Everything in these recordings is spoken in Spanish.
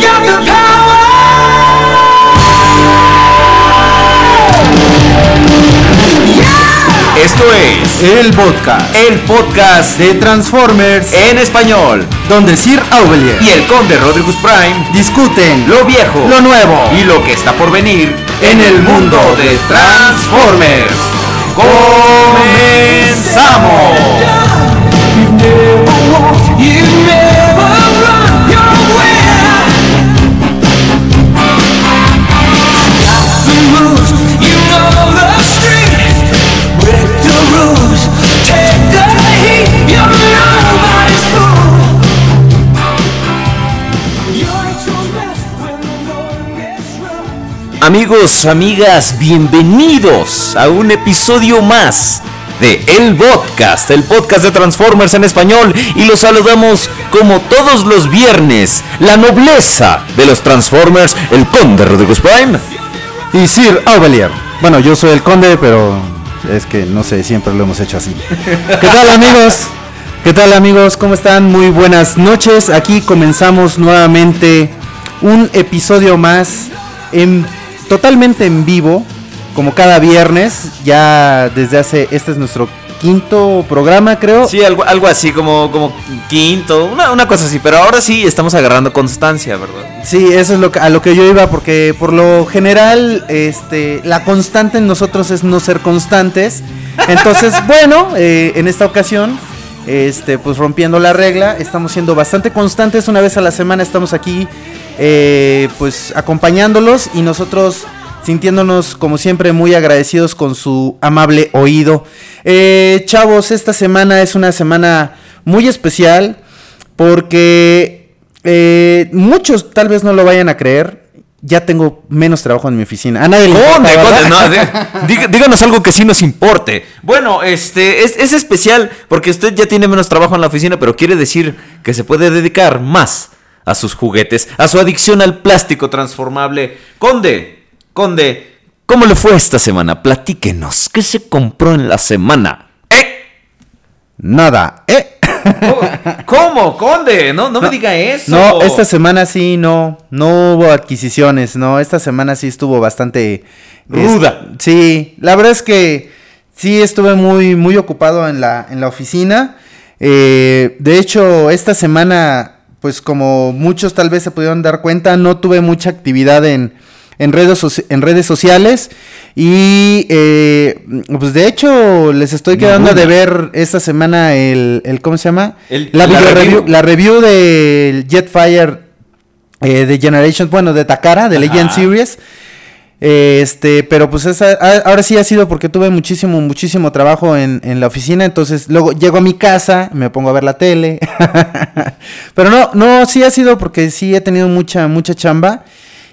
got the power. Esto es El podcast el podcast de Transformers, en español donde Sir Aubelier y el conde Rodrigus Prime, discuten lo viejo, lo nuevo y lo que está por venir en el mundo de Transformers. ¡Comenzamos! You never run Amigos, amigas, bienvenidos a un episodio más de El Podcast, el podcast de Transformers en español y los saludamos como todos los viernes, la nobleza de los Transformers, el conde Rodrigus Prime. y Sir Aubelier. Bueno, yo soy el conde, pero es que no sé, siempre lo hemos hecho así. ¿Qué tal amigos? ¿Qué tal amigos? ¿Cómo están? Muy buenas noches. Aquí comenzamos nuevamente un episodio más en totalmente en vivo, como cada viernes. Ya desde hace este es nuestro quinto programa, creo. Sí, algo, algo así como, como quinto, una, una cosa así, pero ahora sí estamos agarrando constancia, ¿verdad? Sí, eso es lo que- a lo que yo iba, porque por lo general, este, la constante en nosotros es no ser constantes. Entonces, bueno, eh, en esta ocasión, este, pues rompiendo la regla, estamos siendo bastante constantes. Una vez a la semana estamos aquí, eh, pues acompañándolos y nosotros sintiéndonos como siempre muy agradecidos con su amable oído. Eh, chavos, esta semana es una semana muy especial porque eh, muchos tal vez no lo vayan a creer. Ya tengo menos trabajo en mi oficina. A nadie le importa, no, dí- díganos algo que sí nos importe. Bueno, este es, es especial porque usted ya tiene menos trabajo en la oficina, pero quiere decir que se puede dedicar más a sus juguetes, a su adicción al plástico transformable. Conde, conde, ¿cómo le fue esta semana? Platíquenos, ¿qué se compró en la semana? ¿Eh? Nada. ¿eh? ¿Cómo, conde? No, no me diga eso. No, esta semana sí no, no hubo adquisiciones, no, esta semana sí estuvo bastante Ruda. es- sí, la verdad es que sí estuve muy, muy ocupado en la, en la oficina. Eh, de hecho, esta semana, pues como muchos tal vez se pudieron dar cuenta, no tuve mucha actividad en, en redes, en redes sociales. Y eh, pues de hecho les estoy quedando de ver esta semana el, el ¿cómo se llama? El- la, review. review, la review del Jetfire eh, de Generation, bueno, de Takara, de Legend. Series. Este, pero pues esa, ahora sí ha sido porque tuve muchísimo, muchísimo trabajo en, en la oficina, entonces luego llego a mi casa, me pongo a ver la tele. pero no, no, sí ha sido porque sí he tenido mucha, mucha chamba.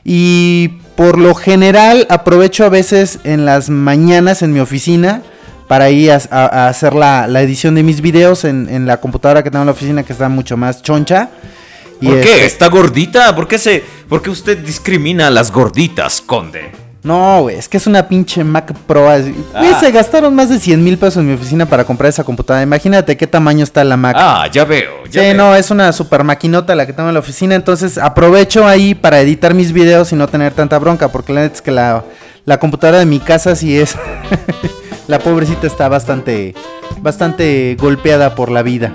Y por lo general aprovecho a veces en las mañanas en mi oficina para ir a, a- a hacer la, la edición de mis videos en, en la computadora que tengo en la oficina que está mucho más choncha. Y ¿Por qué? este- ¿Está gordita? ¿Por qué, se, ¿Por qué usted discrimina a las gorditas, conde? No, güey, es que es una pinche Mac Pro. así. Güey, Ah. se gastaron más de 100 mil pesos en mi oficina para comprar esa computadora. Imagínate qué tamaño está la Mac. Ah, ya veo. sí, Ya veo. no, es una super maquinota la que tengo en la oficina. Entonces aprovecho ahí para editar mis videos y no tener tanta bronca. Porque la neta es que la, la computadora de mi casa sí es. la pobrecita está bastante, bastante golpeada por la vida.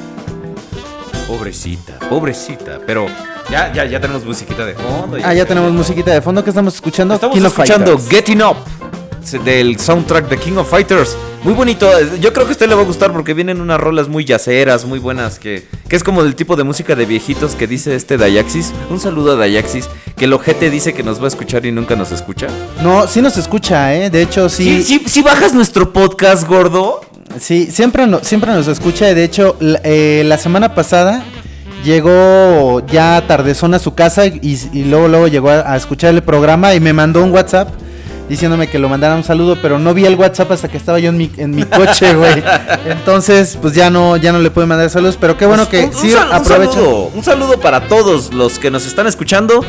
Pobrecita, pobrecita. Pero ya, ya, ya tenemos musiquita de fondo. Ah, ya tenemos musiquita de fondo que estamos escuchando. Estamos King escuchando. Getting Up del soundtrack de King of Fighters. Muy bonito. Yo creo que a usted le va a gustar porque vienen unas rolas muy yaceras, muy buenas. Que, que es como del tipo de música de viejitos que dice este Dayaxis. Un saludo a Dayaxis. Que el ojete dice que nos va a escuchar y nunca nos escucha. No, sí nos escucha, ¿eh? De hecho, Sí, sí, sí bajas nuestro podcast, gordo. Sí, siempre, no- siempre nos escucha. De hecho, la, eh, la semana pasada llegó ya tardezón a su casa y, y luego, luego llegó a, a escuchar el programa y me mandó un WhatsApp diciéndome que lo mandara un saludo, pero no vi el WhatsApp hasta que estaba yo en mi, en mi coche, güey. Entonces, pues ya no, ya no le pude mandar saludos, pero qué bueno que Un- sí un aprovecha. saludo, un saludo para todos los que nos están escuchando.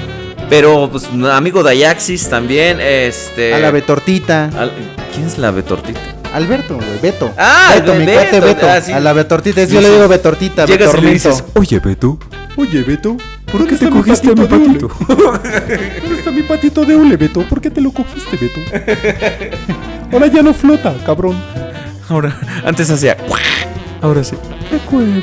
Pero, pues, amigo Dayaxis también, este... A la Betortita. al- ¿Quién es la Betortita? Alberto, güey, Beto. Ah, Beto, mi Beto, cuate Beto. ah, sí. A la Betortita, yo le digo Betortita, Llegas y le Betormento. dices, Oye, Beto. Oye, Beto. ¿Por qué te cogiste a mi patito? ¿Dónde está mi patito de hule, Beto? ¿Por qué te lo cogiste, Beto? Ahora ya no flota, cabrón. Ahora, antes hacía. Ahora sí. Recuerda.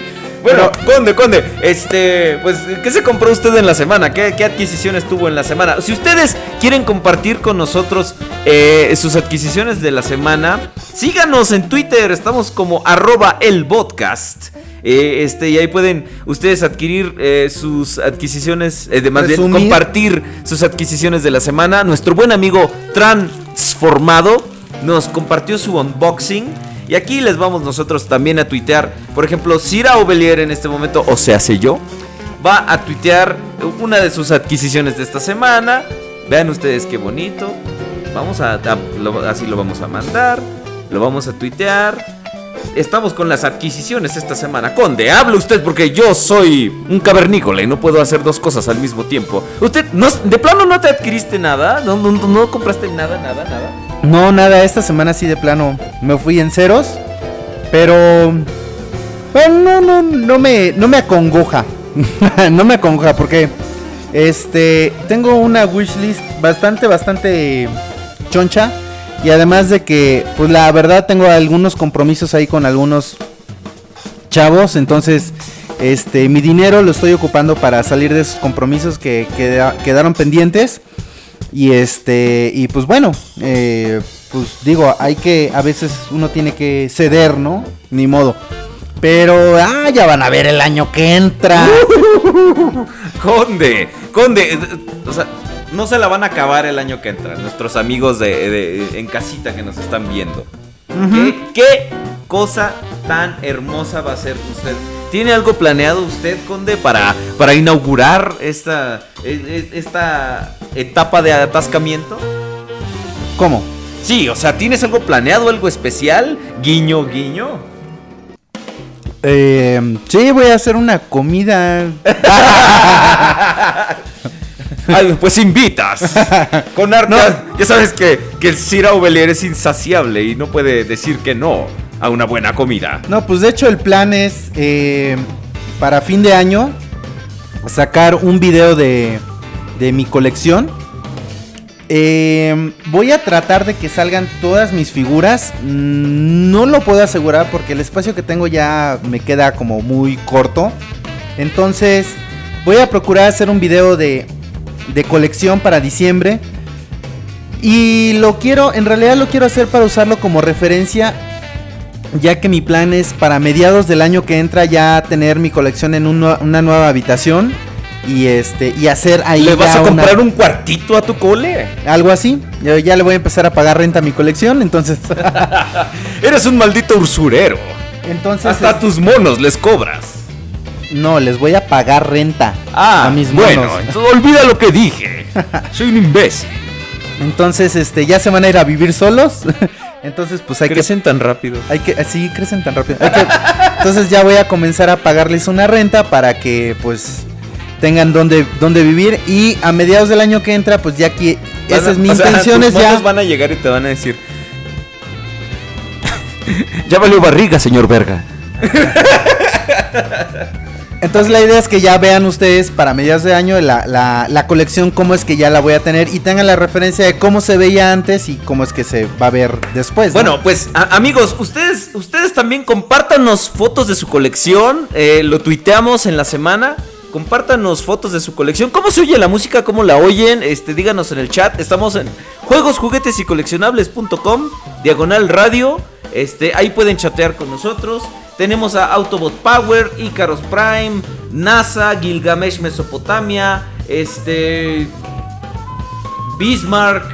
Bueno, Conde, Conde, este, pues, ¿qué se compró usted en la semana? ¿Qué, qué adquisiciones tuvo en la semana? Si ustedes quieren compartir con nosotros eh, sus adquisiciones de la semana, síganos en Twitter, estamos como arroba el podcast. Eh, este, y ahí pueden ustedes adquirir eh, sus adquisiciones, de más bien compartir sus adquisiciones de la semana. Nuestro buen amigo Transformado nos compartió su unboxing. Y aquí les vamos nosotros también a tuitear. Por ejemplo, Cira Ovelier en este momento, o sea, sé yo, va a tuitear una de sus adquisiciones de esta semana. Vean ustedes qué bonito. Vamos a, así lo vamos a mandar. Lo vamos a tuitear. Estamos con las adquisiciones esta semana. Conde, hable usted porque yo soy un cavernícola y no puedo hacer dos cosas al mismo tiempo. ¿Usted no, de plano no te adquiriste nada? ¿No, no, no compraste nada, nada, nada? No, nada, esta semana sí de plano me fui en ceros. Pero. Bueno, no, no, no me, no me acongoja. no me acongoja porque. Este. Tengo una wishlist bastante, bastante choncha. Y además de que, pues la verdad, tengo algunos compromisos ahí con algunos chavos. Entonces, este, mi dinero lo estoy ocupando para salir de esos compromisos que queda- quedaron pendientes. Y este, y pues bueno, eh, pues digo, hay que, a veces uno tiene que ceder, ¿no? Ni modo. Pero, ah, ya van a ver el año que entra. Conde, Conde, eh, o sea, no se la van a acabar el año que entra. Nuestros amigos de, de- en casita que nos están viendo. ¿Qué, qué cosa tan hermosa va a ser usted? ¿Tiene algo planeado usted, Conde, para, para inaugurar esta, e- e- esta etapa de atascamiento? ¿Cómo? Sí, o sea, ¿tienes algo planeado, algo especial? Guiño, guiño. Eh, sí, voy a hacer una comida. Ay, pues invitas. Con. Ya sabes que, que el Cira Ovelier es insaciable y no puede decir que no a una buena comida. No, pues de hecho el plan es eh, para fin de año sacar un video de, de mi colección. Eh, voy a tratar de que salgan todas mis figuras. No lo puedo asegurar porque el espacio que tengo ya me queda como muy corto. Entonces voy a procurar hacer un video de, de colección para diciembre. Y lo quiero, en realidad lo quiero hacer para usarlo como referencia ya que mi plan es para mediados del año que entra ya tener mi colección en un una nueva habitación y este y hacer ahí ¿Le vas a comprar una- un cuartito a tu cole? algo así. Yo ya le voy a empezar a pagar renta a mi colección, entonces Eres un maldito usurero. entonces Hasta es- tus monos les cobras. no, les voy a pagar renta Ah, a mis bueno, monos. entonces olvida lo que dije. Soy un imbécil. Entonces, este ya se van a ir a vivir solos. Entonces, pues hay que Crecen tan rápido. Hay que, así crecen tan rápido. Hay que- entonces ya voy a comenzar a pagarles una renta para que pues tengan donde, donde vivir. Y a mediados del año que entra, pues ya que esa Van a- es mi intención ya. van a llegar y te van a decir. ya valió barriga, señor verga. Entonces la idea es que ya vean ustedes para mediados de año la, la, la colección, cómo es que ya la voy a tener. Y tengan la referencia de cómo se veía antes y cómo es que se va a ver después. ¿no? Bueno, pues amigos, ustedes, ustedes también compártanos fotos de su colección. eh, lo tuiteamos en la semana. Compártanos fotos de su colección. ¿Cómo se oye la música? ¿Cómo la oyen? Este, díganos en el chat. Estamos en juegos, juguetes y coleccionables.com, diagonal radio. Este, ahí pueden chatear con nosotros. Tenemos a Autobot Power, Icaros Prime, NASA, Gilgamesh Mesopotamia, este, Bismarck,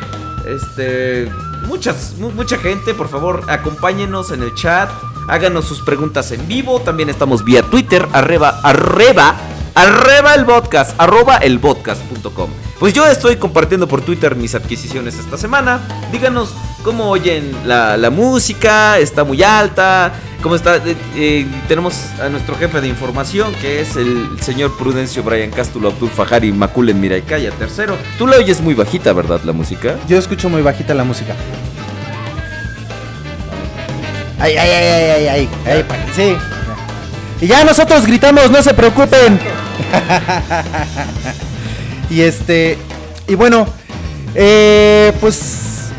este, muchas, mu- mucha gente, por favor, acompáñenos en el chat, háganos sus preguntas en vivo, también estamos vía Twitter, arreba, arreba, arreba el podcast, arroba el podcast.com. Pues yo estoy compartiendo por Twitter mis adquisiciones esta semana, díganos cómo oyen la, la música, está muy alta, cómo está, eh, eh, tenemos a nuestro jefe de información, que es el señor Prudencio Brian Cástulo Abdul Fajari Maculen Miraikaya tercero. Tú la oyes muy bajita, ¿verdad, la música? Yo escucho muy bajita la música. Ay, ay, ay, ay, ay, ay, ay, sí. Y ya nosotros gritamos, no se preocupen. y este, y bueno, eh, pues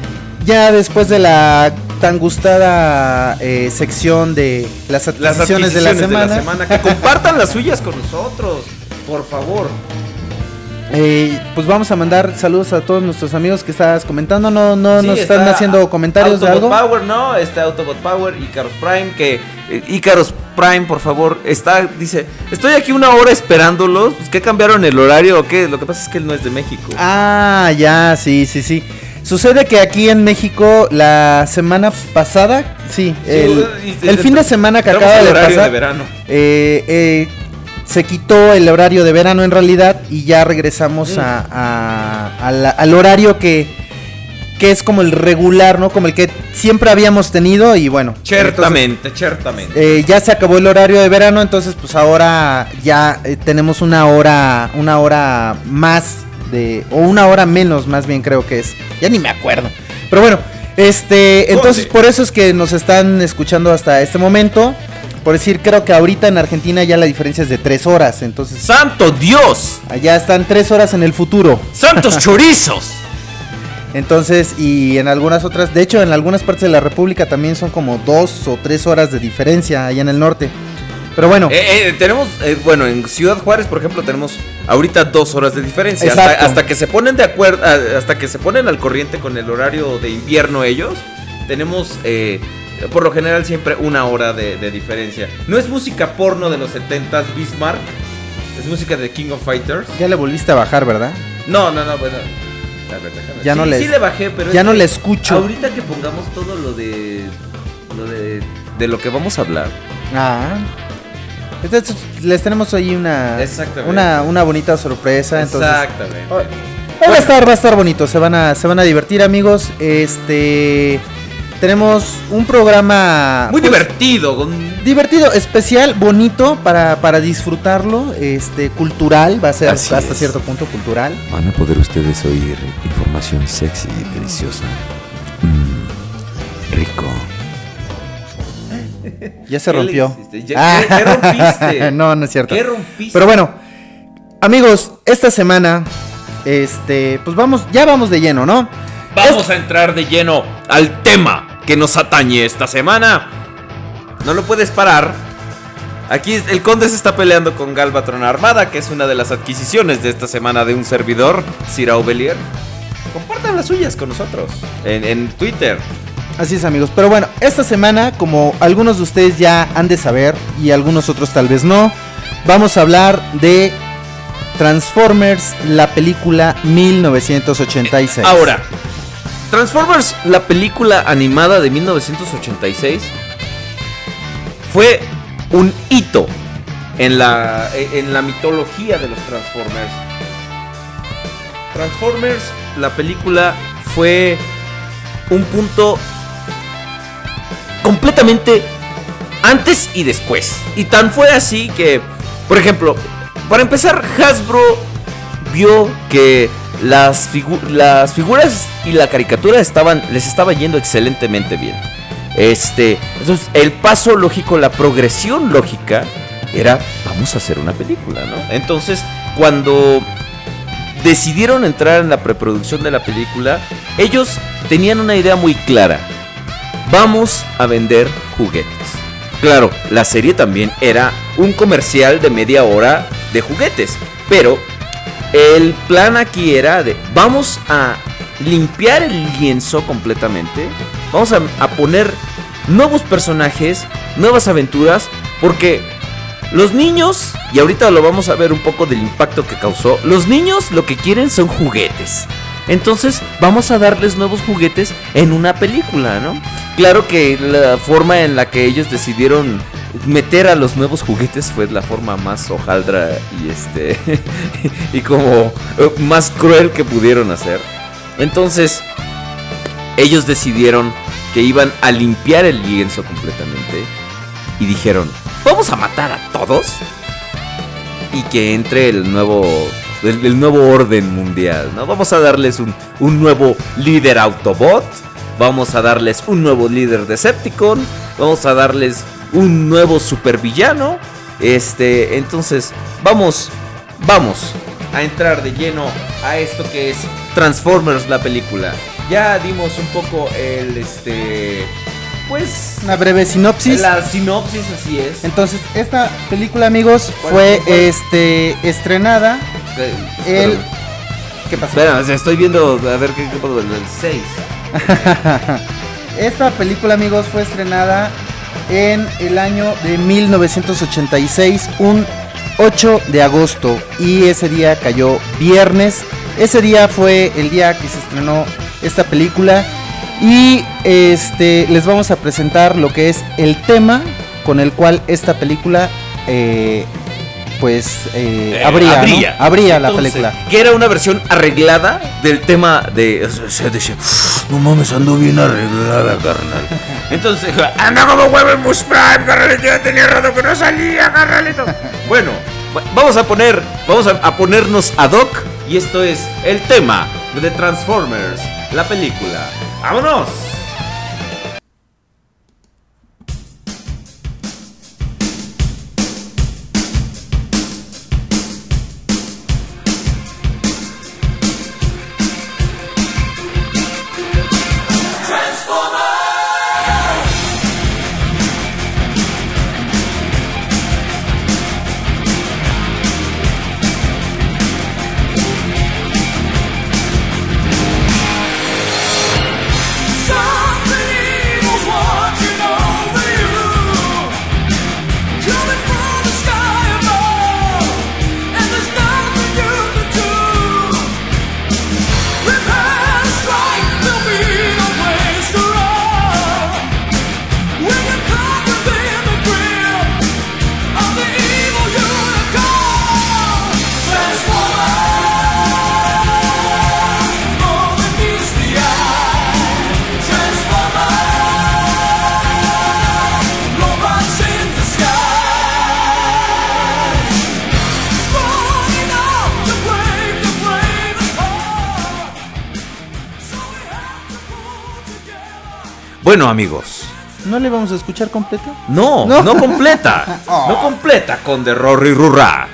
ya después de la tan gustada eh, sección de las Las adquisiciones, de, la semana, Que compartan las suyas con nosotros, por favor. eh, pues vamos a mandar saludos a todos nuestros amigos que estabas comentando. No, no Sí, nos están está haciendo comentarios de Autobot algo. Power, ¿no? Está Autobot Power, Icarus Prime, que eh, Icarus Prime, por favor, está, dice, estoy aquí una hora esperándolos, pues, ¿qué cambiaron el horario o qué? Lo que pasa es que él no es de México. Ah, ya, sí, sí, sí. Sucede que aquí en México la semana pasada, sí, el, y- el fin de semana que acaba de horario pasar, de verano. eh, eh, se quitó el horario de verano en realidad y ya regresamos Mm. a, a- a la- al horario que, que es como el regular, ¿no? Como el que siempre habíamos tenido y bueno. Certamente, certamente. entonces, eh, ya se acabó el horario de verano, entonces pues ahora ya eh, tenemos una hora, una hora más de, o una hora menos más bien creo que es. Ya ni me acuerdo. Pero bueno, este, entonces por eso es que nos están escuchando hasta este momento. Por decir, creo que ahorita en Argentina ya la diferencia es de tres horas, entonces ¡Santo Dios! allá están tres horas en el futuro. ¡Santos chorizos! Entonces, y en algunas otras, de hecho, en algunas partes de la República también son como dos o tres horas de diferencia allá en el norte. Pero bueno, Eh, eh, tenemos, eh, bueno, en Ciudad Juárez, por ejemplo, tenemos ahorita dos horas de diferencia. Hasta, hasta que se ponen de acuerdo, ah, hasta que se ponen al corriente con el horario de invierno ellos, tenemos eh, por lo general siempre una hora de, de diferencia. No es música porno de los 70s Bismarck, es música de King of Fighters. ya le volviste a bajar, ¿verdad? No, no, no, bueno. A ver, déjame- Ya no le- sí le bajé, pero ya no le escucho. Ahorita que pongamos todo lo de lo de de lo que vamos a hablar. Ah. Entonces, les tenemos ahí una, Exactamente. una, una bonita sorpresa. Entonces, Exactamente. va a estar, va a estar bonito. Se van a, se van a divertir, amigos. Este, tenemos un programa Muy pues, divertido, con divertido, especial, bonito para, para disfrutarlo. Este, cultural, va a ser Así hasta es. cierto punto cultural. Van a poder ustedes oír información sexy y deliciosa. Mmm, rico. Ya se ¿Qué le rompió. qué rompiste? no, no es cierto. ¿Qué rompiste? Pero bueno, amigos, esta semana, este, pues vamos, ya vamos de lleno, ¿no? Vamos a entrar de lleno al tema que nos atañe esta semana. No lo puedes parar. Aquí el conde se está peleando con Galvatron Armada, que es una de las adquisiciones de esta semana de un servidor, Cira Ovelier. Compartan las suyas con nosotros en, en Twitter. Así es, amigos. Pero bueno, esta semana, como algunos de ustedes ya han de saber y algunos otros tal vez no, vamos a hablar de Transformers, la película 1986. Ahora, Transformers, la película animada de 1986, fue un hito en la, en la mitología de los Transformers. Transformers, la película, fue un punto completamente antes y después. Y tan fue así que, por ejemplo, para empezar, Hasbro vio que las, figu- las figuras y la caricatura estaban, les estaba yendo excelentemente bien. Este, entonces, el paso lógico, la progresión lógica era, vamos a hacer una película, ¿no? Entonces, cuando decidieron entrar en la preproducción de la película, ellos tenían una idea muy clara. Vamos a vender juguetes. Claro, la serie también era un comercial de media hora de juguetes, pero el plan aquí era de vamos a limpiar el lienzo completamente, vamos a, poner nuevos personajes, nuevas aventuras, porque los niños, y ahorita lo vamos a ver un poco del impacto que causó, los niños lo que quieren son juguetes. Entonces vamos a darles nuevos juguetes en una película, ¿no? Claro que la forma en la que ellos decidieron meter a los nuevos juguetes fue la forma más hojaldra y este y como eh, más cruel que pudieron hacer. Entonces ellos decidieron que iban a limpiar el lienzo completamente y dijeron, vamos a matar a todos y que entre el nuevo el, el nuevo orden mundial, ¿no? Vamos a darles un, un nuevo líder Autobot, vamos a darles un nuevo líder Decepticon, vamos a darles un nuevo supervillano Este, entonces, vamos, vamos a entrar de lleno a esto que es Transformers la película. Ya dimos un poco el este pues Una breve sinopsis. la sinopsis así es. Entonces, esta película, amigos, ¿Cuál- fue este estrenada Eh, el. ¿Qué pasó? Espera, estoy viendo a ver qué, qué puedo del 6. Esta película, amigos, fue estrenada en el año de 1986, un 8 de agosto, y ese día cayó viernes. Ese día fue el día que se estrenó esta película y este les vamos a presentar lo que es el tema con el cual esta película eh, pues eh, Eh, abría, abría. ¿no? Abría la Entonces, película. Que era una versión arreglada del tema de. no mames, ando bien arreglada, carnal. Entonces, anda como huevo en Bush Prime, carnalito. Ya tenía rato que no salía, carnalito. Bueno, va- vamos a poner. Vamos a, a ponernos ad hoc. Y esto es el tema de Transformers, la película. ¡Vámonos! Bueno, amigos. ¿No le vamos a escuchar completo? No, No. no, completa. No completa con de Rory Rurra.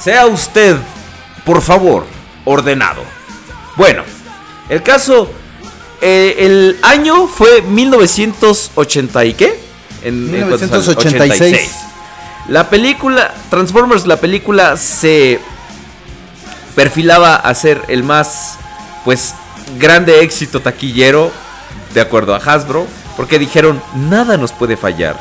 Sea usted, por favor, ordenado. Bueno, el caso. eh, el año fue 1980 y qué? En, en cuántos años? 1986. La película, Transformers, la película se perfilaba a ser el más, pues, grande éxito taquillero, de acuerdo a Hasbro, porque dijeron, nada nos puede fallar.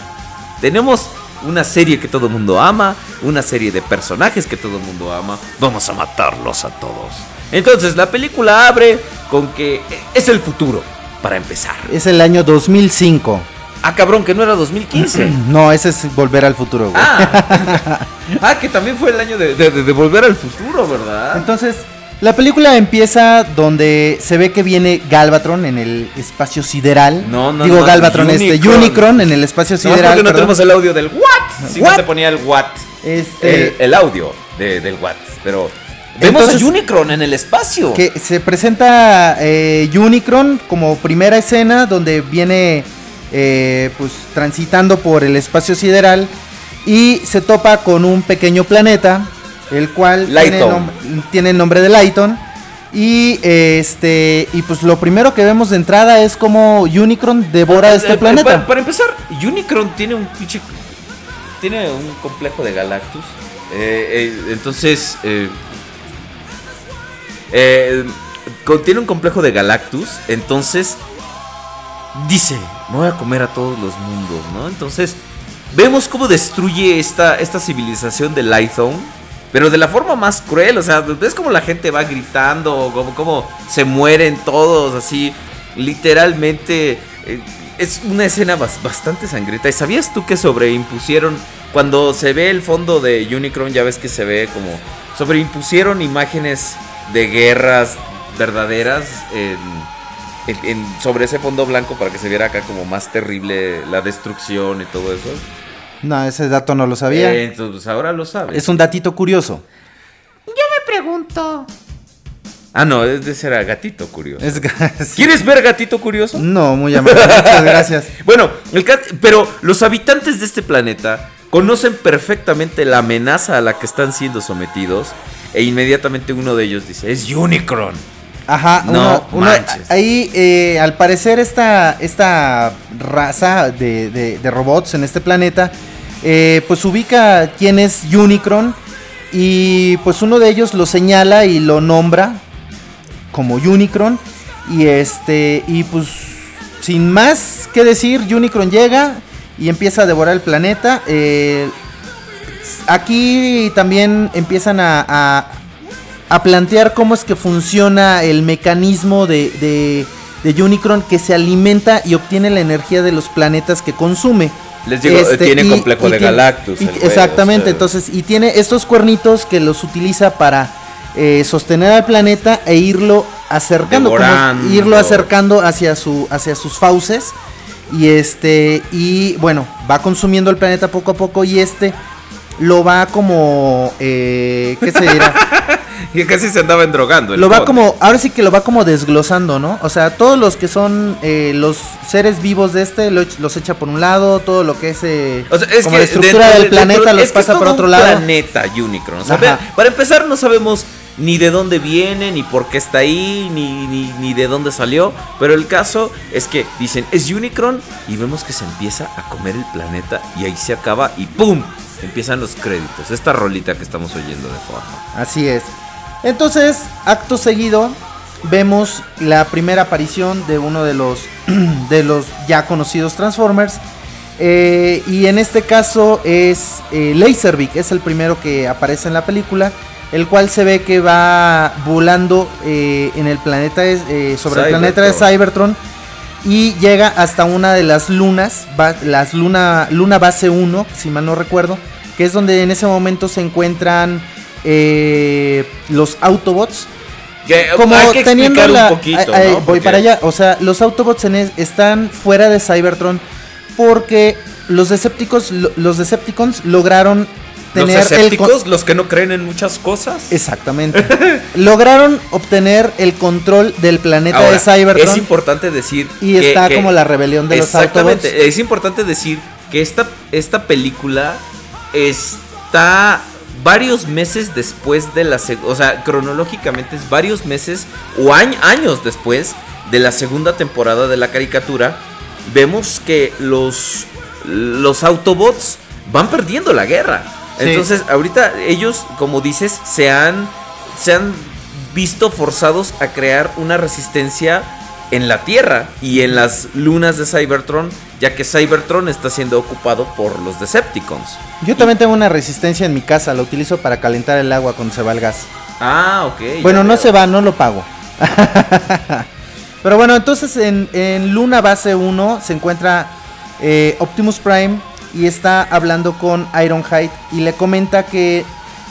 Tenemos una serie que todo el mundo ama, una serie de personajes que todo el mundo ama, vamos a matarlos a todos. Entonces, la película abre con que es el futuro, para empezar. Es el año 2005. Ah, cabrón, que no era 2015. No, ese es Volver al Futuro, güey. Ah, ah que también fue el año de, de- de volver al futuro, ¿verdad? Entonces, la película empieza donde se ve que viene Galvatron en el espacio sideral. No, no, Digo no, Galvatron, este Unicron. Unicron en el espacio No, es sideral. porque no perdón. tenemos el audio del what. Si no te ponía el what. Este, El, el audio de- del what. Pero vemos Entonces- a Unicron en el espacio. que se presenta eh, Unicron como primera escena donde viene eh, pues transitando por el espacio sideral y se topa con un pequeño planeta el cual tiene, Lighton. nom- tiene el nombre de Lighton y este y pues lo primero que vemos de entrada es como Unicron devora Eh, este eh, planeta. Para, para empezar, Unicron tiene un pinche. Tiene un complejo de Galactus. Eh, eh, entonces. eh, eh, con- tiene un complejo de Galactus. Entonces. Dice: Me voy a comer a todos los mundos, ¿no? Entonces. Vemos cómo destruye esta, esta civilización de Lython. Pero de la forma más cruel, o sea, ves como la gente va gritando, como, como se mueren todos, así, literalmente, eh, es una escena bas- bastante sangrienta. ¿Y sabías tú que sobreimpusieron, cuando se ve el fondo de Unicron, ya ves que se ve como, sobreimpusieron imágenes de guerras verdaderas sobre ese fondo blanco para que se viera acá como más terrible la destrucción y todo eso? No, ese dato no lo sabía. Eh, entonces ahora lo sabes. es un datito curioso. Ah, no, es de ese era gatito curioso. Es ¿Quieres ver gatito curioso? No, muy amable. Muchas gracias. Bueno, el cat- pero los habitantes de este planeta conocen perfectamente la amenaza a la que están siendo sometidos e inmediatamente uno de ellos dice, es Unicron. Ajá, No uno- uno- manches. ahí eh, al parecer esta, esta raza de, de- de robots en este planeta, eh, pues ubica quién es Unicron y pues uno de ellos lo señala y lo nombra como Unicron y este y pues sin más que decir Unicron llega y empieza a devorar el planeta. eh, aquí también empiezan a, a- a plantear cómo es que funciona el mecanismo de, de, de Unicron que se alimenta y obtiene la energía de los planetas que consume. Les digo, eh, tiene complejo de tiene- Galactus, y- el güey, exactamente, o sea. entonces, y tiene estos cuernitos que los utiliza para eh, sostener al planeta e irlo acercando, como irlo acercando hacia, su, hacia sus fauces. Y este, y bueno, va consumiendo el planeta poco a poco y este lo va como, eh, ¿qué se dirá? Y casi se andaban drogando. lo va Pod. como, ahora sí que lo va como desglosando, ¿no? O sea, todos los que son eh, los seres vivos de este lo los echa por un lado, todo lo que es, eh, O sea, es como que la estructura dentro del de- planeta dentro- los es que pasa por otro un lado. planeta Unicron. O sea, para empezar, no sabemos ni de dónde viene, ni por qué está ahí, ni, ni, ni de dónde salió. Pero el caso es que dicen, es Unicron, y vemos que se empieza a comer el planeta, y ahí se acaba, y ¡pum! Empiezan los créditos. Esta rolita que estamos oyendo de forma. Así es. Entonces, acto seguido, vemos la primera aparición de uno de los, de los ya conocidos Transformers. Eh, y en este caso es eh, Laserbeak, es el primero que aparece en la película, el cual se ve que va volando eh, en el planeta, sobre el planeta de Cybertron. Cybertron y llega hasta una de las lunas, va- las luna, luna base 1, si mal no recuerdo, que es donde en ese momento se encuentran eh, los Autobots. Que, Como hay que teniendo la, un poquito, ay, ay, ¿no? voy Porque- para allá, o sea, los Autobots en es- están fuera de Cybertron porque los Decepticons, lo- los Decepticons lograron Los tener el con- escépticos, los que no creen en muchas cosas. Exactamente. Lograron obtener el control del planeta Ahora, de Cybertron. es importante decir Y que- está que- como la rebelión de los Autobots. Exactamente, es importante decir que esta, esta película está varios meses después de la o sea, cronológicamente es varios meses o añ- años después de la segunda temporada de la caricatura. Vemos que los los Autobots van perdiendo la guerra. Sí. Entonces, ahorita ellos, como dices, se han se han visto forzados a crear una resistencia en la Tierra y en las lunas de Cybertron, ya que Cybertron está siendo ocupado por los Decepticons. Yo también tengo una resistencia en mi casa, la utilizo para calentar el agua cuando se va el gas. Ah, ok. Bueno, no veo. se va, no lo pago. Pero bueno, entonces en, en Luna Base 1 se encuentra eh, Optimus Prime y está hablando con Ironhide y le comenta que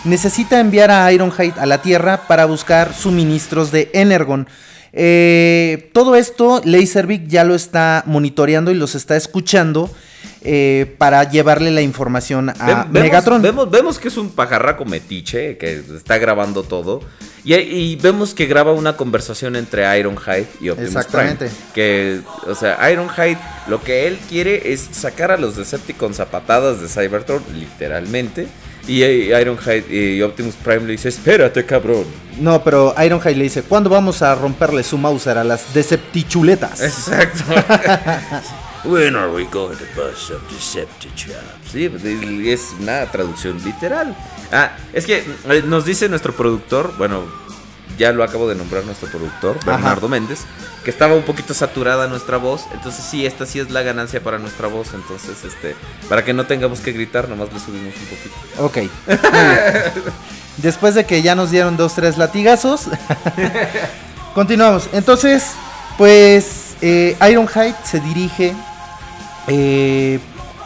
necesita enviar a Ironhide a la Tierra para buscar suministros de Energon. Eh, todo esto Laserbeak ya lo está monitoreando y los está escuchando eh, para llevarle la información a vemos, Megatron. Vemos, vemos que es un pajarraco metiche que está grabando todo. Y, y vemos que graba una conversación entre Ironhide y Optimus Exactamente. Prime. Que, o sea, Ironhide lo que él quiere es sacar a los Decepticons a patadas de Cybertron, literalmente. Y eh, Ironhide y Optimus Prime le dice, espérate, cabrón. No, pero Ironhide le dice, ¿cuándo vamos a romperle su Mauser a las Deceptichuletas? Exacto. When are we going to bust up Decepticons? Sí, pues, y es una traducción literal. Ah, es que eh, nos dice nuestro productor, bueno, ya lo acabo de nombrar nuestro productor, Ajá. Bernardo Méndez, que estaba un poquito saturada nuestra voz. Entonces sí, esta sí es la ganancia para nuestra voz. Entonces, este, para que no tengamos que gritar, nomás le subimos un poquito. Ok. Después de que ya nos dieron dos, tres latigazos, continuamos. Entonces, pues eh, Ironhide se dirige eh,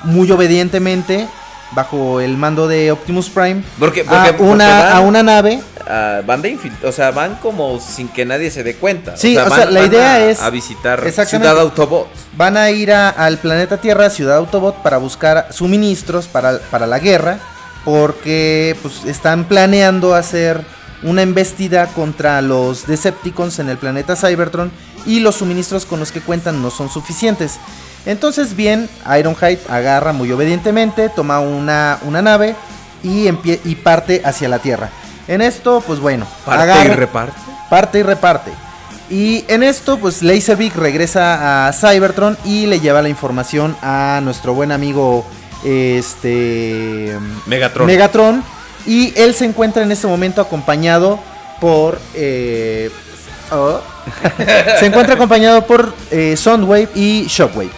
muy obedientemente bajo el mando de Optimus Prime Porque, a, porque- porque una, van- a una nave. Ah, van de o sea, van como sin que nadie se dé cuenta. Sí, o sea, van- la idea a- es- a visitar. Ciudad Autobot. Van a ir a- al planeta Tierra, Ciudad Autobot, para buscar suministros para, para la guerra. Porque pues, están planeando hacer una embestida contra los Decepticons en el planeta Cybertron. Y los suministros con los que cuentan no son suficientes. Entonces bien, Ironhide agarra muy obedientemente, toma una, una nave y, y parte hacia la Tierra. En esto, pues bueno, Parte y reparte. parte y reparte. Y en esto, pues Laserbeak regresa a Cybertron y le lleva la información a nuestro buen amigo este Megatron. Megatron. Y él se encuentra en este momento acompañado por. eh, oh. se encuentra acompañado por eh, Soundwave y Shockwave.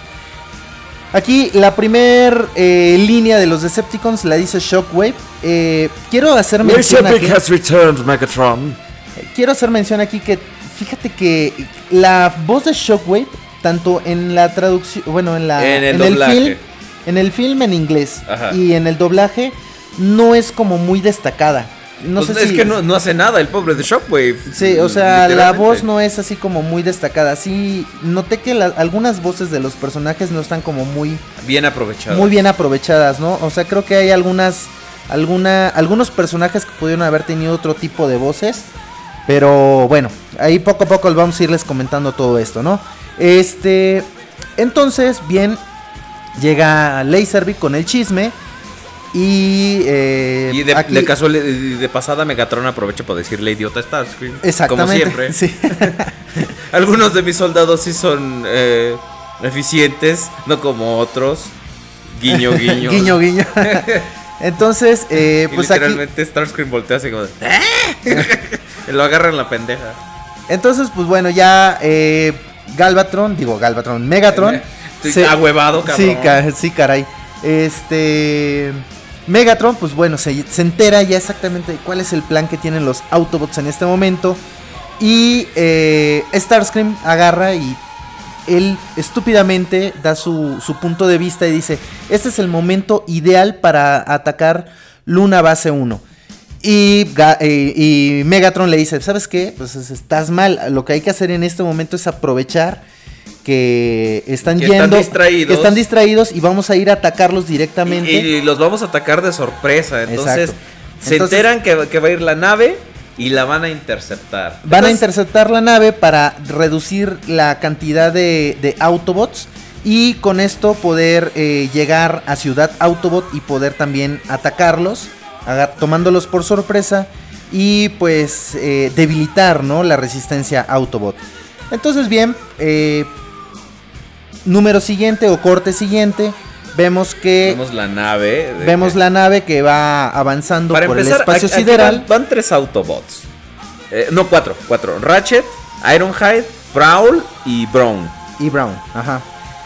Aquí la primer eh, línea de los Decepticons la dice Shockwave. Eh, quiero hacer mención aquí, has returned, Megatron. quiero hacer mención aquí que fíjate que la voz de Shockwave tanto en la traducción, bueno, en la En el el doblaje. film, en el film en inglés Ajá. y en el doblaje no es como muy destacada. No Pues sé es si que no, no hace nada el pobre de Shockwave. Sí, o sea, la voz no es así como muy destacada. Sí, noté que la- algunas voces de los personajes no están como muy, Bien aprovechado. muy bien aprovechadas, ¿no? O sea, creo que hay algunas, alguna, algunos personajes que pudieron haber tenido otro tipo de voces. Pero bueno, ahí poco a poco vamos a irles comentando todo esto, ¿no? Este, entonces, bien, llega Laserbeak con el chisme. Y, eh, Y de, aquí- de casual, de, de pasada Megatron aprovecha para decirle idiota Starscream. Exactamente. Como siempre. Sí. Algunos de mis soldados sí son eh, eficientes, no como otros. Guiño, guiño. guiño, guiño. Entonces, eh, Y pues aquí. literalmente Starscream voltea así como de, "¿Eh?". Lo agarra en la pendeja. Entonces, pues bueno, ya eh, Galvatron, digo Galvatron, Megatron. Estoy ahuevado, cabrón. Sí, ca- sí, caray. Este. Megatron, pues bueno, se, se entera ya exactamente de cuál es el plan que tienen los Autobots en este momento. Y eh, Starscream agarra y él estúpidamente da su, su punto de vista y dice, este es el momento ideal para atacar Luna Base 1. Y, eh, y Megatron le dice, ¿sabes qué? Pues es- estás mal, lo que hay que hacer en este momento es aprovechar que están Que están yendo, distraídos. que están distraídos y vamos a ir a atacarlos directamente. Y, y los vamos a atacar de sorpresa. Entonces, Exacto. se Entonces- enteran que, que va a ir la nave y la van a interceptar. Van a interceptar la nave para reducir la cantidad de, de Autobots y con esto poder eh, llegar a Ciudad Autobot y poder también atacarlos, tomándolos por sorpresa y pues eh, debilitar ¿no? la resistencia Autobot. Entonces bien, eh, número siguiente o corte siguiente, vemos que Vemos la nave. vemos que- la nave que va avanzando Para por empezar, el espacio aquí- aquí sideral. Van, van tres Autobots. Eh, no, cuatro, cuatro. Ratchet, Ironhide, Prowl y Brown. y Brown. Ajá.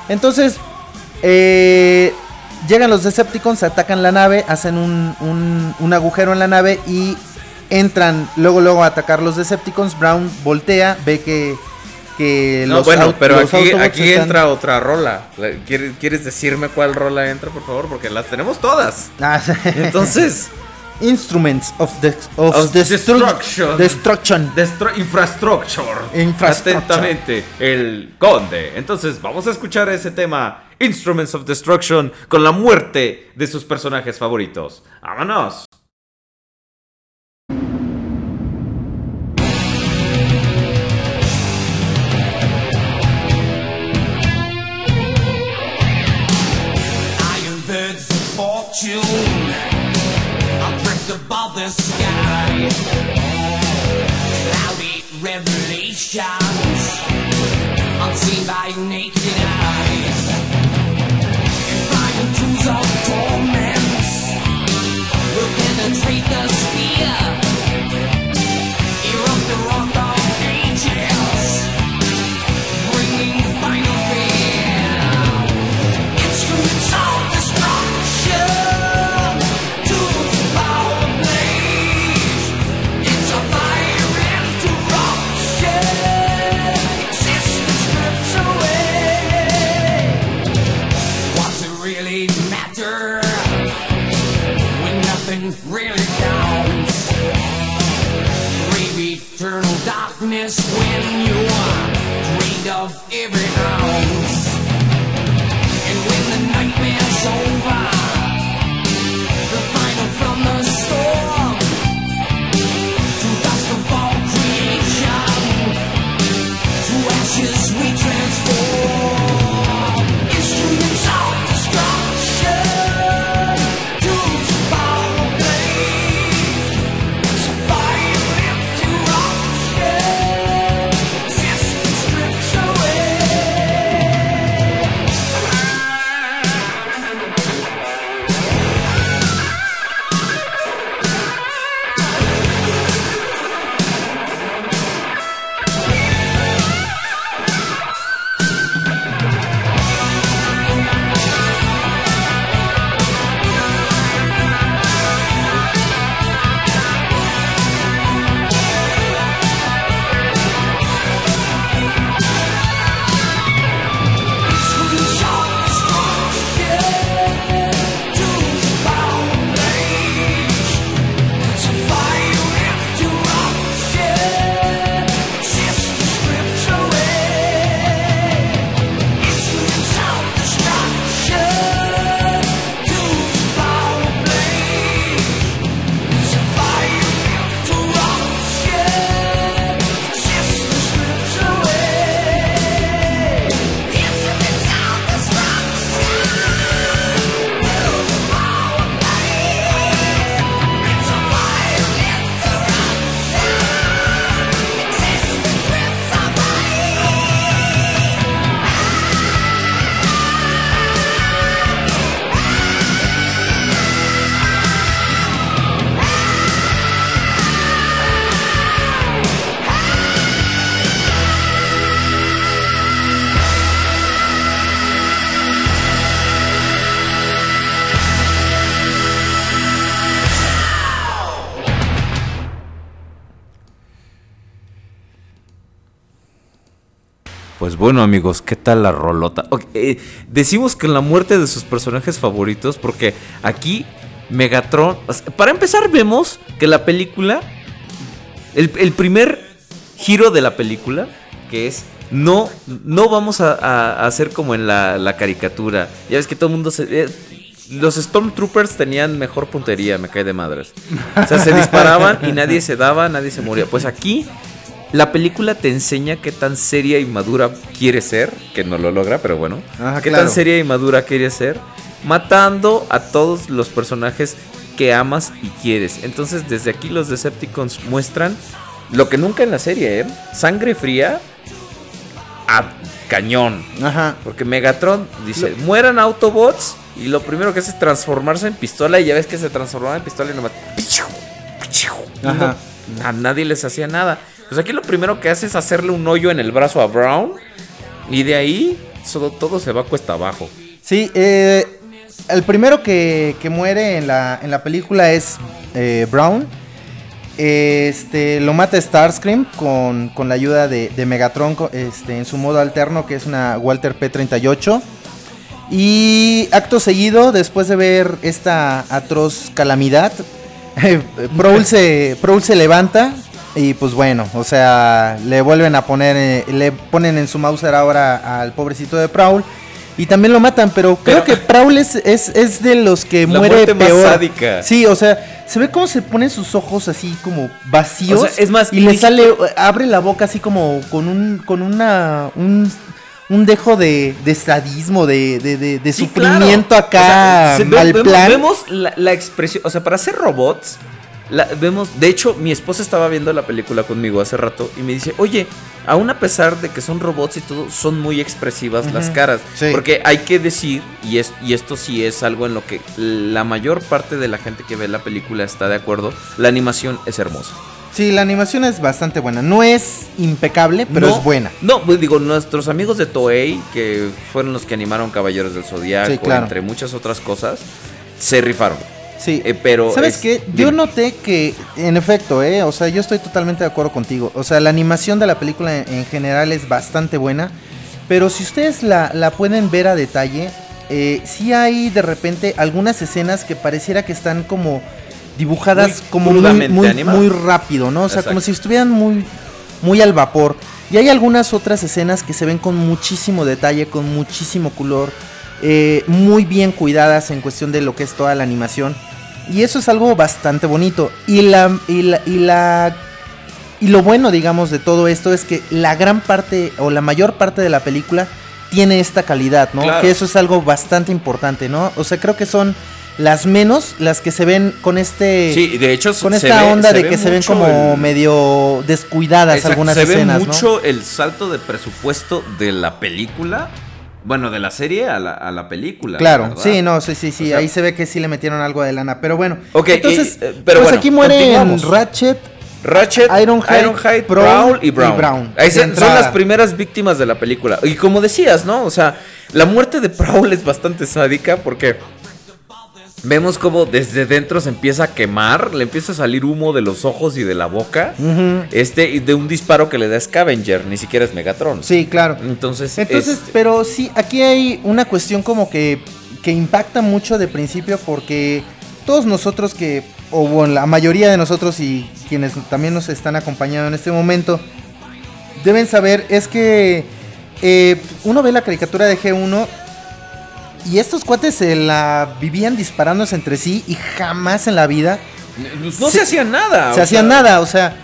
Entonces, eh, llegan los Decepticons, atacan la nave, hacen un, un- un agujero en la nave y entran luego luego a atacar los Decepticons. Brown voltea, ve que, que No, los bueno, pero los aquí, Autobots aquí están- entra otra rola. La- ¿Quieres, ¿Quieres decirme cuál rola entra, por favor? Porque las tenemos todas. Ah, Entonces, Instruments of, the, of, Of destru- destruction. infrastructure. Infrastructure. Atentamente, el conde. Entonces, vamos a escuchar ese tema, Instruments of Destruction, con la muerte de sus personajes favoritos. ¡Vámonos! Fortune are drift above the sky. Cloudy revelations unseen by naked eyes. Flying tools of torment will penetrate the darkness when you are drained of every ounce. Bueno, amigos, ¿qué tal la rolota? Eh, decimos que la muerte de sus personajes favoritos, porque aquí Megatron. para empezar, vemos que la película. El, primer giro de la película, que es. No, no vamos a, hacer como en la, la caricatura. Ya ves que todo el mundo se. eh, los Stormtroopers tenían mejor puntería, me cae de madres. O sea, se disparaban y nadie se daba, nadie se moría. Pues aquí la película te enseña qué tan seria y madura quiere ser, que no lo logra, pero bueno. Ajá, qué claro. tan seria y madura quiere ser, matando a todos los personajes que amas y quieres. Entonces, desde aquí los Decepticons muestran lo que nunca en la serie, ¿eh? Sangre fría a cañón. Ajá. Porque Megatron dice, mueran Autobots y lo primero que hace es transformarse en pistola y ya ves que se transformaba en pistola y nomás... Ajá. no- a nadie les hacía nada. Pues aquí lo primero que hace es hacerle un hoyo en el brazo a Brown y de ahí todo, se va cuesta abajo. Sí, eh, el primero que, muere en la, película es eh, Brown. Este, lo mata Starscream con, con la ayuda de, Megatron este, en su modo alterno, que es una Walter P-38. Y acto seguido, después de ver esta atroz calamidad, Prowl se, se levanta y pues bueno, o sea, le vuelven a poner, eh, le ponen en su Mauser ahora al pobrecito de Prowl. Y también lo matan, pero creo que Prowl es, es, es de los que La muere muerte más peor. sádica. Sí, o sea, se ve cómo se ponen sus ojos así como vacíos. O sea, es más, y le sale, abre la boca así como con un, con una, un, un dejo de, de sadismo, de, de, de, de Sí, sufrimiento claro. acá, O sea, se ve- mal vemos, plan. Vemos la, la expresión, o sea, para hacer robots, la- vemos, de hecho, mi esposa estaba viendo la película conmigo hace rato y me dice, oye, aún a pesar de que son robots y todo, son muy expresivas las caras. sí. Porque hay que decir, y, es, y esto sí es algo en lo que la mayor parte de la gente que ve la película está de acuerdo, la animación es hermosa. Sí, la animación es bastante buena. No es impecable, pero No, es buena. No, pues digo, nuestros amigos de Toei, que fueron los que animaron Caballeros del Zodiaco, Sí, claro. entre muchas otras cosas, se rifaron. Sí. Eh, pero ¿Sabes es- qué? Yo noté que, en efecto, eh, o sea, yo estoy totalmente de acuerdo contigo. O sea, la animación de la película en, en general es bastante buena. Pero si ustedes la, la pueden ver a detalle, eh, sí hay de repente algunas escenas que pareciera que están como dibujadas Muy como muy, muy, rápido, ¿no? O sea, Exacto. como si estuvieran muy, muy al vapor. Y hay algunas otras escenas que se ven con muchísimo detalle, con muchísimo color, eh, muy bien cuidadas en cuestión de lo que es toda la animación. Y eso es algo bastante bonito. Y la, y la, y la y lo bueno, digamos, de todo esto es que la gran parte o la mayor parte de la película tiene esta calidad, ¿no? Claro. Que eso es algo bastante importante, ¿no? O sea, creo que son las menos las que se ven con este Sí, de hecho, con se esta ve- onda de ve que se ven como el- medio descuidadas Exacto, algunas se ve escenas, ¿no? mucho el salto de presupuesto de la película, bueno, de la serie a la, a la película. Claro, ¿verdad? sí, no, sí, sí, sí, O sea- ahí se ve que sí le metieron algo de lana, pero bueno. Ok, entonces, y, eh, pero pues bueno, aquí mueren. Ratchet, Ratchet, Ironhide, Ironhide, Prowl Prowl y y Brown. Brown. Ahí se- son las primeras víctimas de la película. Y como decías, ¿no? O sea, la muerte de Prowl es bastante sádica porque vemos como desde dentro se empieza a quemar, le empieza a salir humo de los ojos y de la boca. Este, y de un disparo que le da Scavenger, ni siquiera es Megatron. Sí, claro. Entonces, Entonces, este, pero sí, aquí hay una cuestión como que, que impacta mucho de principio porque todos nosotros que, o bueno, la mayoría de nosotros y quienes también nos están acompañando en este momento, deben saber es que eh, uno ve la caricatura de G1 y estos cuates se la vivían disparándose entre sí y jamás en la vida no se hacía nada. se hacían sea, nada, o sea,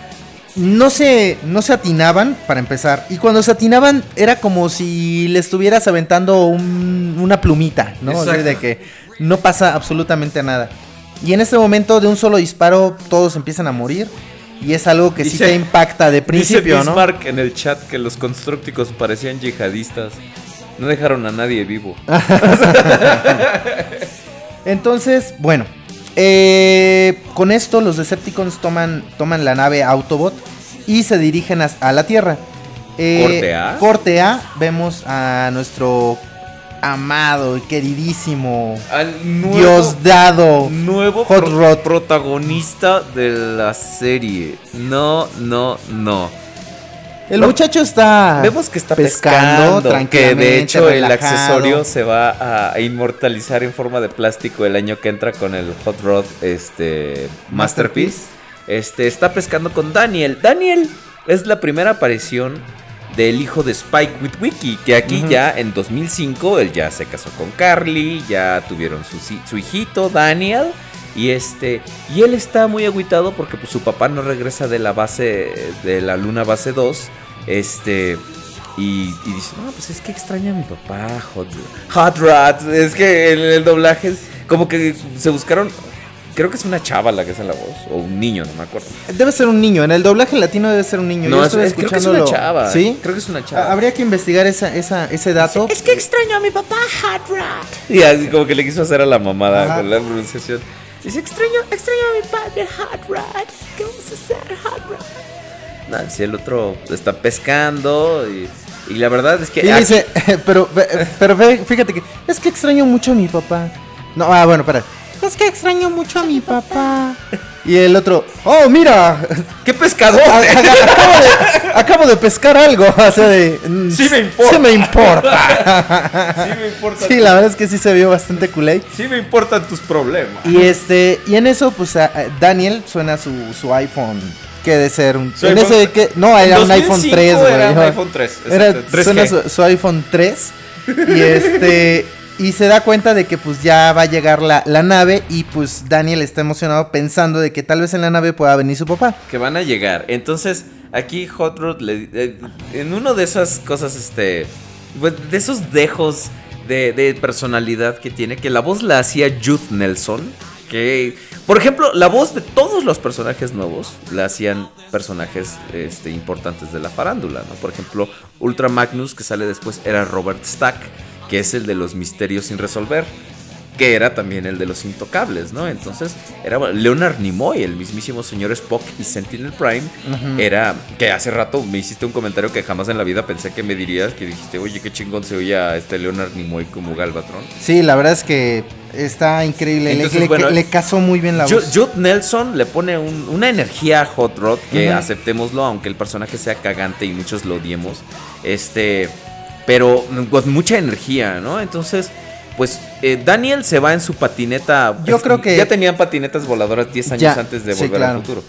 no se, no se atinaban para empezar. Y cuando se atinaban era como si le estuvieras aventando un- una plumita, ¿no? O sea, de que no pasa absolutamente nada. Y en este momento de un solo disparo todos empiezan a morir. Y es algo que sí Dice- te impacta de principio, Dice ¿no? Bismarck en el chat que los constructicos parecían yihadistas. No dejaron a nadie vivo. Entonces, bueno, eh, con esto los Decepticons toman, toman la nave Autobot y se dirigen a, a la Tierra. Eh, Corte A. Corte A, vemos a nuestro amado y queridísimo Al nuevo, Dios dado nuevo Hot pro- Rod. protagonista de la serie. No, no, no. El Lo- muchacho está Vemos que está pescando, pescando, que de hecho el accesorio se va a inmortalizar en forma de plástico el año que entra con el Hot Rod este Masterpiece. Este está pescando con Daniel. Daniel es la primera aparición del hijo de Spike Witwicky, que aquí ya en 2005 él ya se casó con Carly, ya tuvieron su, su hijito Daniel y este y él está muy agüitado porque pues, su papá no regresa de la base de la luna base 2, este y, y dice, no, pues es que extraña a mi papá, Hot, Hot Rod. Es que en el doblaje es como que se buscaron, creo que es una chava la que hace la voz, o un niño, no me acuerdo. Debe ser un niño, en el doblaje latino debe ser un niño. No, Yo es- es- creo que es una escuchándolo. chava. ¿Sí? Creo que es una chava. Habría que investigar esa, esa, ese dato. Es que extraño a mi papá, Hot Rod. Y así como que le quiso hacer a la mamada Ajá. con la pronunciación. Dice, extraño, extraño a mi padre, Hot Rod. ¿Qué vamos a hacer, Hot Rod? No, si el otro está pescando y, y la verdad es que... Y aquí- dice, pero, ve- pero fíjate que es que extraño mucho a mi papá. No, ah, bueno, espera. Es que extraño mucho a mi papá. Y el otro, oh, mira, ¡Qué pescador! a- a- acabo, de, acabo de pescar algo. O sea, de. mm, Sí me importa. Sí me importa. Sí me importa. Sí, la verdad es que sí se vio bastante culé. Sí me importan tus problemas. Y este, y en eso, pues a- a Daniel suena su, su iPhone. Que de ser un. Su en iPhone- ese que. No, era un iPhone 2005 3, güey. era un iPhone 3, Era, exacto, 3G. suena su, su iPhone 3. Y este. Y se da cuenta de que pues ya va a llegar la, la nave. Y pues Daniel está emocionado pensando de que tal vez en la nave pueda venir su papá. que van a llegar. Entonces, aquí Hot Rod le- eh, en uno de esas cosas, este, pues, de esos dejos de, de personalidad que tiene, que la voz la hacía Jude Nelson, que, por ejemplo, la voz de todos los personajes nuevos la hacían personajes este, importantes de la farándula, ¿no? Por ejemplo, Ultra Magnus, que sale después, era Robert Stack, que es el de los misterios sin resolver que era también el de los intocables, ¿no? Entonces, era Leonard Nimoy, el mismísimo señor Spock y Sentinel Prime, era que hace rato me hiciste un comentario que jamás en la vida pensé que me dirías, que dijiste, oye, qué chingón se oía este Leonard Nimoy como Galvatron. Sí, la verdad es que está increíble. Le- Entonces, le, bueno, le casó muy bien la voz. Jude Nelson le pone un- una energía a Hot Rod que aceptémoslo, aunque el personaje sea cagante y muchos lo odiemos. Este, pero con mucha energía, ¿no? Entonces, pues eh, Daniel se va en su patineta. Yo Es- creo que- ya tenían patinetas voladoras 10 años Ya, antes de sí, volver claro. al futuro.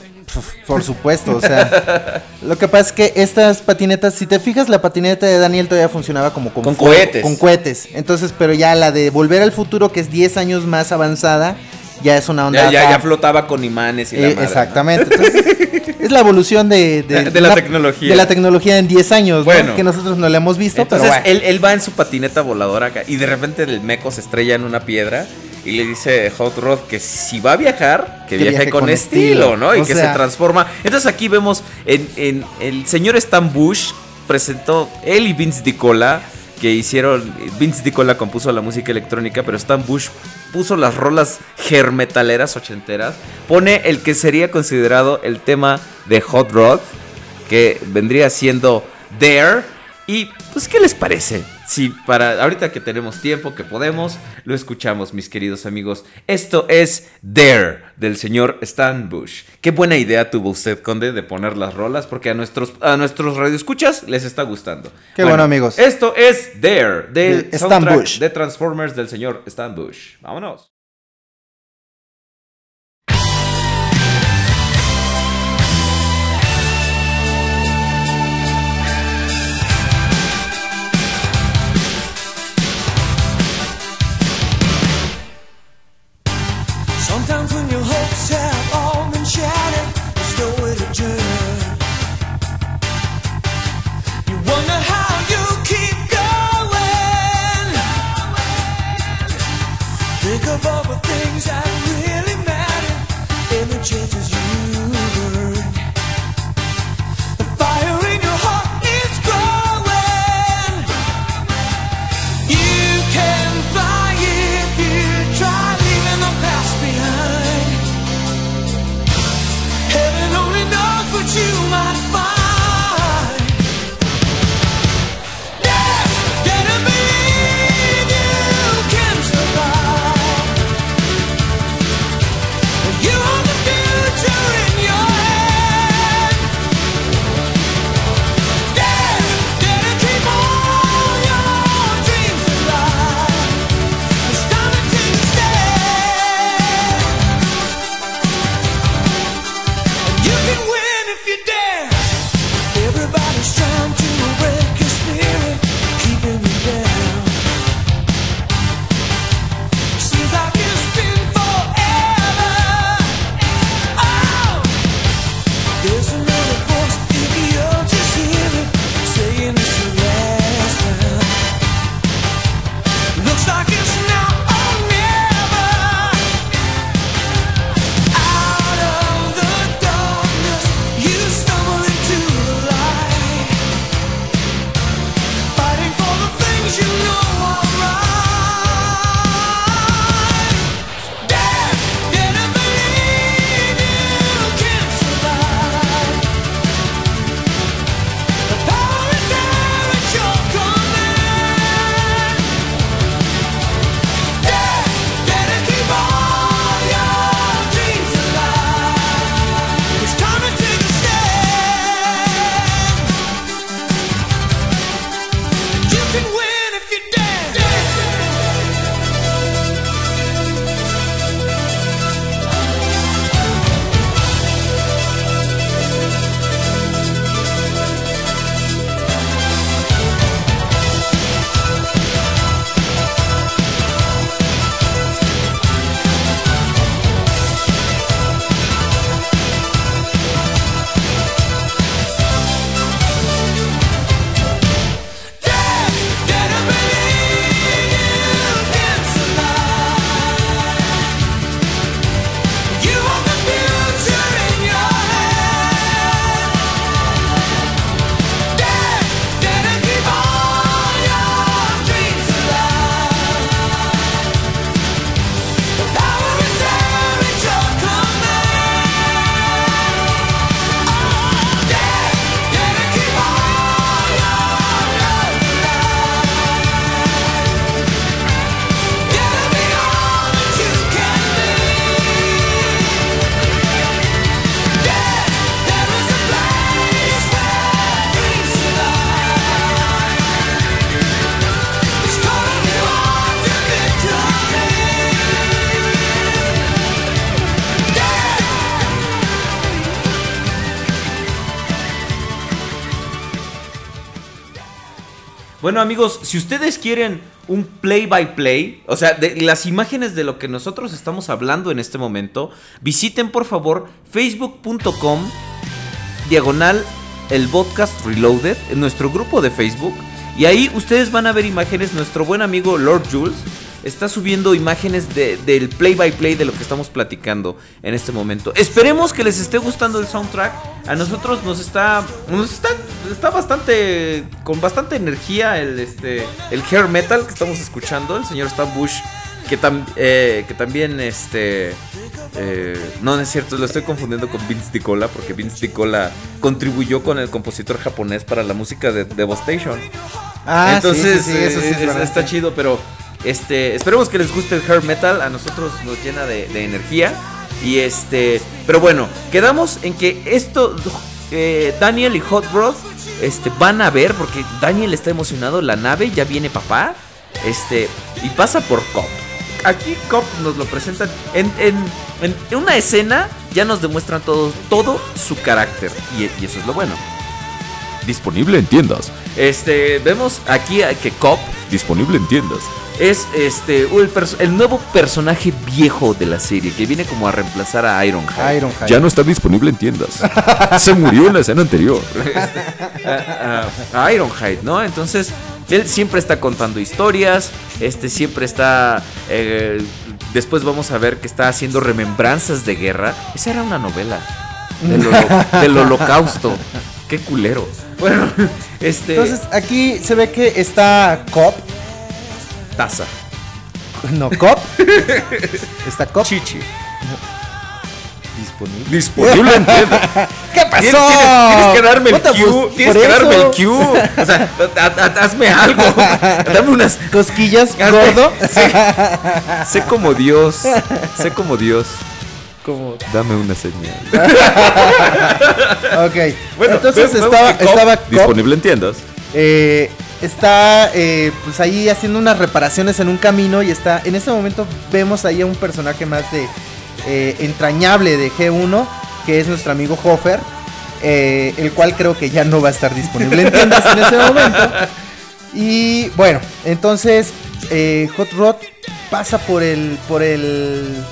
Por supuesto, o sea. lo que pasa es que estas patinetas, si te fijas, la patineta de Daniel todavía funcionaba como con, Con fuego, cohetes. Con cohetes. Entonces, pero ya la de Volver al Futuro, que es 10 años más avanzada, ya es una onda. Ya, ya, ya flotaba con imanes y la Eh, madre, ¿no? exactamente. Entonces, es la evolución de, De la tecnología. De la tecnología en 10 años, ¿no? Bueno. que nosotros no la hemos visto, Entonces pero bueno. él, él va en su patineta voladora acá y de repente el meco se estrella en una piedra y le dice Hot Rod que si va a viajar, que, Que viaje, viaje con, con estilo, estilo. ¿no? Y O que sea- se transforma. Entonces aquí vemos en, en el señor Stan Bush presentó él y Vince DiCola que hicieron Vince DiCola compuso la música electrónica, pero Stan Bush puso las rolas germetaleras ochenteras, pone el que sería considerado el tema de Hot Rod que vendría siendo There. Y pues, ¿qué les parece? Si para ahorita que tenemos tiempo, que podemos, lo escuchamos, mis queridos amigos. Esto es There del señor Stan Bush. Qué buena idea tuvo usted, Conde, de poner las rolas, porque a nuestros, a nuestros radioescuchas les está gustando. Qué bueno, amigos. Esto es There del De Stan Bush. de Transformers del señor Stan Bush. Vámonos. Bueno amigos, si ustedes quieren un play by play, o sea, de las imágenes de lo que nosotros estamos hablando en este momento, visiten por favor facebook.com diagonal el podcast reloaded en nuestro grupo de Facebook y ahí ustedes van a ver imágenes, nuestro buen amigo Lord Jules está subiendo imágenes de- del play by play de lo que estamos platicando en este momento. Esperemos que les esté gustando el soundtrack. A nosotros nos está nos está, está bastante con bastante energía el este el hair metal que estamos escuchando, el señor Stan Bush que, tam- eh, que también este eh, no, no es cierto, lo estoy confundiendo con Vince DiCola porque Vince DiCola contribuyó con el compositor japonés para la música de Devastation. Ah, Entonces, sí, sí, sí, eso sí eh, es verdad. está chido, pero este, esperemos que les guste el hair metal. A nosotros nos llena de, energía. Y este, pero bueno, quedamos en que esto, eh, Daniel y Hot Rod, este, van a ver, porque Daniel está emocionado, la nave, ya viene papá, este, y pasa por Cop. Aquí Cop nos lo presentan en, en, en- una escena, ya nos demuestran todo, todo su carácter, y eso es lo bueno. Disponible en tiendas. Este, vemos aquí a que Cop Disponible en tiendas. es este el, nuevo personaje viejo de la serie que viene como a reemplazar a Ironhide. Ironhide. Ya no está disponible en tiendas. Se murió en la escena anterior. a, a- a Ironhide, ¿no? Entonces, él siempre está contando historias, este siempre está... eh, después vamos a ver que está haciendo remembranzas de guerra. Esa era una novela del, holo- del holocausto. Qué culero. Bueno, este... Entonces aquí se ve que está Cop. taza. No, Cop. está Cop. Chichi. Disponible. Disponible en. ¿Qué pasó? tienes- tienes que darme el pues, tienes que darme el cue. O sea, ha- ha- hazme algo. Dame unas. Cosquillas, hazme- gordo. Sé, sé como Dios. Sé como Dios. Como- Dame una señal. Ok. Bueno, Entonces estaba, que Cop- estaba Cop, Disponible en tiendas. eh, está eh, pues ahí haciendo unas reparaciones en un camino y está en este momento vemos ahí a un personaje más de eh, entrañable de G1 que es nuestro amigo Hofer eh, el cual creo que ya no va a estar disponible en tiendas en ese momento y bueno entonces eh, Hot Rod pasa por el por el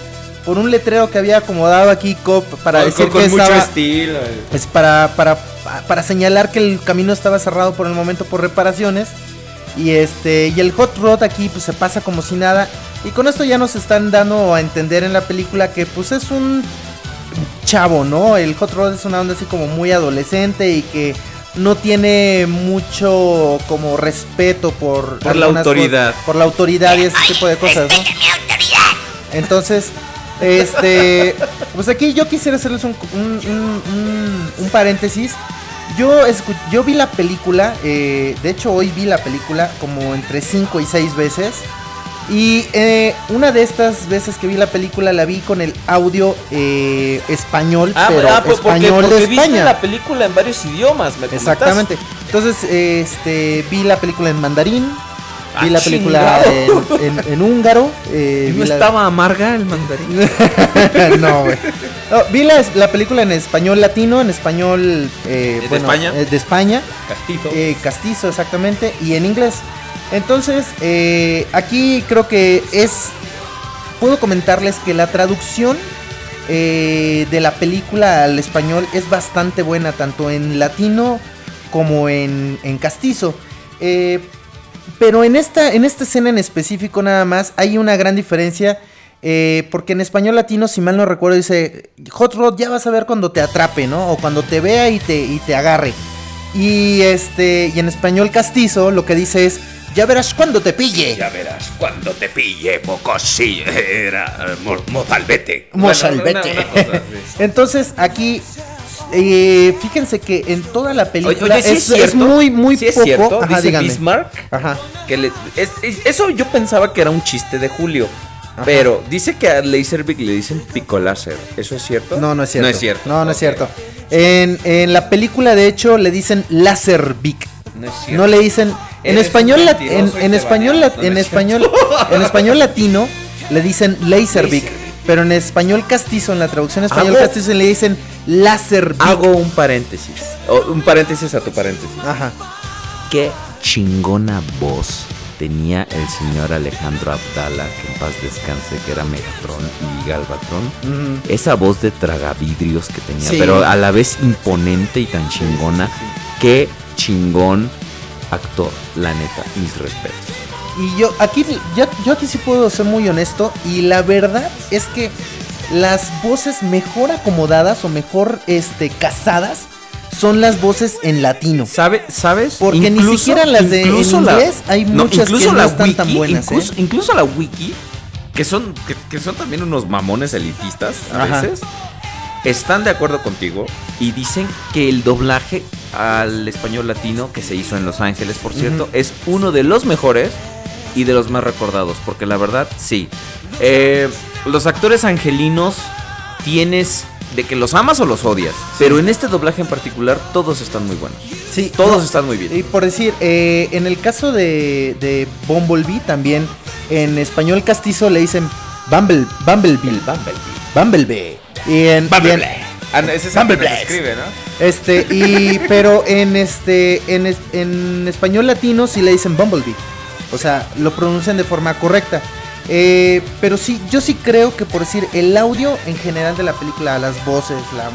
por un letrero que había acomodado aquí Cop para decir con, que mucho estaba estilo. es para, para, para señalar que el camino estaba cerrado por el momento por reparaciones. Y este. Y el hot rod aquí pues se pasa como si nada. Y con esto ya nos están dando a entender en la película que pues es un chavo, ¿no? El hot rod es una onda así como muy adolescente y que no tiene mucho como respeto por, Por la autoridad. por la autoridad y ese tipo de cosas, ¿no? Entonces, este, pues aquí yo quisiera hacerles un, un, un- un- un paréntesis. Yo, yo vi la película, eh, de hecho hoy vi la película como entre 5 y 6 veces. Y eh, una de estas veces que vi la película la vi con el audio eh, español, pero ah, pues, porque, español porque de viste España. la película en varios idiomas, me comentaste. Exactamente. Entonces, este, vi la película en mandarín, Ah, vi la película en, en- en húngaro. eh, ¿Y vi no la- estaba amarga el mandarín? no, güey. No, vi la, la película en español latino, en español eh, ¿De bueno, España? eh, de España, Castizo. eh, castizo exactamente, y en inglés. Entonces, eh, aquí creo que es, puedo comentarles que la traducción eh, de la película al español es bastante buena, tanto en latino como en, en castizo. Eh, pero en esta, en esta escena en específico nada más hay una gran diferencia. eh, porque en español latino, si mal no recuerdo, dice Hot Rod ya vas a ver cuando te atrape, ¿no? O cuando te vea y te, y te agarre. Y este. Y en español castizo lo que dice es. Ya verás cuando te pille. Ya verás, cuando te pille, mocosí, era eh, mo- mozalbete. Mozalbete. Bueno. Entonces aquí. Eh, fíjense que en toda la película Oye, sí es, es cierto. es muy, muy sí es poco. cierto, Ajá, dice. Bismarck. Ajá. Que le- es- es- eso yo pensaba que era un chiste de Julio. Ajá. Pero dice que a Laserbeak le dicen pico láser. ¿Eso es cierto? No, no es cierto. No es cierto. No, no es cierto. En, en la película, de hecho, le dicen Laserbeak. No es cierto. No le dicen. En español, en, en español, no, en español, en español latino le dicen Laserbeak, pero en español castizo, en la traducción español Hago- castizo le dicen Laserbeak. Hago un paréntesis. O un paréntesis a tu paréntesis. Ajá. Qué chingona voz tenía el señor Alejandro Abdala, que en paz descanse, que era Megatron y Galvatron. Esa voz de tragavidrios que tenía, Sí. pero a la vez imponente y tan chingona. Qué chingón actor, la neta, mis respetos. Y yo aquí, ya- yo aquí sí puedo ser muy honesto. Y la verdad es que las voces mejor acomodadas o mejor este, casadas son las voces en latino. ¿Sabe, ¿Sabes? Porque ni siquiera las de en incluso la- inglés hay muchas que no están tan buenas, Incluso, ¿eh? incluso la wiki, que son, que, que son también unos mamones elitistas a Ajá. veces, están de acuerdo contigo y dicen que el doblaje al español latino que se hizo en Los Ángeles, por cierto, es uno de los mejores y de los más recordados. Porque la verdad, sí. Eh, los actores angelinos tienes de que los amas o los odias. Pero en este doblaje en particular, todos están muy buenos. Sí, Todos no, están muy bien. Y por decir, eh, en el caso de, de Bumblebee también, en español castizo le dicen Bumble, Bumblebee. Bumblebee. Y en, y en- Ah, no, ese es el que Bumblebee. se escribe, ¿no? este, y, pero en este, en, en español latino sí le dicen Bumblebee. O sea, lo pronuncian de forma correcta. Eh, pero sí, yo sí creo que por decir, el audio en general de la película, las voces, la,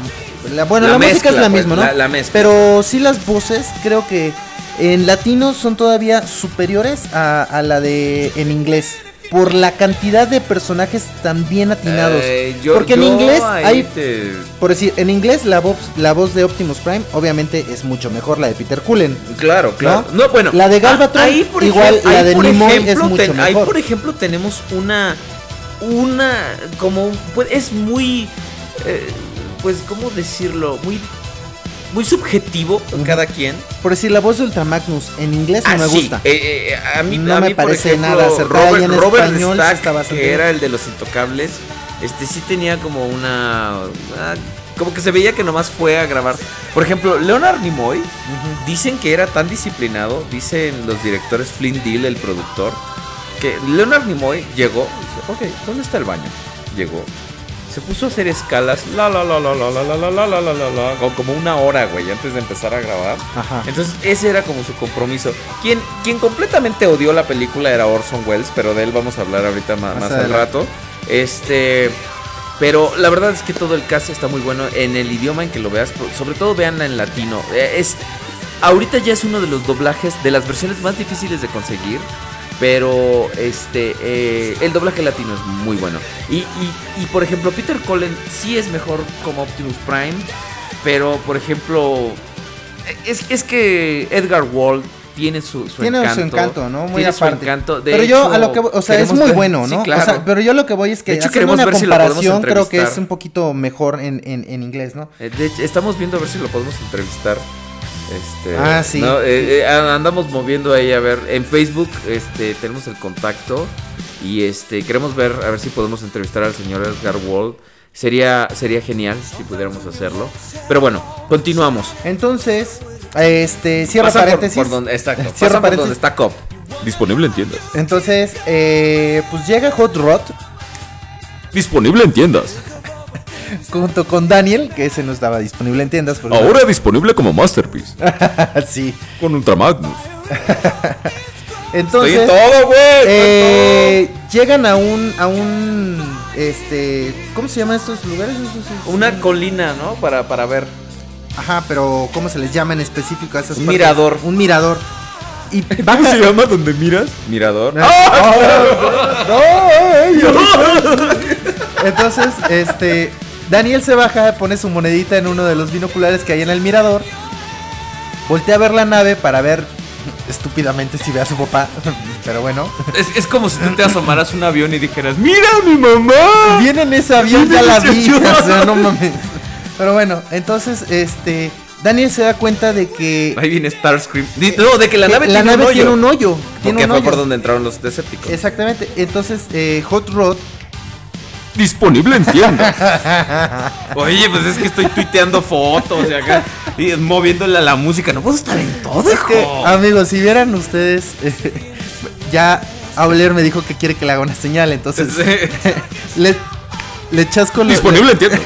la- bueno, la, La música es mezcla, la pues, misma, ¿no? la- la mezcla. Pero sí las voces, creo que en latino son todavía superiores a, a la de en inglés. Por la cantidad de personajes tan bien atinados. Eh, yo- Porque en yo inglés hay te- por decir, en inglés la voz, la voz de Optimus Prime obviamente es mucho mejor la de Peter Cullen. Claro, claro. No, bueno. La de Galvatron, ah, ahí, por igual, ejemplo- la de Nimoy es mucho ten- Ahí, mejor. por ejemplo, tenemos una. Una. Como. Pues es muy. eh, pues, ¿cómo decirlo? Muy. Muy subjetivo cada quien. Por decir, la voz de Ultramagnus en inglés no Ah, me sí. gusta. Eh, eh, a mí, No a me mí, por parece ejemplo, nada acertada, Robert, en Robert español Stack, está bastante que bien. era el de los intocables, este sí tenía como una... ah, como que se veía que nomás fue a grabar. Por ejemplo, Leonard Nimoy, dicen que era tan disciplinado, dicen los directores Flynn Deal, el productor, que Leonard Nimoy llegó y dice, ok, ¿dónde está el baño? Llegó. Se puso a hacer escalas, la la la la la la la la la la la la la, como- una hora, güey, antes de empezar a grabar. Ajá. Entonces ese era como su compromiso. Quien, quien completamente odió la película era Orson Welles, pero de él vamos a hablar ahorita Más más, al rato. Este, pero la verdad es que todo el cast está muy bueno en el idioma en que lo veas, sobre todo veanla en latino. Eh, Es ahorita ya es uno de los doblajes de las versiones más difíciles de conseguir. Pero este eh, el doblaje latino es muy bueno. Y, y- y, por ejemplo, Peter Cullen sí es mejor como Optimus Prime. Pero por ejemplo, Es, es que Edgar Wall tiene su, su Tiene encanto. su encanto, ¿no? Muy tiene su aparte. encanto. De pero yo a lo que voy- o sea, es muy ver- bueno, Sí, ¿no? claro. O sea, pero yo lo que voy es que De hecho, queremos una ver si lo creo que es un poquito mejor en, en, en inglés, ¿no? Eh, de hecho, estamos viendo a ver si lo podemos entrevistar. Este, Ah, sí. ¿no? Eh, eh, andamos moviendo ahí a ver. En Facebook este, tenemos el contacto. Y este queremos ver a ver si podemos entrevistar al señor Edgar Wall. Sería, sería genial si pudiéramos hacerlo. Pero bueno, continuamos. Entonces, este, cierra Pasa paréntesis. Por, donde, exacto. Cierra por paréntesis. donde está Cop. Disponible en tiendas. Entonces, eh, pues llega Hot Rod Disponible en tiendas. Junto con Daniel, que ese no estaba disponible en tiendas. Ahora disponible como Masterpiece. sí. Con Ultra Magnus. Entonces, Estoy en todo, güey. eh, llegan a un, a un, este, ¿cómo se llaman estos lugares? Una colina, ¿no? Para, para ver. Ajá, pero ¿cómo se les llama en específico a esas Un partes? mirador. Un mirador. Y ¿Cómo se llama donde miras? Mirador. Entonces, este, Daniel se baja, pone su monedita en uno de los binoculares que hay en el mirador. Voltea a ver la nave para ver estúpidamente si ve a su papá. Pero bueno. Es, es como si tú te asomaras a un avión y dijeras, ¡Mira mi mamá! Viene en ese avión, ya la vi. avión. O sea, no mames. Pero bueno, entonces, este. Daniel se da cuenta de que Ahí viene Starscream. No, de que la que nave, la tiene, nave un hoyo. tiene un hoyo. Tiene Porque un fue hoyo. por donde entraron los Decepticons. Exactamente. Entonces, eh, Hot Rod. Disponible en tiendas. Oye, pues es que estoy tuiteando fotos y acá y moviéndole a la música. No puedo estar en todo, Es que, hijo. amigos, si vieran ustedes. ya Auler me dijo que quiere que le haga una señal. Entonces, le, le chasco lo- Disponible en tiendas.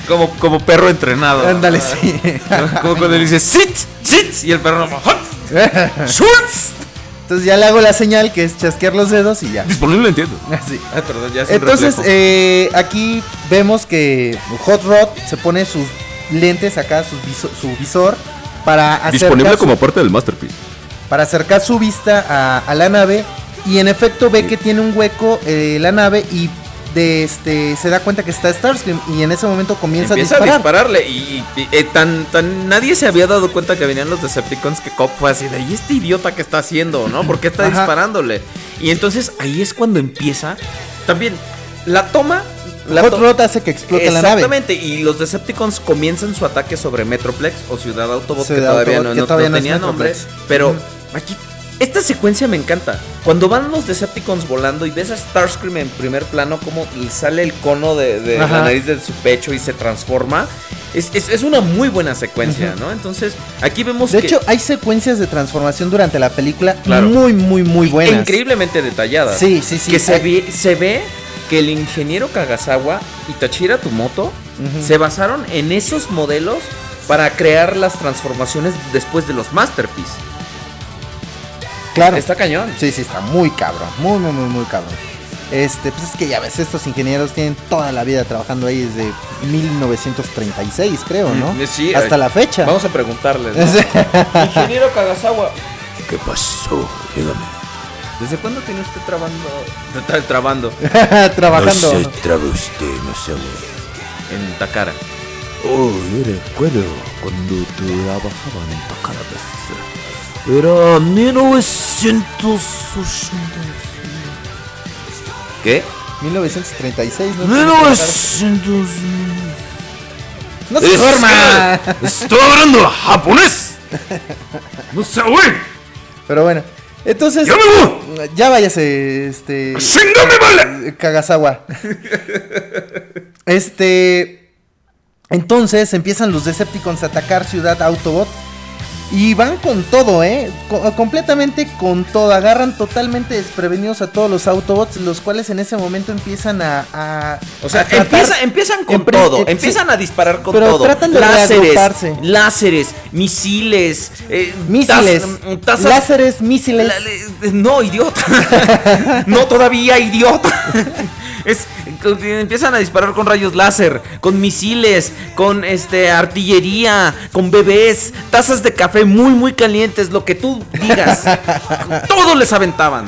como, como perro entrenado. Ándale, sí. Como cuando le dices, ¡Sit! ¡Sit! Y el perro no. ¡Schultz! Entonces ya le hago la señal que es chasquear los dedos y ya. Disponible en tiendas. Así. Ay, perdón, ya es Entonces, eh, aquí vemos que Hot Rod se pone sus lentes acá, sus viso- su visor, para acercar, Disponible su, como parte del Masterpiece. para acercar su vista a, a la nave. Y en efecto ve que tiene un hueco eh, la nave y de este se da cuenta que está Starscream. Y en ese momento comienza, Empieza a disparar. dispararle y, y- y, eh, tan, tan nadie se había dado cuenta que venían los Decepticons que Cop fue así de ¿y este idiota que está haciendo? ¿No? ¿Por qué está disparándole? Y entonces ahí es cuando empieza también la toma la Hot Rod hace que explote la nave. Exactamente, y los Decepticons comienzan su ataque sobre Metroplex o Ciudad Autobot, que todavía Autobot, no, que no- todavía no no es tenía nombre. Pero aquí, esta secuencia me encanta. Cuando van los Decepticons volando y ves a Starscream en primer plano, como sale el cono de, de la nariz de su pecho y se transforma. Es, es- es una muy buena secuencia, ¿no? Entonces, aquí vemos De que. hecho, hay secuencias de transformación durante la película Claro. muy, muy, muy buenas. increíblemente detalladas. Sí, sí, sí. que se ve, se ve que el ingeniero Kagasawa y Tachira Tumoto se basaron en esos modelos para crear las transformaciones después de los Masterpiece. Claro. Está cañón. Sí, sí, está muy cabrón. Muy, muy, muy, muy cabrón. Este, pues es que ya ves, estos ingenieros tienen toda la vida trabajando ahí desde 1936, creo, ¿no? Mm, sí, Hasta eh, la fecha. Vamos a preguntarles. ¿no? ingeniero Kagasawa, ¿Qué pasó? Dígame. ¿desde cuándo tiene usted trabando? tra- trabando Trabajando. No se trabe usted, no se güey. en Takara. Oh, yo recuerdo cuando trabajaba en Takara. Era 1980. ¿Qué? 1936, ¿no? 1900. ¡No se duerma! Estoy hablando japonés. No sé, güey. Pero bueno, entonces. ¡Ya me voy! Ya váyase, este. ¡Chingame, vale! Kagasawa. Este. Entonces empiezan los Decepticons a atacar Ciudad Autobot. Y van con todo, ¿eh? Co- completamente con todo. Agarran totalmente desprevenidos a todos los Autobots, los cuales en ese momento empiezan a. a- O sea, a tratar- empieza- empiezan con todo, eh, empiezan a disparar con Pero todo. tratan de láseres, láseres, misiles, eh, Misiles. taz- tazas- láseres, misiles. La- no, idiota. no, todavía, idiota. Es, empiezan a disparar con rayos láser, con misiles, con este artillería, con bebés, tazas de café muy muy calientes, lo que tú digas. Todos les aventaban.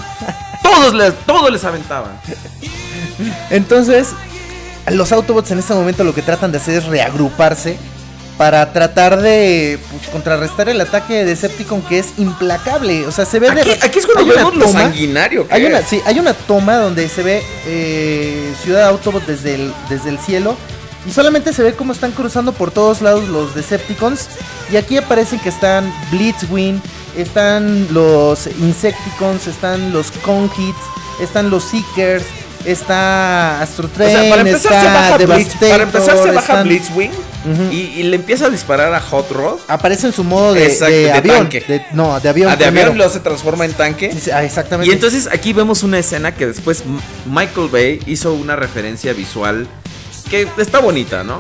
Todos les, todos les aventaban. Entonces, los Autobots en este momento lo que tratan de hacer es reagruparse para tratar de pues, contrarrestar el ataque de Decepticon que es implacable. O sea, se ve de Aquí, aquí es cuando vemos lo toma- sanguinario que Hay una, sí, hay una toma donde se ve eh, Ciudad Autobot desde el, desde el cielo. Y solamente se ve cómo están cruzando por todos lados los Decepticons. Y aquí aparecen que están Blitzwing, están los Insecticons, están los Conhits, están los Seekers, está Astro O Train, sea, para empezar se está Blitz, Devastator, para empezar se baja están- Blitzwing Y, y le empieza a disparar a Hot Rod. Aparece en su modo de, Exacto, de de avión. tanque. de- no, de avión. Ah, de primero. avión luego se transforma en tanque. Ah, exactamente. Y entonces aquí vemos una escena que después Michael Bay hizo una referencia visual que está bonita, ¿no?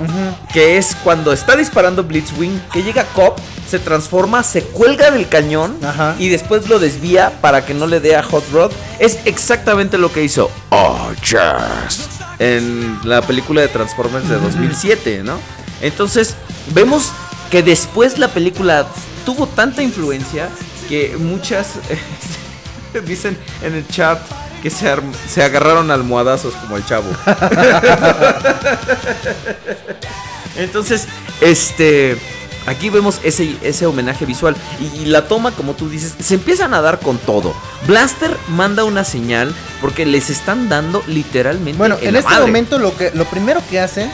Que es cuando está disparando Blitzwing, que llega Cop, se transforma, se cuelga del cañón Ajá. y después lo desvía para que no le dé a Hot Rod. Es exactamente lo que hizo Oh Yes en la película de Transformers de 2007, ¿no? Entonces, vemos que después la película tuvo tanta influencia que muchas dicen en el chat que se, se agarraron almohadazos como el chavo. Entonces, este. Aquí vemos ese, ese homenaje visual. Y, y la toma, como tú dices, se empiezan a dar con todo. Blaster manda una señal porque les están dando literalmente. Bueno, en este madre. momento lo que lo primero que hacen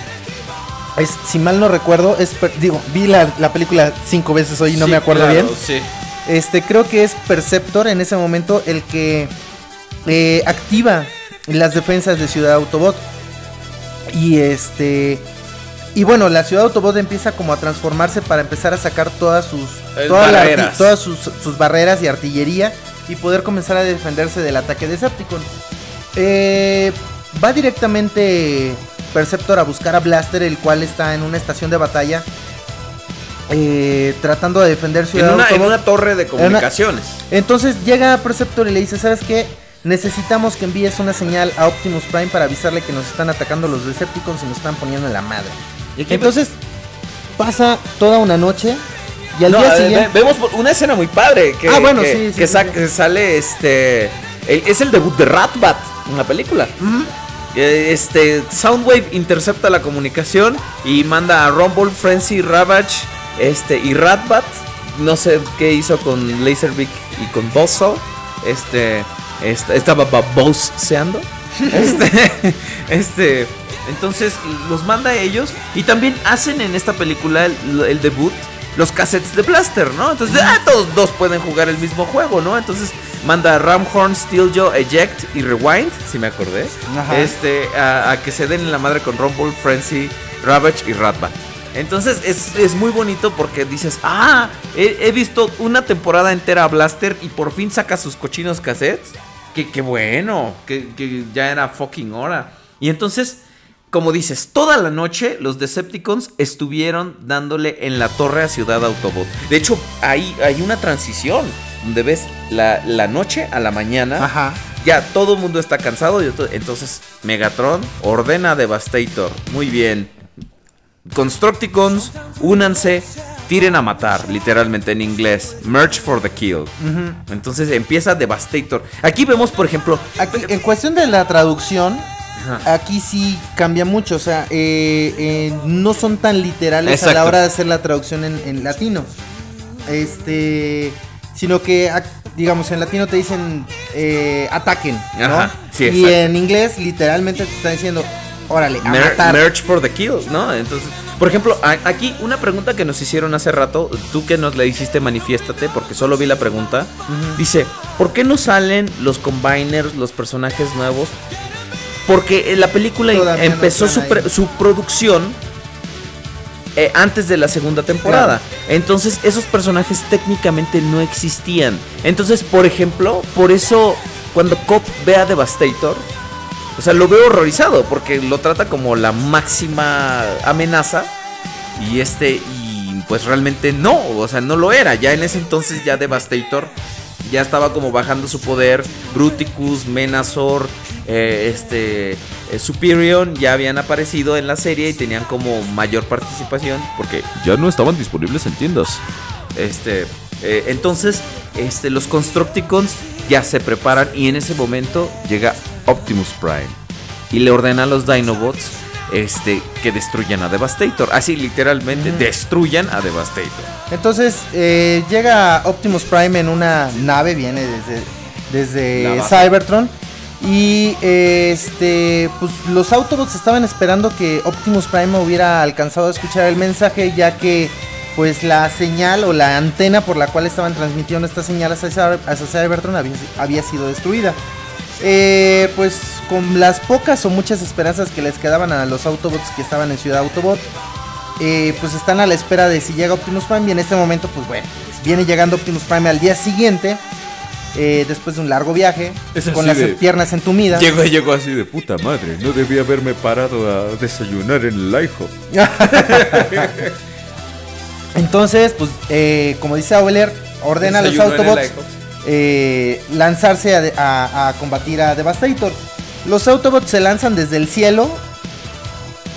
es, si mal no recuerdo, es digo, vi la, la película cinco veces hoy y no Sí, me acuerdo claro, bien. Sí. Este, creo que es Perceptor en ese momento el que eh, activa las defensas de Ciudad Autobot. Y este. Y bueno, la Ciudad Autobot empieza como a transformarse para empezar a sacar todas sus. La barreras. todas sus, sus barreras y artillería. Y poder comenzar a defenderse del ataque de Decepticon. Eh, va directamente Perceptor a buscar a Blaster, el cual está en una estación de batalla. eh, tratando de defender En Ciudad una, en una torre de comunicaciones. Entonces llega Perceptor y le dice, ¿sabes qué? Necesitamos que envíes una señal a Optimus Prime para avisarle que nos están atacando los Decepticons y nos están poniendo en la madre. Entonces pasa toda una noche y al No, día siguiente... ve- vemos una escena muy padre. Que, Ah, bueno, que- sí, sí, que sí, sa- sí. que sale este. el- es el debut de Ratbat en la película. Este Soundwave intercepta la comunicación y manda a Rumble, Frenzy, Ravage este, y Ratbat. No sé qué hizo con Laserbeak y con Buzzsaw. Este, este estaba baboseando. Este, este, entonces los manda a ellos y también hacen en esta película el, el debut los cassettes de Blaster, ¿no? Entonces, ah, todos dos pueden jugar el mismo juego, ¿no? Entonces manda a Ramhorn, Steeljaw, Eject y Rewind, si me acordé, Ajá. este, a, a que se den en la madre con Rumble, Frenzy, Ravage y Ratbat. Entonces es, es muy bonito porque dices, ah, he, he visto una temporada entera a Blaster y por fin saca sus cochinos cassettes. Que, que bueno, que, que ya era fucking hora. Y entonces, como dices, toda la noche los Decepticons estuvieron dándole en la torre a Ciudad Autobot. De hecho, hay, hay una transición donde ves la, la noche a la mañana. Ajá. Ya todo el mundo está cansado. y entonces, Megatron ordena a Devastator. Muy bien. Constructicons, únanse, tiren a matar, literalmente en inglés. Merge for the kill. Entonces empieza Devastator. Aquí vemos, por ejemplo, Aquí, en cuestión de la traducción, aquí sí cambia mucho. O sea, eh, eh, no son tan literales a la hora de hacer la traducción en, en latino. Este. Sino que, digamos, en latino te dicen eh, ataquen. ¿no? Ajá, sí, y en inglés, literalmente te está diciendo, órale, a Mer- matar. merge for the kill, ¿no? Entonces, por ejemplo, aquí una pregunta que nos hicieron hace rato, tú que nos la hiciste, manifiéstate, porque solo vi la pregunta. Dice, ¿por qué no salen los combiners, los personajes nuevos? Porque eh, la película Todavía no empezó su, están su producción eh, antes de la segunda temporada. Entonces, esos personajes técnicamente no existían. Entonces, por ejemplo, por eso cuando Cop ve a Devastator, o sea, lo veo horrorizado porque lo trata como la máxima amenaza y este y pues realmente no, o sea, no lo era. Ya en ese entonces ya Devastator ya estaba como bajando su poder. Bruticus, Menazor, eh, este Superior ya habían aparecido en la serie y tenían como mayor participación porque Ya no estaban disponibles en tiendas. este, eh, entonces, este, los Constructicons ya se preparan y en ese momento llega Optimus Prime y le ordena a los Dinobots este, que destruyan a Devastator. Así literalmente, destruyan a Devastator. Entonces eh, llega Optimus Prime en una nave, viene desde, desde. Cybertron. Y este, pues los Autobots estaban esperando que Optimus Prime hubiera alcanzado a escuchar el mensaje, ya que pues la señal o la antena por la cual estaban transmitiendo esta señal hacia, hacia Cybertron había, había sido destruida. Eh, pues con las pocas o muchas esperanzas que les quedaban a los Autobots que estaban en Ciudad Autobot, eh, pues están a la espera de si llega Optimus Prime y en este momento pues bueno, viene llegando Optimus Prime al día siguiente, eh, después de un largo viaje, Es con las de- piernas entumidas. Llegó, llegó así de puta madre. No debía haberme parado a desayunar en el IHOP. Entonces, pues eh, como dice Auler, ordena a los Autobots eh, lanzarse a, de- a- a combatir a Devastator. Los Autobots se lanzan desde el cielo,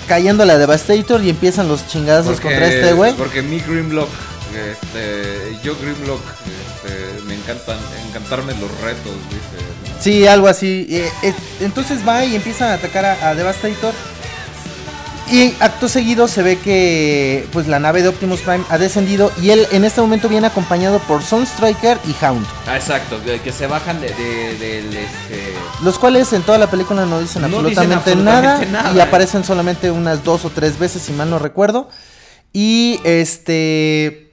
cayendo a la Devastator y empiezan los chingazos contra este güey. Porque mi Grimlock, este, yo Grimlock, este, me encantan, encantarme los retos, dice. Sí, algo así. Eh, eh, entonces va y empiezan a atacar a, a Devastator. Y acto seguido se ve que pues la nave de Optimus Prime ha descendido y él en este momento viene acompañado por Sunstriker y Hound, Ah, exacto, que, se bajan de, este... los cuales en toda la película no dicen No dicen absolutamente, absolutamente nada, nada, y eh. aparecen solamente unas dos o tres veces si mal no recuerdo. Y este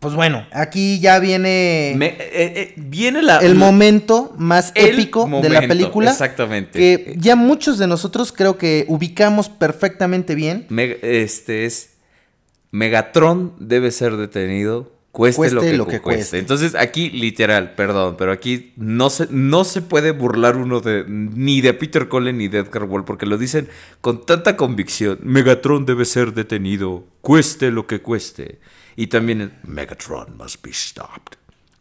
pues bueno, aquí ya viene Me- eh, eh, viene la... el momento más el épico de la película. Exactamente. que ya muchos de nosotros creo que ubicamos perfectamente bien. Este es Megatron debe ser detenido cueste, lo, que, lo que cueste. cueste. Entonces aquí literal, perdón, pero aquí no se no se puede burlar uno de ni de Peter Cullen ni de Edgar Wall porque lo dicen con tanta convicción. Megatron debe ser detenido cueste lo que cueste. Y también el, Megatron must be stopped,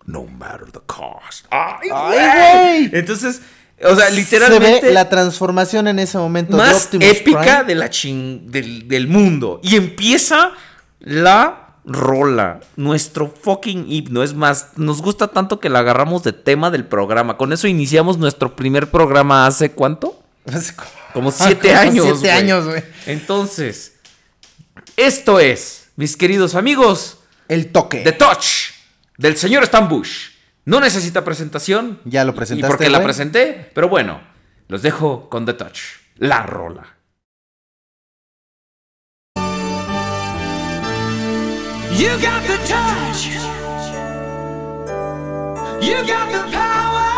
no matter the cost. ¡Ay, ¡Ay, güey! entonces, o sea, Se literalmente ve la transformación en ese momento de más Optimus épica Prime. de la chin- del, del mundo. Y empieza la rola. Nuestro fucking himno. Es más, nos gusta tanto que la agarramos de tema del programa. Con eso iniciamos nuestro primer programa hace cuánto? Como siete Como años. siete años, güey. Entonces, esto es, mis queridos amigos, El toque. The Touch del señor Stan Bush. No necesita presentación. Ya lo Y presentaste, porque la presenté, pero bueno, los dejo con The Touch, la rola. You got the touch. You got the power.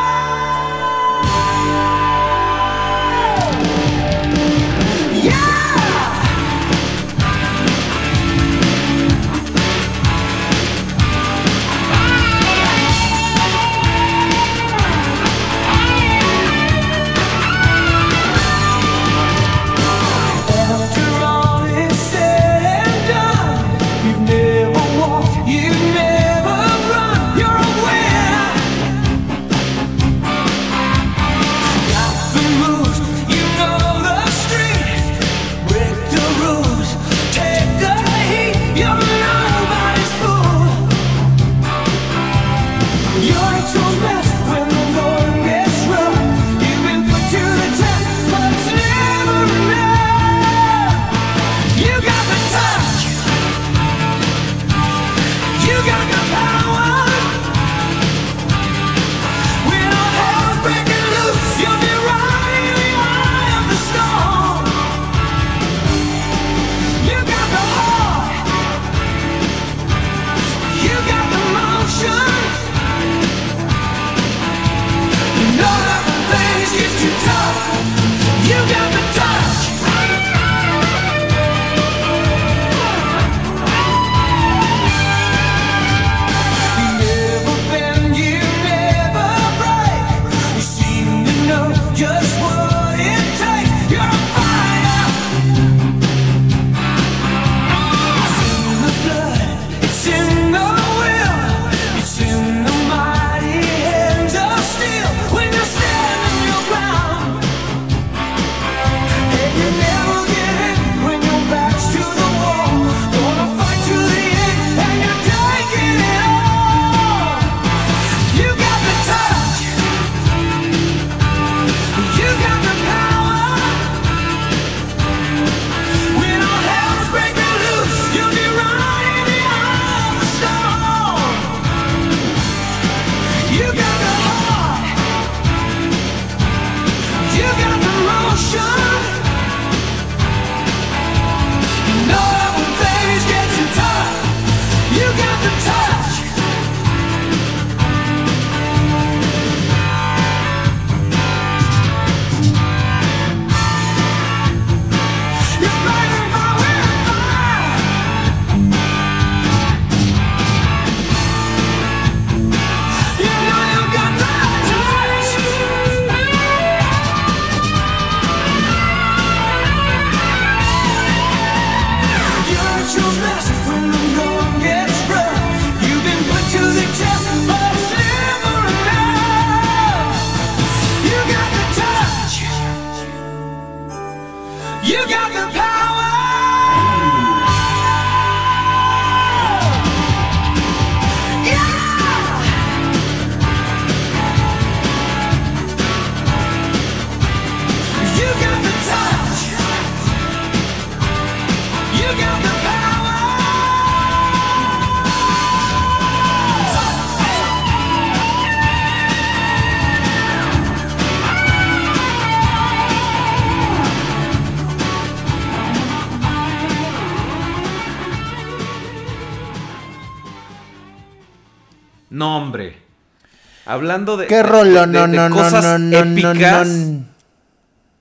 Hablando de. Qué de- rolo, de- no, de no, no, cosas no, épicas.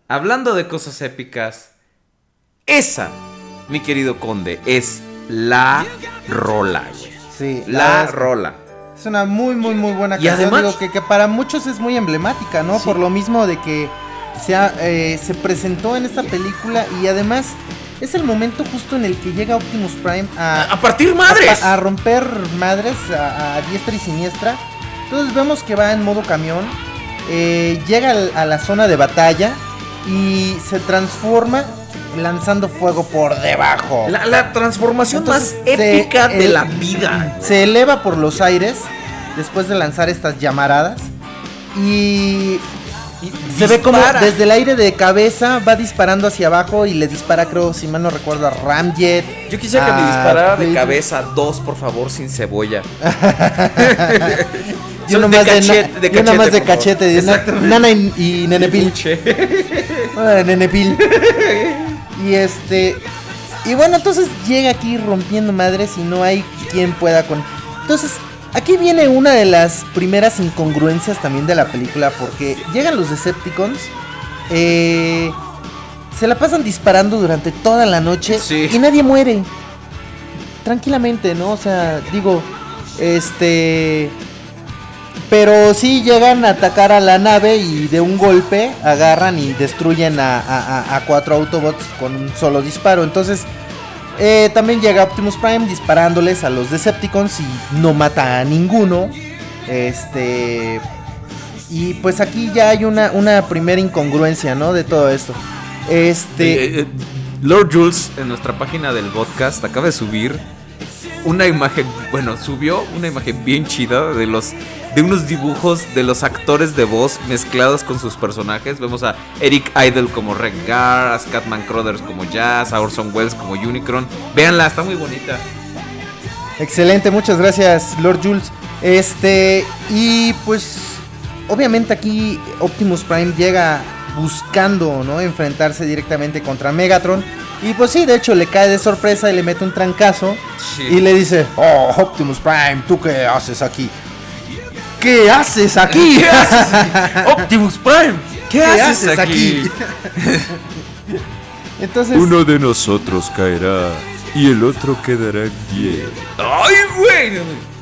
Hablando de cosas épicas. Esa, mi querido conde, es la rola, güey. Sí, La rola. Es una muy, muy, muy buena Y canción. además- Digo que, que para muchos es muy emblemática, ¿no? Por lo mismo de que se, ha- eh, se presentó en esta película y además es el momento justo en el que llega Optimus Prime a, A partir madres. a, a romper madres a, a diestra y siniestra. Entonces vemos que va en modo camión, eh, llega a la zona de batalla y se transforma lanzando fuego por debajo. La, la transformación Entonces, más se- épica de el- la vida. Se eleva por los aires después de lanzar estas llamaradas y se ve como desde el aire de cabeza va disparando hacia abajo y le dispara, creo, si mal no recuerdo, a Ramjet. Yo quisiera que me disparara de cabeza dos, por favor, sin cebolla. Y uno de más de, cachete, na- de cachete, cachete. Exactamente. Nana y, y Nene Pil. Ah, Nene Pil. Y este. Y bueno, entonces llega aquí rompiendo madres y no hay quien pueda con. Entonces, aquí viene una de las primeras incongruencias también de la película. Porque llegan los Decepticons. eh, se la pasan disparando durante toda la noche. Sí. Y nadie muere. Tranquilamente, ¿no? O sea, digo. Este. Pero sí llegan a atacar a la nave y de un golpe agarran y destruyen a, a- a- a cuatro Autobots con un solo disparo. Entonces eh, también llega Optimus Prime disparándoles a los Decepticons y no mata a ninguno. Este... Y pues aquí ya hay una, una primera incongruencia, ¿no? De todo esto. Este... Eh, eh, Lord Jules en nuestra página del podcast acaba de subir una imagen, bueno, subió una imagen bien chida de los de unos dibujos de los actores de voz mezclados con sus personajes. Vemos a Eric Idle como Rengar, a Scatman Crothers como Jazz, a Orson Welles como Unicron. Véanla, está muy bonita. Excelente, muchas gracias, Lord Jules. Este, y pues, obviamente aquí Optimus Prime llega buscando, ¿no? Enfrentarse directamente contra Megatron. Y pues sí, de hecho le cae de sorpresa y le mete un trancazo. Sí. Y le dice, oh, Optimus Prime, ¿tú qué haces aquí? ¿Qué haces aquí? ¿Qué haces? Optimus Prime, ¿qué, ¿Qué haces, haces aquí? Entonces, Uno de nosotros caerá y el otro quedará en pie. ¡Ay, güey!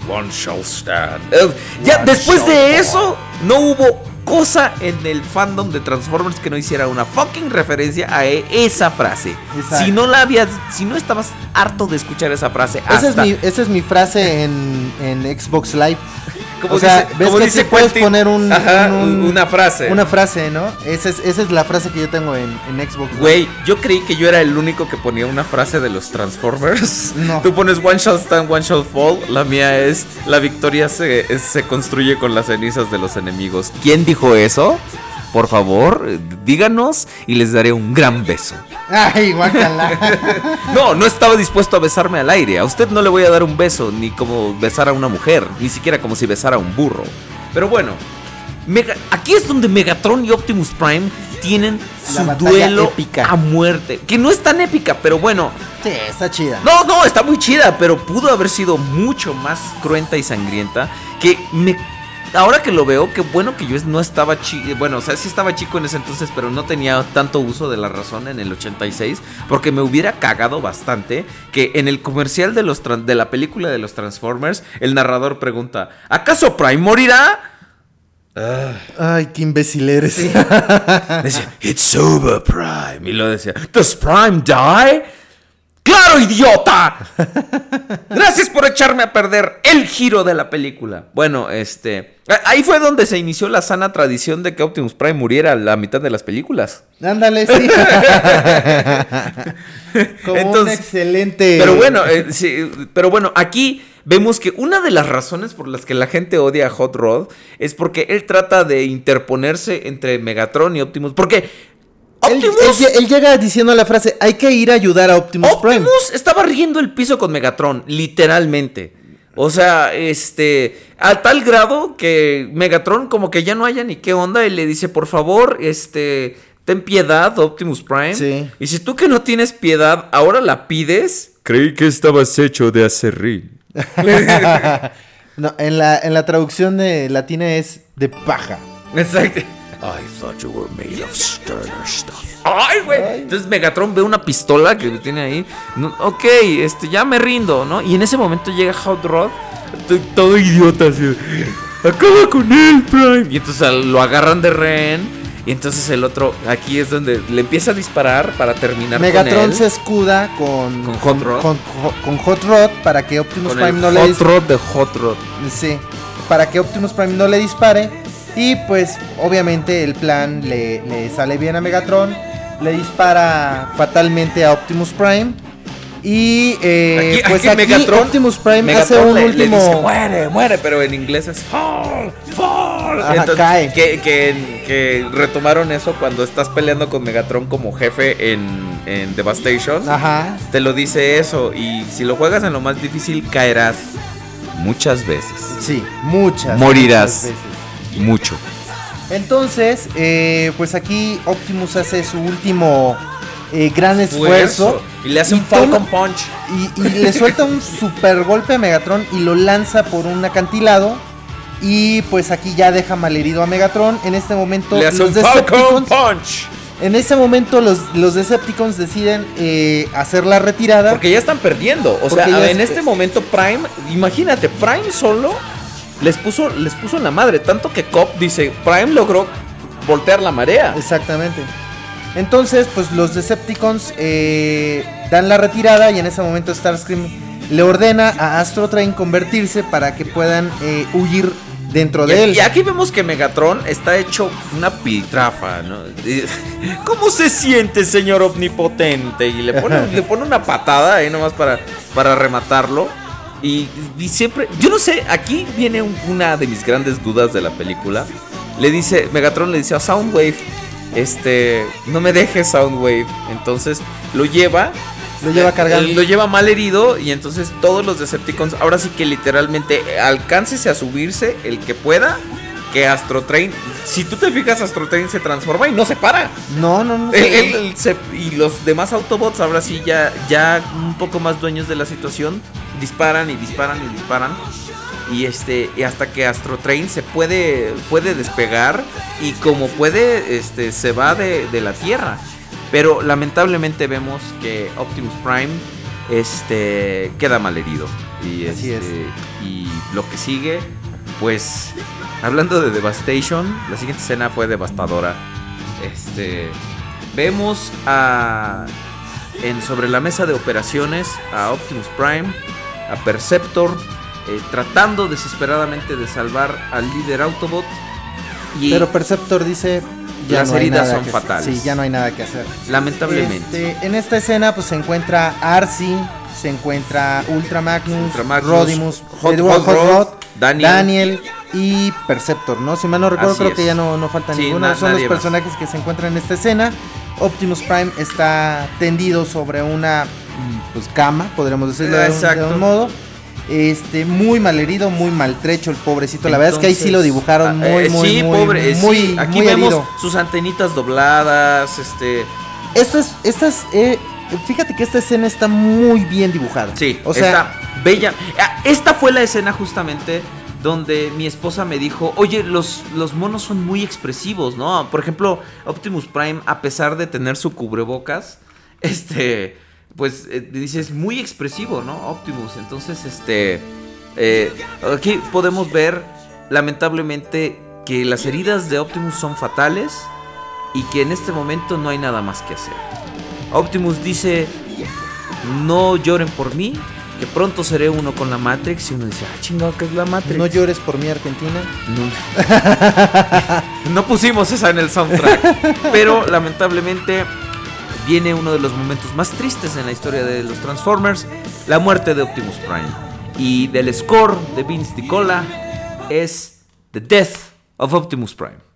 One shall stand. Eh, ya después de eso, no hubo cosa en el fandom de Transformers que no hiciera una fucking referencia a e- esa frase. Exacto. Si no la habías, si no estabas harto de escuchar esa frase, esa es, mi, esa es mi frase en, en Xbox Live. Como o sea, dice- ves como que dice puedes poner un- ajá, un- una frase. Una frase, ¿no? Esa es, esa es la frase que yo tengo en, en Xbox. Güey, yo creí que yo era el único que ponía una frase de los Transformers. No. Tú pones One Shall Stand, One Shall Fall. La mía es La victoria se, es- se construye con las cenizas de los enemigos. ¿Quién dijo eso? Por favor, díganos y les daré un gran beso. Ay, guácala. No, no estaba dispuesto a besarme al aire. A usted no le voy a dar un beso, ni como besar a una mujer, ni siquiera como si besara a un burro. Pero bueno, Mega- aquí es donde Megatron y Optimus Prime tienen su duelo épica. a muerte. Que no es tan épica, pero bueno. sí, está chida. No, no, está muy chida, pero pudo haber sido mucho más cruenta y sangrienta. Que me. Ahora que lo veo, qué bueno que yo no estaba chico. Bueno, o sea, sí estaba chico en ese entonces, pero no tenía tanto uso de la razón en el 86. Porque me hubiera cagado bastante que en el comercial de, los de la película de los Transformers, el narrador pregunta: ¿Acaso Prime morirá? Ay, qué imbécil eres. Decía, It's over, Prime. Y lo decía, ¿Does Prime die? ¡Claro, idiota! Gracias por echarme a perder el giro de la película. Bueno, este. Ahí fue donde se inició la sana tradición de que Optimus Prime muriera a la mitad de las películas. Ándale, sí. Como un excelente. Pero bueno, eh, sí, pero bueno, aquí vemos que una de las razones por las que la gente odia a Hot Rod es porque él trata de interponerse entre Megatron y Optimus. Porque Él, Optimus, él- él llega diciendo la frase: hay que ir a ayudar a Optimus, Prime. Optimus estaba riendo el piso con Megatron, literalmente. O sea, este, a tal grado que Megatron como que ya no haya ni qué onda y le dice, por favor, este, ten piedad, Optimus Prime. Sí. Y si tú que no tienes piedad, ahora la pides. Creí que estabas hecho de acerrín. no, en la, en la traducción de latina es de paja. Exacto. I thought you were made of sterner stuff. Ay, güey. Entonces Megatron ve una pistola que tiene ahí. No, ok, este, ya me rindo, ¿no? Y en ese momento llega Hot Rod. Todo idiota así. Acaba con él, Prime. Y entonces lo agarran de rehén. Y entonces el otro, aquí es donde le empieza a disparar para terminar Megatron con él. se escuda con, Con Hot Rod. Con, con Hot Rod para que Optimus con Prime el no le Hot dis- Rod de Hot Rod. Sí, para que Optimus Prime no le dispare. Y pues obviamente el plan le, le sale bien a Megatron. Le dispara fatalmente a Optimus Prime. Y eh, Aquí- pues aquí aquí Megatron- Optimus Prime Megatron hace un le- le último... dice, muere, muere, pero en inglés es fall, fall. Ajá, Entonces, cae. Que, que- que retomaron eso cuando estás peleando con Megatron como jefe en, en Devastation. Ajá. Te lo dice eso. Y si lo juegas en lo más difícil, caerás muchas veces. Sí, muchas. Morirás. muchas veces. Mucho. Entonces, eh, pues aquí Optimus hace su último eh, gran esfuerzo. Y le hace un Falcon Punch. Y, y le suelta un super golpe a Megatron y lo lanza por un acantilado. Y pues aquí ya deja malherido a Megatron. En este momento Le hace los un Falcon Decepticons. Punch. En ese momento los, los Decepticons deciden eh, hacer la retirada. Porque ya están perdiendo. O sea, en es- este momento Prime, imagínate, Prime solo les puso, les puso en la madre. Tanto que Cop dice, Prime logró voltear la marea. Exactamente. Entonces, pues los Decepticons eh, dan la retirada y en ese momento Starscream le ordena a Astro Train convertirse para que puedan eh, huir dentro Y, de él. y aquí vemos que Megatron está hecho una piltrafa, ¿no? ¿Cómo se siente, señor omnipotente? Y le pone, le pone una patada ahí nomás para, para rematarlo. Y, y siempre, yo no sé, aquí viene un- una de mis grandes dudas de la película. Le dice, Megatron le dice a Soundwave, este, no me dejes Soundwave. Entonces lo lleva. Lo lleva eh, cargando. Lo lleva mal herido y entonces todos los Decepticons, ahora sí que literalmente alcáncese a subirse el que pueda. Que Astro Train, si tú te fijas, Astro Train se transforma y no se para. No, no, no. Él- él- él se- y los demás Autobots, ahora sí, ya, ya un poco más dueños de la situación, disparan y disparan y disparan. Y este, y hasta que Astro Train se puede, puede despegar y como puede, este, se va de, de la Tierra. Pero lamentablemente vemos que Optimus Prime, este, queda malherido. Y Así este, y lo que sigue, pues, hablando de Devastation, la siguiente escena fue devastadora. Este, vemos a en sobre la mesa de operaciones a Optimus Prime, a Perceptor, eh, tratando desesperadamente de salvar al líder Autobot. Y Pero Perceptor dice. Ya Las no hay heridas nada son que- fatales. Sí, ya no hay nada que hacer. lamentablemente. Este, en esta escena pues se encuentra Arcee, se encuentra Ultra Magnus, Ultra Magnus, Rodimus, Hot- Hot Hot Rod, Rod, Daniel. Daniel. y Perceptor, ¿no? Si mal no recuerdo Así creo es. que ya no, no falta Sí, ninguno. na- Son los más. personajes que se encuentran en esta escena. Optimus Prime está tendido sobre una mm, pues cama, podríamos decirlo de, un- de un modo. Este, muy malherido, muy maltrecho el pobrecito. La verdad es que ahí sí lo dibujaron ah, muy, eh, muy, sí, muy, pobre, eh, sí, aquí muy vemos herido. sus antenitas dobladas, este, Esta es, esta es, eh, fíjate que esta escena está muy bien dibujada. Sí, o sea, está bella. Ah, Esta fue la escena justamente donde mi esposa me dijo, oye, los, los monos son muy expresivos, ¿no? Por ejemplo, Optimus Prime, a pesar de tener su cubrebocas, este, pues eh, dice, es muy expresivo, ¿no? Optimus. Entonces, este, eh, aquí podemos ver, lamentablemente, que las heridas de Optimus son fatales y que en este momento no hay nada más que hacer. Optimus dice, no lloren por mí, que pronto seré uno con la Matrix. Y uno dice, ah, chingado, ¿qué es la Matrix? No llores por mí, Argentina. No. No pusimos esa en el soundtrack. pero lamentablemente viene uno de los momentos más tristes en la historia de los Transformers: la muerte de Optimus Prime. Y del score de Vince DiCola es The Death of Optimus Prime.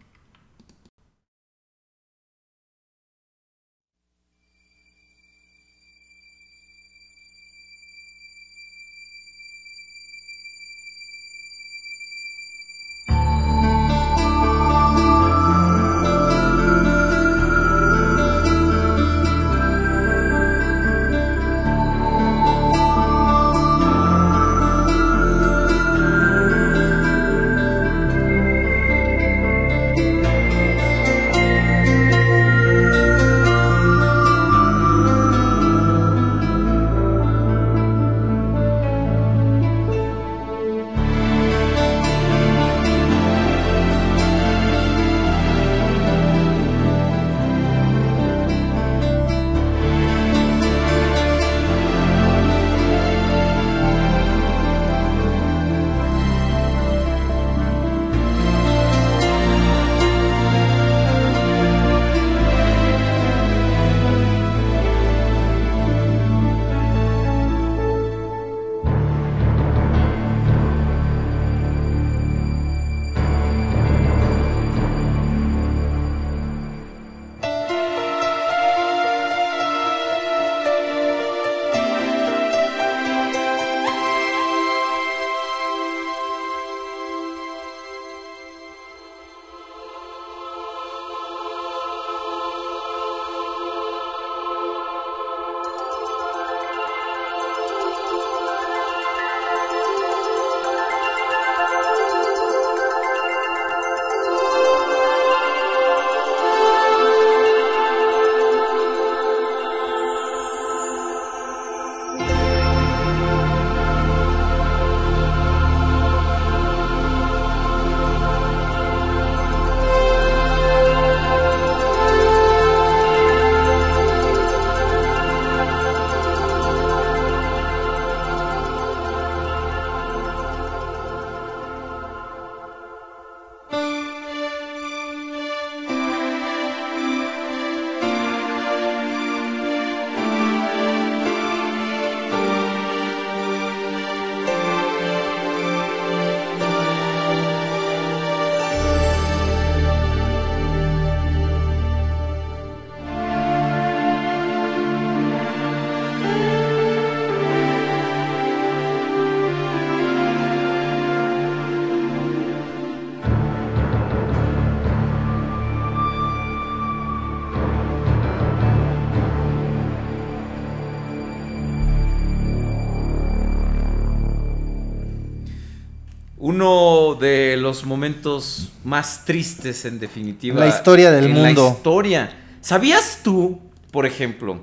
Momentos más tristes, en definitiva. La historia del en mundo. La historia. ¿Sabías tú, por ejemplo,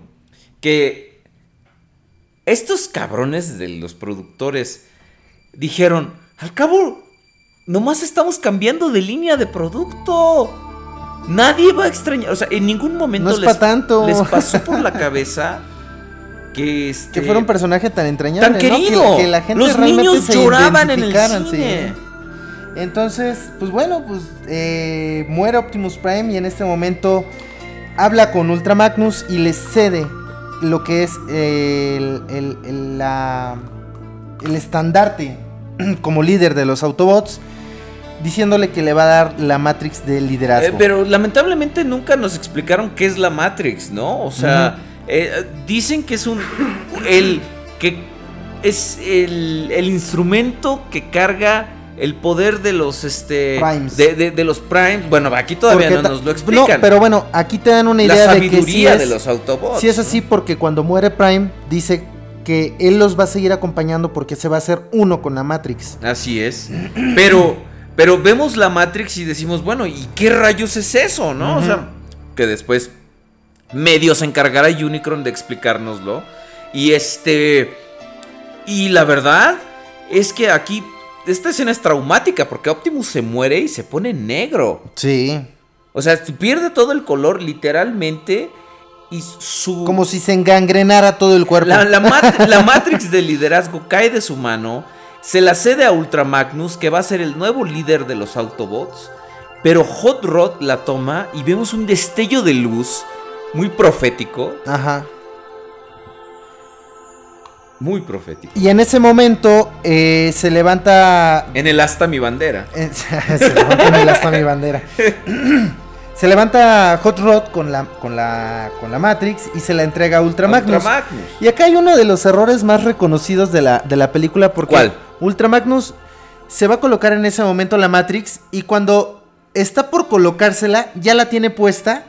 que estos cabrones de los productores dijeron, al cabo, nomás estamos cambiando de línea de producto. Nadie va a extrañar, o sea, en ningún momento No les, pa' tanto. les pasó por la cabeza que este, Que fuera un personaje tan entrañable. tan ¿no? Que- querido. Que, la gente Los niños lloraban en el cine. sí. Entonces, pues bueno, pues eh, muere Optimus Prime y en este momento habla con Ultra Magnus y le cede lo que es el, el- el- la- el estandarte como líder de los Autobots, diciéndole que le va a dar la Matrix del liderazgo. Eh, pero lamentablemente nunca nos explicaron qué es la Matrix, ¿no? O sea, eh, dicen que es un. El. que es el, el instrumento que carga el poder de los este. Primes. De, de- de los primes. Bueno, aquí todavía Porque no nos lo explican. No, pero bueno, aquí te dan una la idea de que sí sabiduría es, de los Autobots. sí es ¿no? así porque cuando muere Prime dice que él los va a seguir acompañando porque se va a hacer uno con la Matrix. Así es. Pero, pero vemos la Matrix y decimos, bueno, ¿y qué rayos es eso, no? O sea, que después medio se encargará Unicron de explicárnoslo. Y este. Y la verdad es que aquí. Esta escena es traumática porque Optimus se muere y se pone negro. Sí. O sea, pierde todo el color literalmente. y su... Como si se engangrenara todo el cuerpo. La, la mat- la Matrix de liderazgo cae de su mano, se la cede a Ultra Magnus, que va a ser el nuevo líder de los Autobots, pero Hot Rod la toma y vemos un destello de luz muy profético, Ajá. Muy profético. Y en ese momento eh, se levanta En el asta mi bandera. Se levanta en el asta mi bandera. se levanta Hot Rod con la, con la, con la Matrix y se la entrega a Ultra Magnus. Ultra Magnus. Y acá hay uno de los errores más reconocidos de la, de la película porque ¿Cuál? Ultra Magnus se va a colocar en ese momento la Matrix y cuando está por colocársela ya la tiene puesta.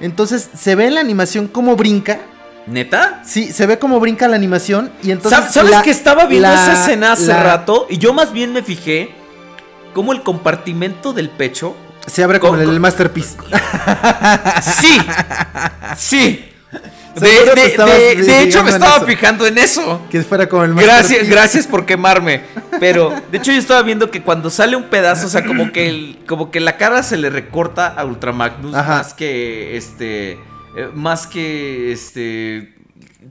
Entonces se ve en la animación cómo brinca. ¿Neta? Sí, se ve cómo brinca la animación y entonces... ¿Sab- ¿Sabes la- que estaba viendo la- esa escena hace la- rato? Y yo más bien me fijé cómo el compartimento del pecho. Se abre como Con- el, con- el Masterpiece. ¡Sí! ¡Sí! De, hecho, me estaba eso. fijando en eso. Que fuera como el Gracias, Masterpiece. gracias por quemarme. Pero, de hecho, yo estaba viendo que cuando sale un pedazo, o sea, como que el, como que la cara se le recorta a Ultramagnus Ajá. más que este. Eh, más que este.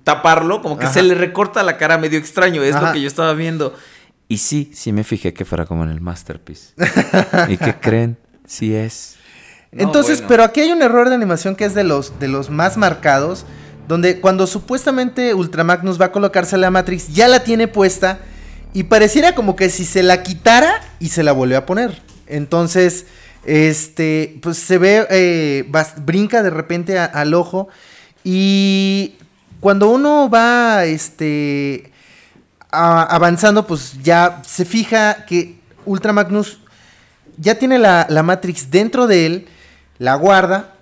taparlo, como que Ajá. se le recorta la cara medio extraño. Es Ajá. lo que yo estaba viendo. Y sí, sí me fijé que fuera como en el Masterpiece. ¿Y qué creen? Sí es. No, Entonces, bueno. pero aquí hay un error de animación que es de los, de los más marcados. Donde cuando supuestamente Ultramagnus va a colocarse la Matrix, ya la tiene puesta. Y pareciera como que si se la quitara y se la volvió a poner. Entonces, este, pues se ve, eh, brinca de repente a- al ojo. Y cuando uno va, este, a- avanzando, pues ya se fija que Ultramagnus ya tiene la, la Matrix dentro de él, la guarda.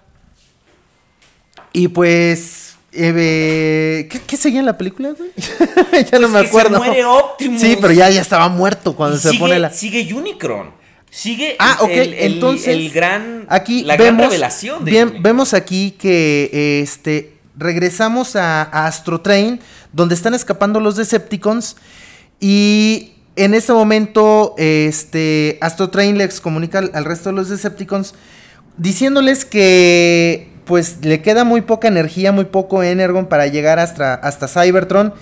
Y pues. eh, ¿qué, qué seguía en la película, güey? ya no me que acuerdo. Se muere Optimus. Sí, pero ya, ya estaba muerto cuando Y se sigue, pone la. sigue Unicron. Sigue Ah, ok, el, el- entonces, el gran Aquí la vemos, gran revelación de bien, Unicron. vemos aquí que este regresamos a, a Astro Train, donde están escapando los Decepticons. Y en ese momento, este Astro Train les comunica al, al resto de los Decepticons diciéndoles que pues le queda muy poca energía, muy poco Energon para llegar hasta, hasta Cybertron.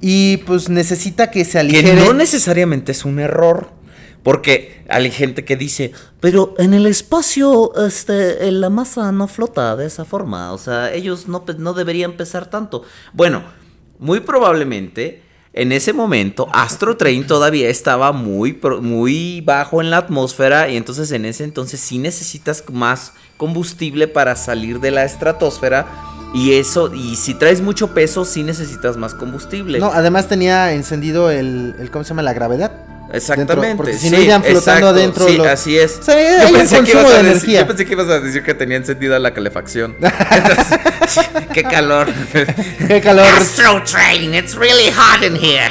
Y pues necesita que se que aligere. no necesariamente es un error. Porque hay gente que dice, pero en el espacio este, la masa no flota de esa forma. O sea, ellos no, no deberían pesar tanto. Bueno, muy probablemente en ese momento Astro Train todavía estaba muy, muy bajo en la atmósfera. Y entonces en ese entonces sí necesitas más combustible para salir de la estratosfera. Y eso, y si traes mucho peso, sí necesitas más combustible. No, además tenía encendido el, el ¿cómo se llama? La gravedad. Exactamente. Dentro, porque si sí, no irían flotando adentro Sí, los- así es. O sea, hay un consumo ibas de a decir- energía. yo pensé que ibas a decir que tenía encendida la calefacción. Entonces, qué calor. Qué calor. Astro Train, it's really hot in here.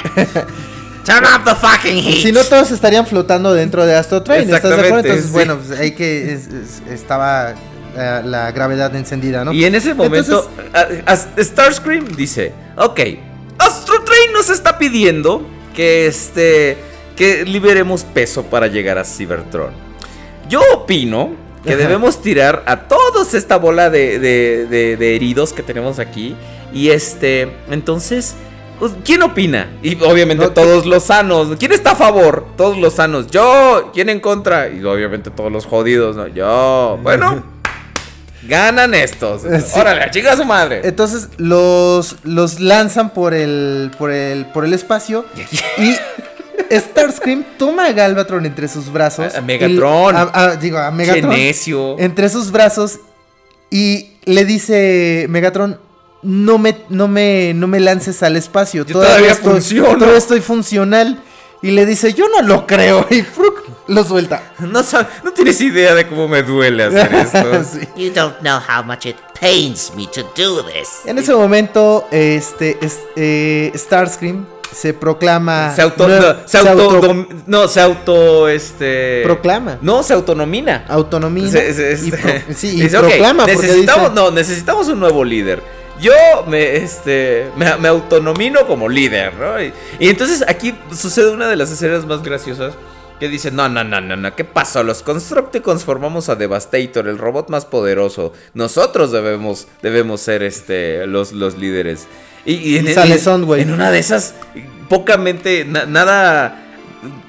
Turn off the fucking heat. Si no, todos estarían flotando dentro de Astro Train. ¿Estás de acuerdo? Entonces, sí. bueno, pues ahí que es- es- estaba la, la gravedad encendida, ¿no? Y en ese momento, Entonces, a- a- Starscream dice: Ok, Astro Train nos está pidiendo que este. Que liberemos peso para llegar a Cybertron. Yo opino que Ajá. debemos tirar a todos esta bola de, de- de- de heridos que tenemos aquí. Y este. Entonces. pues, ¿Quién opina? Y obviamente No, todos los sanos. ¿Quién está a favor? Todos los sanos. Yo. ¿Quién en contra? Y obviamente todos los jodidos. ¿no? Yo. Bueno. Ganan estos. Sí. Órale, chica su madre. entonces los, los lanzan por el, por el, por el espacio y Starscream toma a Galvatron entre sus brazos. A- a Megatron. y- a- a- digo, a Che Megatron. necio. entre sus brazos y le dice Megatron, no me, no me, no me lances al espacio. Yo todavía funciono." Todavía estoy funcional. Y le dice, yo no lo creo. Y ¡fruc! lo suelta. No, no tienes idea de cómo me duele hacer esto. Sí. You don't know how much it pains me to do this. En ese momento, este, es- eh, Starscream se proclama. Se auto, no, se auto, no, se auto, este... Proclama. No, se autonomina. autonomía. Se- se- y este- pro- sí, y dice, "Ok, proclama. necesitamos, dice- no, necesitamos un nuevo líder. Yo me, este, me, me autonomino como líder, ¿no? Y, y entonces aquí sucede una de las escenas más graciosas. Que dice, no, no, no, no, no, ¿qué pasó? Los Constructicons formamos a Devastator, el robot más poderoso. Nosotros debemos, debemos ser este, los, los líderes. Y, y en, Y sale en- Soundwave. en una de esas, pocamente, na- nada,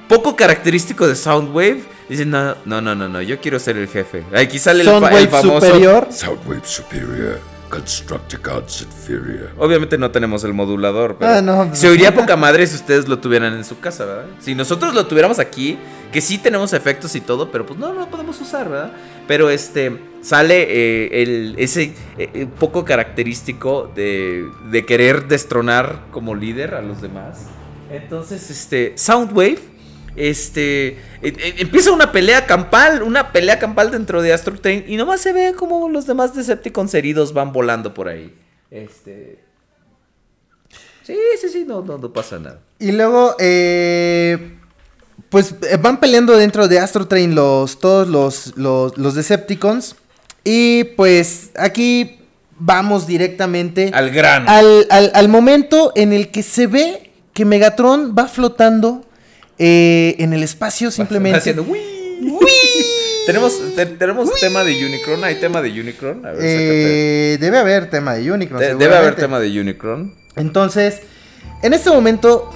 poco característico de Soundwave. Dice, no, no, no, no, no, yo quiero ser el jefe. Aquí sale el, fa- Soundwave el famoso... superior. Soundwave superior, Constructicons inferior. Obviamente no tenemos el modulador, pero Ah, no, se oiría poca madre si ustedes lo tuvieran en su casa, ¿verdad? Si nosotros lo tuviéramos aquí, que sí tenemos efectos y todo, pero pues no, no lo podemos usar, ¿verdad? Pero este sale eh, el, ese eh, eh, poco característico de, de querer destronar como líder a los demás. Entonces, este, Soundwave este eh, eh, empieza una pelea campal, una pelea campal dentro de Astro Train y nomás se ve como los demás Decepticons heridos van volando por ahí. Este Sí, sí, sí, no, no, no pasa nada. Y luego, pues eh, van peleando dentro de Astro Train los, todos los, los, los Decepticons. Y pues aquí vamos directamente Al grano. al, al- al momento en el que se ve que Megatron va flotando eh, en el espacio simplemente. Haciendo "Wii". tenemos te- tenemos tema de Unicron, hay tema de Unicron. A ver, Eh, debe haber tema de Unicron. De- debe haber tema de Unicron. Entonces, en este momento,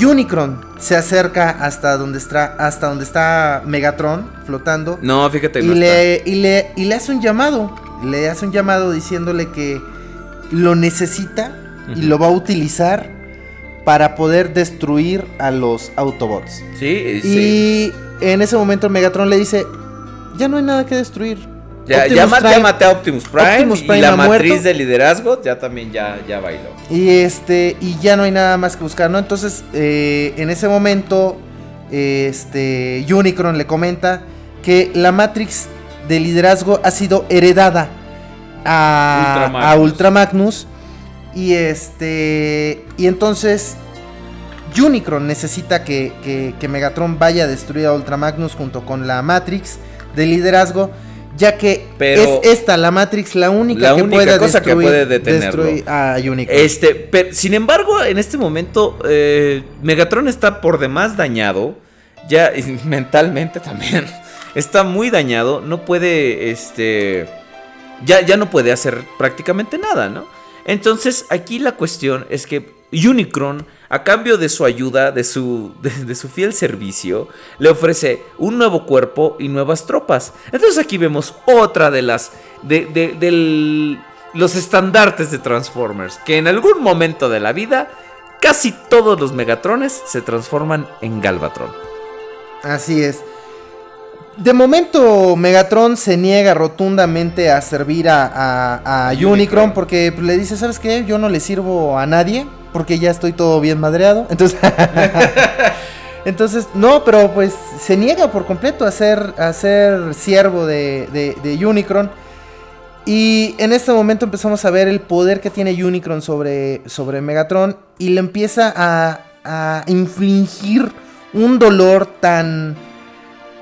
Unicron se acerca hasta donde está, hasta donde está Megatron flotando. No, fíjate, y, no le, y, le, y le hace un llamado. Le hace un llamado diciéndole que lo necesita y lo va a utilizar para poder destruir a los Autobots. Sí, sí. Y en ese momento Megatron le dice, ya no hay nada que destruir. Ya, llama- Prime- llámate a Optimus Prime, Optimus y la matriz muerto. de liderazgo ya también ya, ya bailó. Y este, y ya no hay nada más que buscar, ¿no? Entonces, eh, en ese momento, este, Unicron le comenta que la Matrix de liderazgo ha sido heredada a Ultramagnus. a Ultramagnus. Y este, y entonces, Unicron necesita que, que- que Megatron vaya a destruir a Ultramagnus junto con la Matrix de liderazgo. Ya que Pero- es esta, la Matrix, la única La que única pueda cosa que destruir, puede detenerlo. destruir a Unicron. Este, pero, sin embargo, en este momento, eh, Megatron está por demás dañado. Ya mentalmente también. Está muy dañado. No puede, este. Ya, ya no puede hacer prácticamente nada, ¿no? Entonces, aquí la cuestión es que Unicron, a cambio de su ayuda, de su, de, su fiel servicio, le ofrece un nuevo cuerpo y nuevas tropas. Entonces aquí vemos otra de las... de, de- los estandartes de Transformers, que en algún momento de la vida, casi todos los Megatrones se transforman en Galvatron. Así es. De momento, Megatron se niega rotundamente a servir a, a- a Unicron. Unicron porque le dice, ¿sabes qué? Yo no le sirvo a nadie porque ya estoy todo bien madreado. Entonces, entonces no, pero pues se niega por completo a ser, a ser siervo de, de- de Unicron. Y en este momento empezamos a ver el poder que tiene Unicron sobre, sobre Megatron y le empieza a, a infligir un dolor tan...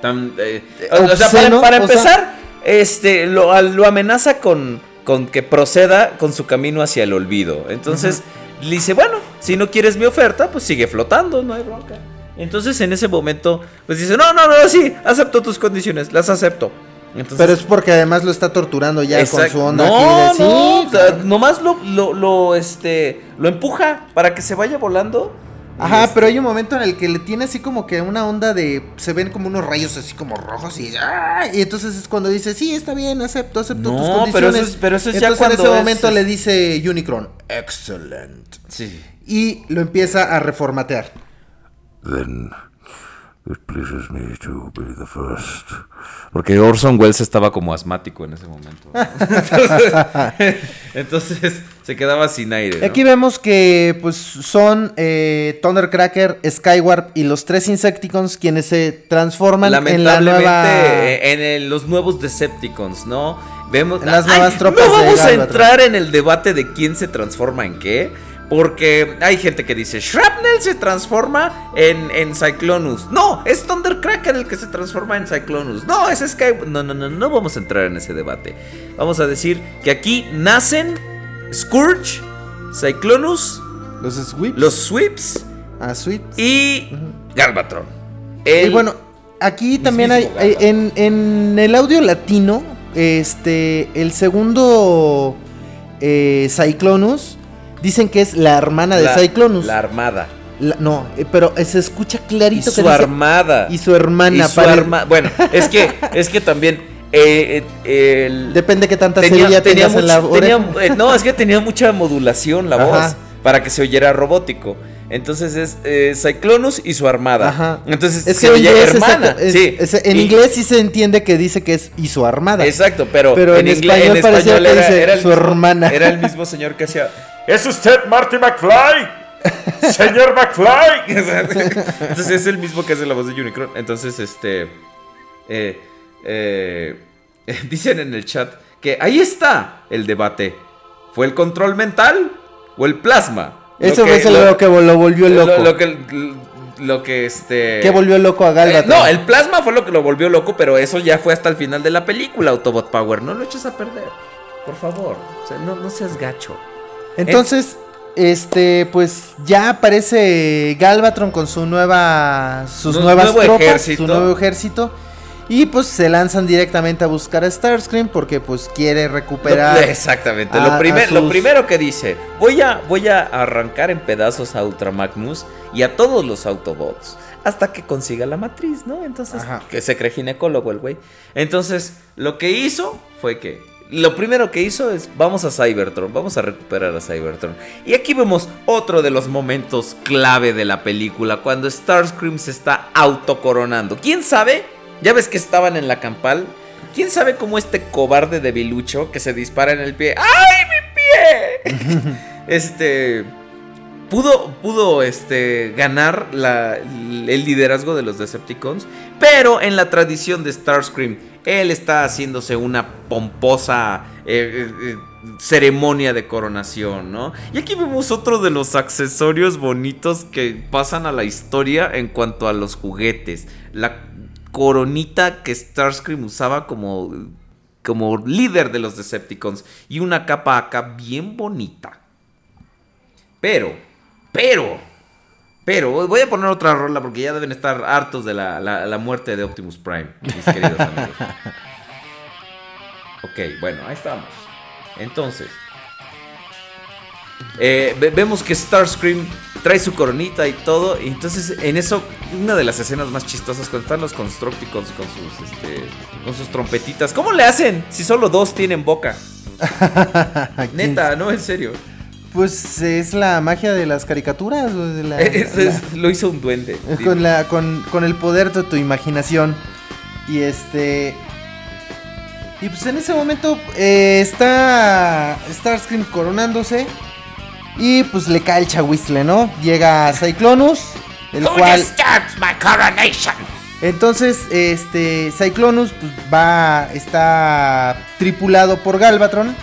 Tan, eh, o sea, para, o sea- empezar, este, lo, lo amenaza con, con que proceda con su camino hacia el olvido. Entonces, le dice, bueno, si no quieres mi oferta, pues sigue flotando, no hay bronca. Entonces, en ese momento, pues dice, no, no, no, sí, acepto tus condiciones, las acepto. Entonces, Pero es porque además lo está torturando ya con su onda No, aquí de- no, sí, o sea, claro. nomás lo, lo, lo, este, lo empuja para que se vaya volando. Ajá, Este, pero hay un momento en el que le tiene así como que una onda de. Se ven como unos rayos así como rojos y. ¡ah! Y entonces es cuando dice: Sí, está bien, acepto, acepto No, tus pero condiciones. eso es- pero eso es ya entonces en cuando ese es, momento es- le dice Unicron: Excellent. Sí. Y lo empieza a reformatear. Then it pleases me to be the first. Porque Orson Welles estaba como asmático en ese momento. Entonces se quedaba sin aire. ¿no? Aquí vemos que pues son eh, Thundercracker, Skywarp y los tres Insecticons quienes se transforman en la Lamentablemente nueva. eh, en el- los nuevos Decepticons, ¿no? Vemos En las Ay, nuevas tropas No de vamos a entrar en el debate de quién se transforma en qué. Porque hay gente que dice, Shrapnel se transforma en, en Cyclonus. No, es Thundercracker el que se transforma en Cyclonus. No, es Sky... No, no, no, no vamos a entrar en ese debate. Vamos a decir que aquí nacen Scourge, Cyclonus, Los Sweeps. los Sweeps Ah, Sweeps. y Galvatron. Él- Y bueno, aquí también hay, en, en el audio latino, este, el segundo eh, Cyclonus, dicen que es la hermana de la, Cyclonus. la armada. La- no, eh, pero se escucha Y clarito que su dice- armada. y su hermana. Y su arma- Bueno, es que, es que también. Eh, eh, el- Depende qué tanta tenía, cerilla tenía tengas en la tenía- eh, no, es que tenía mucha modulación la Ajá. voz para que se oyera robótico. Entonces es eh, Cyclonus y su armada. Ajá. Entonces Es se que en oye hermana. es- sí. es- en Y- inglés sí se entiende que dice que es y su armada. Exacto, pero, Pero en ingle- español parecía que dice el su hermana. Era el mismo señor que hacía. ¿Es usted Marty McFly? Señor McFly. Entonces es el mismo que hace la voz de Unicron. Entonces, este. eh, eh, dicen en el chat que ahí está el debate. ¿Fue el control mental o el plasma? Eso fue lo, que lo volvió lo- loco. Lo, que. Lo que este. que volvió loco a Eh, Galvatron. no, el plasma fue lo que lo volvió loco, pero eso ya fue hasta el final de la película, Autobot Power. No lo eches a perder. Por favor. O sea, no, no seas gacho. Entonces, este, pues ya aparece Galvatron con su nueva, sus Nu- nuevas nuevo tropas, ejército. su nuevo ejército. Y pues se lanzan directamente a buscar a Starscream porque pues quiere recuperar. Exactamente. a- lo, primer- lo primero que dice: voy a, voy a arrancar en pedazos a Ultra Magnus y a todos los Autobots. Hasta que consiga la matriz, ¿no? Entonces, Ajá. que se cree ginecólogo el güey. Entonces, lo que hizo fue que. Lo primero que hizo es, vamos a Cybertron, vamos a recuperar a Cybertron. Y aquí vemos otro de los momentos clave de la película, cuando Starscream se está autocoronando. ¿Quién sabe? Ya ves que estaban en la campal. ¿Quién sabe cómo este cobarde debilucho que se dispara en el pie? ¡Ay, mi pie! este. Pudo, pudo este, ganar la- el liderazgo de los Decepticons, pero en la tradición de Starscream, él está haciéndose una pomposa eh, eh, eh, ceremonia de coronación, ¿no? Y aquí vemos otro de los accesorios bonitos que pasan a la historia en cuanto a los juguetes. La coronita que Starscream usaba como, como líder de los Decepticons y una capa acá bien bonita. Pero, pero, pero, voy a poner otra rola porque ya deben estar hartos de la, la- la muerte de Optimus Prime, mis queridos amigos. Ok, bueno, ahí estamos. Entonces, eh, ve- vemos que Starscream trae su coronita y todo. Y entonces, en eso, una de las escenas más chistosas cuando están los Constructicons con sus, este, con sus trompetitas. ¿Cómo le hacen si solo dos tienen boca? Neta, no, en serio. Pues es la magia de las caricaturas. o de la- Es- la- es- lo hizo un duende. con, la, con, con el poder de tu imaginación. Y este. Y pues en ese momento eh, está Starscream coronándose. Y pues le cae el chahuizle, ¿no? Llega Cyclonus. El cual. my coronation? Entonces, este. Cyclonus pues, va. Está tripulado por Galvatron.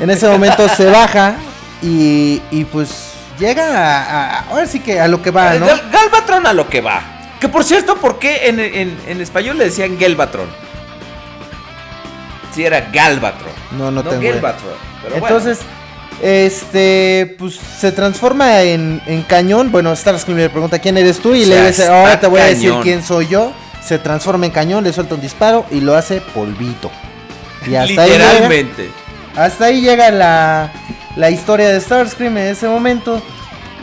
En ese momento se baja. Y, y pues llega a, a- Ahora sí que a lo que va, ¿no? Gal- Galvatron a lo que va. Que por cierto, ¿por qué en, en- en español le decían Gelvatron? Si era Galvatron. No, no, No, tengo. idea. Gelvatron. Pero Entonces, este, pues se transforma en, en cañón. Bueno, Starscream le pregunta quién eres tú y O le dice, ahora te voy a decir cañón. quién soy yo. Se transforma en cañón, le suelta un disparo y lo hace polvito. Y hasta ahí llega, literalmente. hasta ahí llega la, la historia de Starscream en ese momento.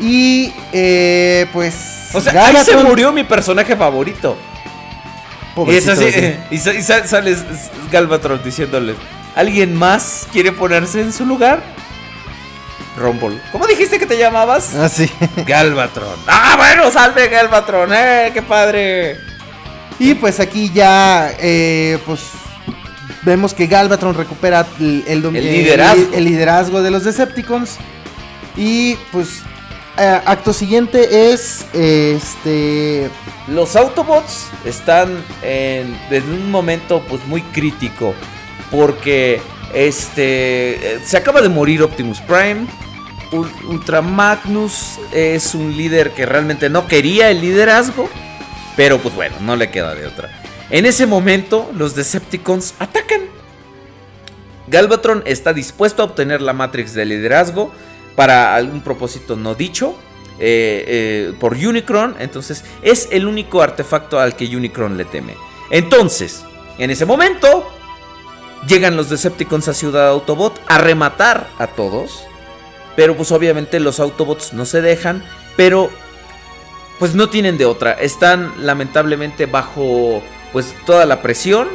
Y eh, pues. O sea, ahí se murió mi personaje favorito. Y es así, eh, y, sa- y sa- sale Galvatron diciéndole, ¿alguien más quiere ponerse en su lugar? Rumble. ¿Cómo dijiste que te llamabas? Ah, sí. Galvatron. Ah, bueno, salve Galvatron, eh, qué padre. Y pues aquí ya, eh, pues vemos que Galvatron recupera el, el El liderazgo. el liderazgo de los Decepticons. Y pues eh, acto siguiente es este Los Autobots están en, en un momento pues muy crítico porque este eh, se acaba de morir Optimus Prime. Ul- Ultra Magnus es un líder que realmente no quería el liderazgo, pero pues bueno, no le queda de otra. En ese momento los Decepticons atacan. Galvatron está dispuesto a obtener la Matrix de liderazgo para algún propósito no dicho eh, eh, por Unicron. Entonces es el único artefacto al que Unicron le teme. Entonces, en ese momento, llegan los Decepticons a Ciudad Autobot a rematar a todos. Pero pues obviamente los Autobots no se dejan. Pero pues no tienen de otra. Están lamentablemente bajo pues toda la presión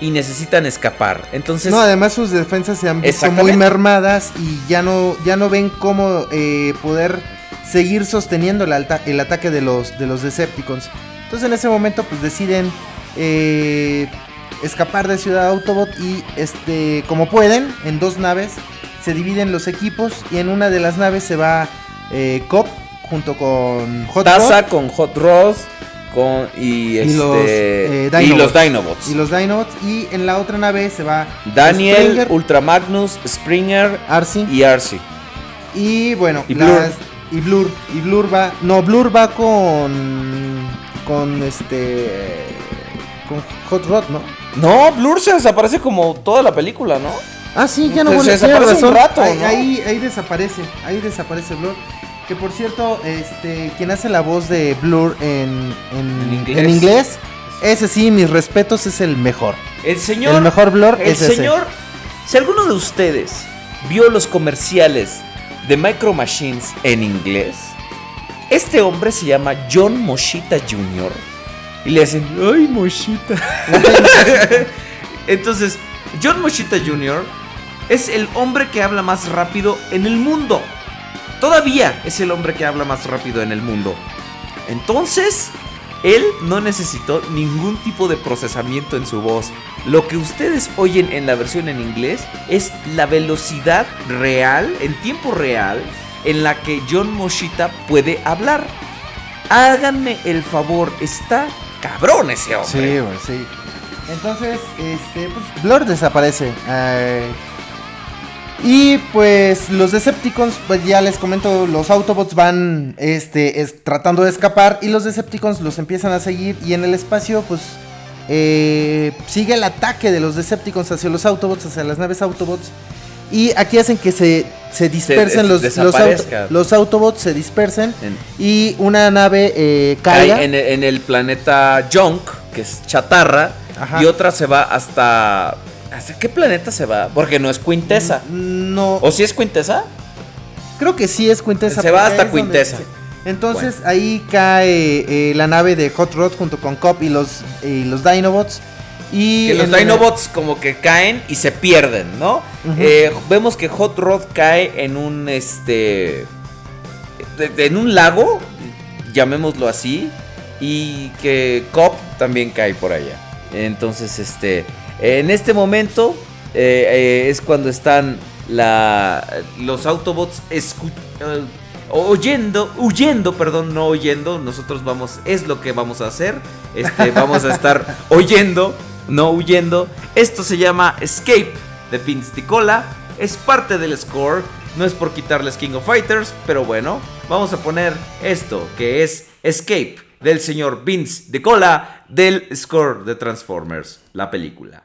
y necesitan escapar. Entonces, No, además sus defensas se han visto muy mermadas y ya no, ya no ven cómo eh, poder seguir sosteniendo el, alta- el ataque de los, de los Decepticons. Entonces en ese momento pues deciden eh, escapar de Ciudad Autobot y este como pueden, en dos naves, se dividen los equipos y en una de las naves se va eh, Cop junto con Hot Taza Rod con Hot Rod con y, este, los, eh, y los Dinobots. y los Dinobots y en la otra nave se va Daniel, Springer, Ultra Magnus, Springer Arcee y Arcee. Y bueno, Y las- Blur. y Blur. Y Blur va. No, Blur va con. Con este. Con Hot Rod, ¿no? No, Blur se desaparece como toda la película, ¿no? Ah, sí, ya no Se- un rato, ahí, ¿no? ahí, ahí desaparece. Ahí desaparece Blur. Que por cierto, este. Quien hace la voz de Blur en. En, En inglés. en inglés, Ese sí, mis respetos, es el mejor. El señor el mejor Blur El es ese. señor, si alguno de ustedes vio los comerciales de Micro Machines en inglés, este hombre se llama John Moshita Jr. Y le hacen, ay Moshita. Entonces, John Moshita Jr. es el hombre que habla más rápido en el mundo. Todavía es el hombre que habla más rápido en el mundo. Entonces, él no necesitó ningún tipo de procesamiento en su voz. Lo que ustedes oyen en la versión en inglés es la velocidad real, en tiempo real, en la que John Moshita puede hablar. Háganme el favor, está cabrón ese hombre. Sí, güey, sí. Entonces, este, pues, Blur desaparece. eh, y pues los Decepticons, pues ya les comento, los Autobots van este, es- tratando de escapar y los Decepticons los empiezan a seguir y en el espacio pues eh, sigue el ataque de los Decepticons hacia los Autobots, hacia las naves Autobots. Y aquí hacen que se, se dispersen los, los, auto- los Autobots, se dispersen En- y una nave eh, Cae caiga. en, el- en el planeta Junk, que es chatarra, Ajá. y otra se va hasta... ¿Hasta qué planeta se va? Porque no es Quintesa. No, ¿O si es Quintesa? Creo que sí es Quintesa. Se va hasta sí. Entonces ahí cae eh, la nave de Hot Rod junto con Cop y los, y los Dinobots. Y Que los en la- Dinobots como que caen y se pierden, ¿no? Eh, vemos que Hot Rod cae en un este. en un lago, llamémoslo así. Y que Cop también cae por allá. Entonces, este. En este momento eh, eh, es cuando están la, los Autobots eh, oyendo, huyendo, perdón, no oyendo. Nosotros vamos, es lo que vamos a hacer. Este, vamos a estar oyendo, no huyendo. Esto se llama Escape de Vince Ticola. Es parte del score. No es por quitarles King of Fighters, pero bueno, vamos a poner esto, que es Escape del señor Vince Ticola del score de Transformers, la película.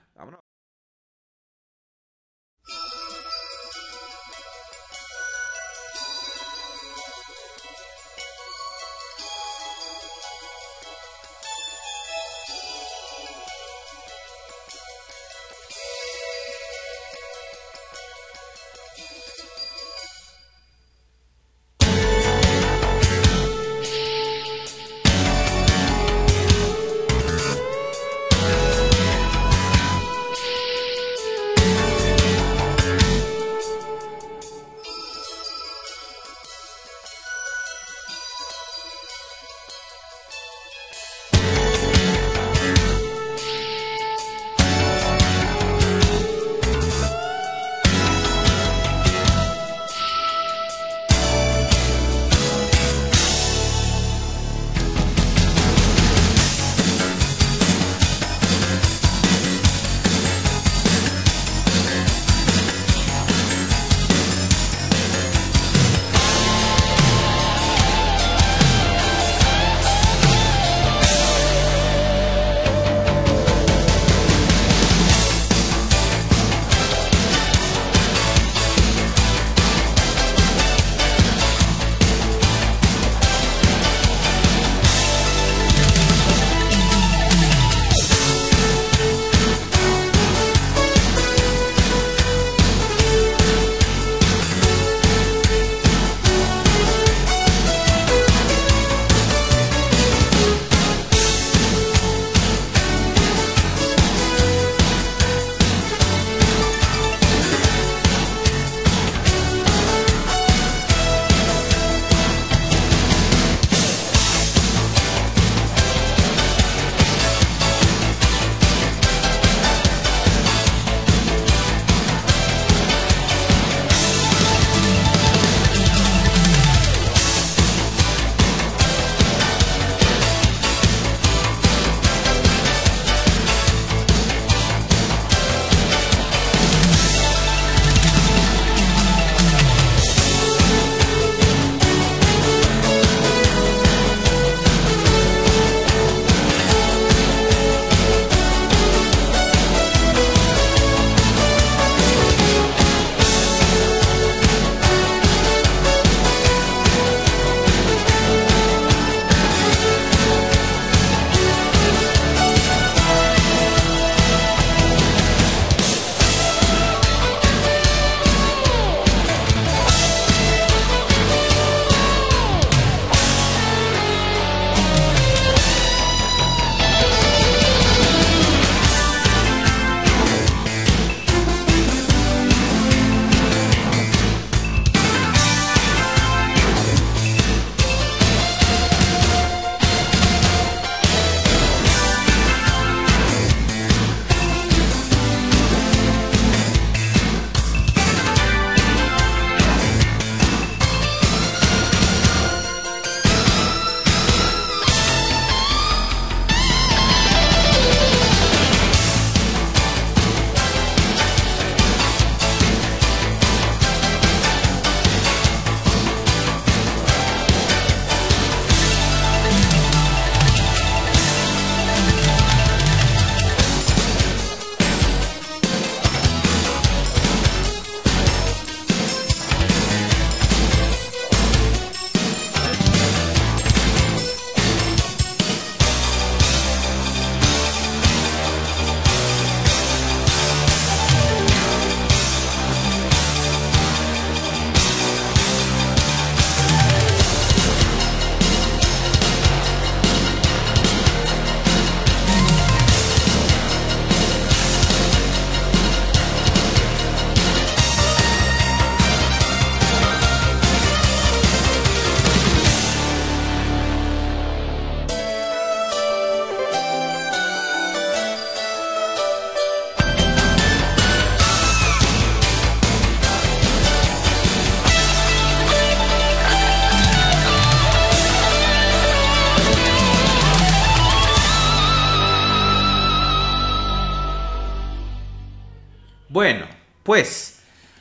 Pues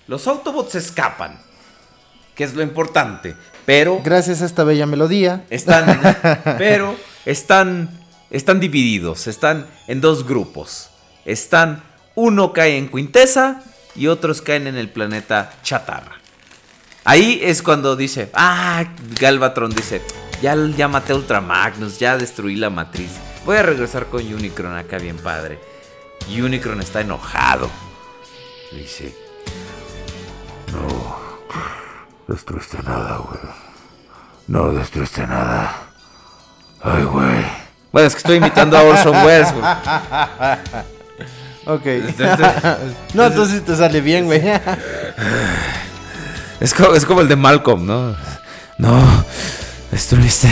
los Autobots escapan, que es lo importante, pero Gracias a esta bella melodía. están, pero están, están divididos, están en dos grupos. Están, uno cae en Quintesa y otros caen en el planeta Chatarra. Ahí es cuando dice, ah, Galvatron dice, ya, ya maté a Ultramagnus, ya destruí la matriz. Voy a regresar con Unicron acá bien padre. Unicron está enojado. Le dice, Destruiste nada, güey. No destruiste nada. Ay, güey. bueno, es que estoy imitando a Orson Welles. güey. Ok. no, entonces te sale bien, güey. Es como, es como el de Malcolm, ¿no? No, destruiste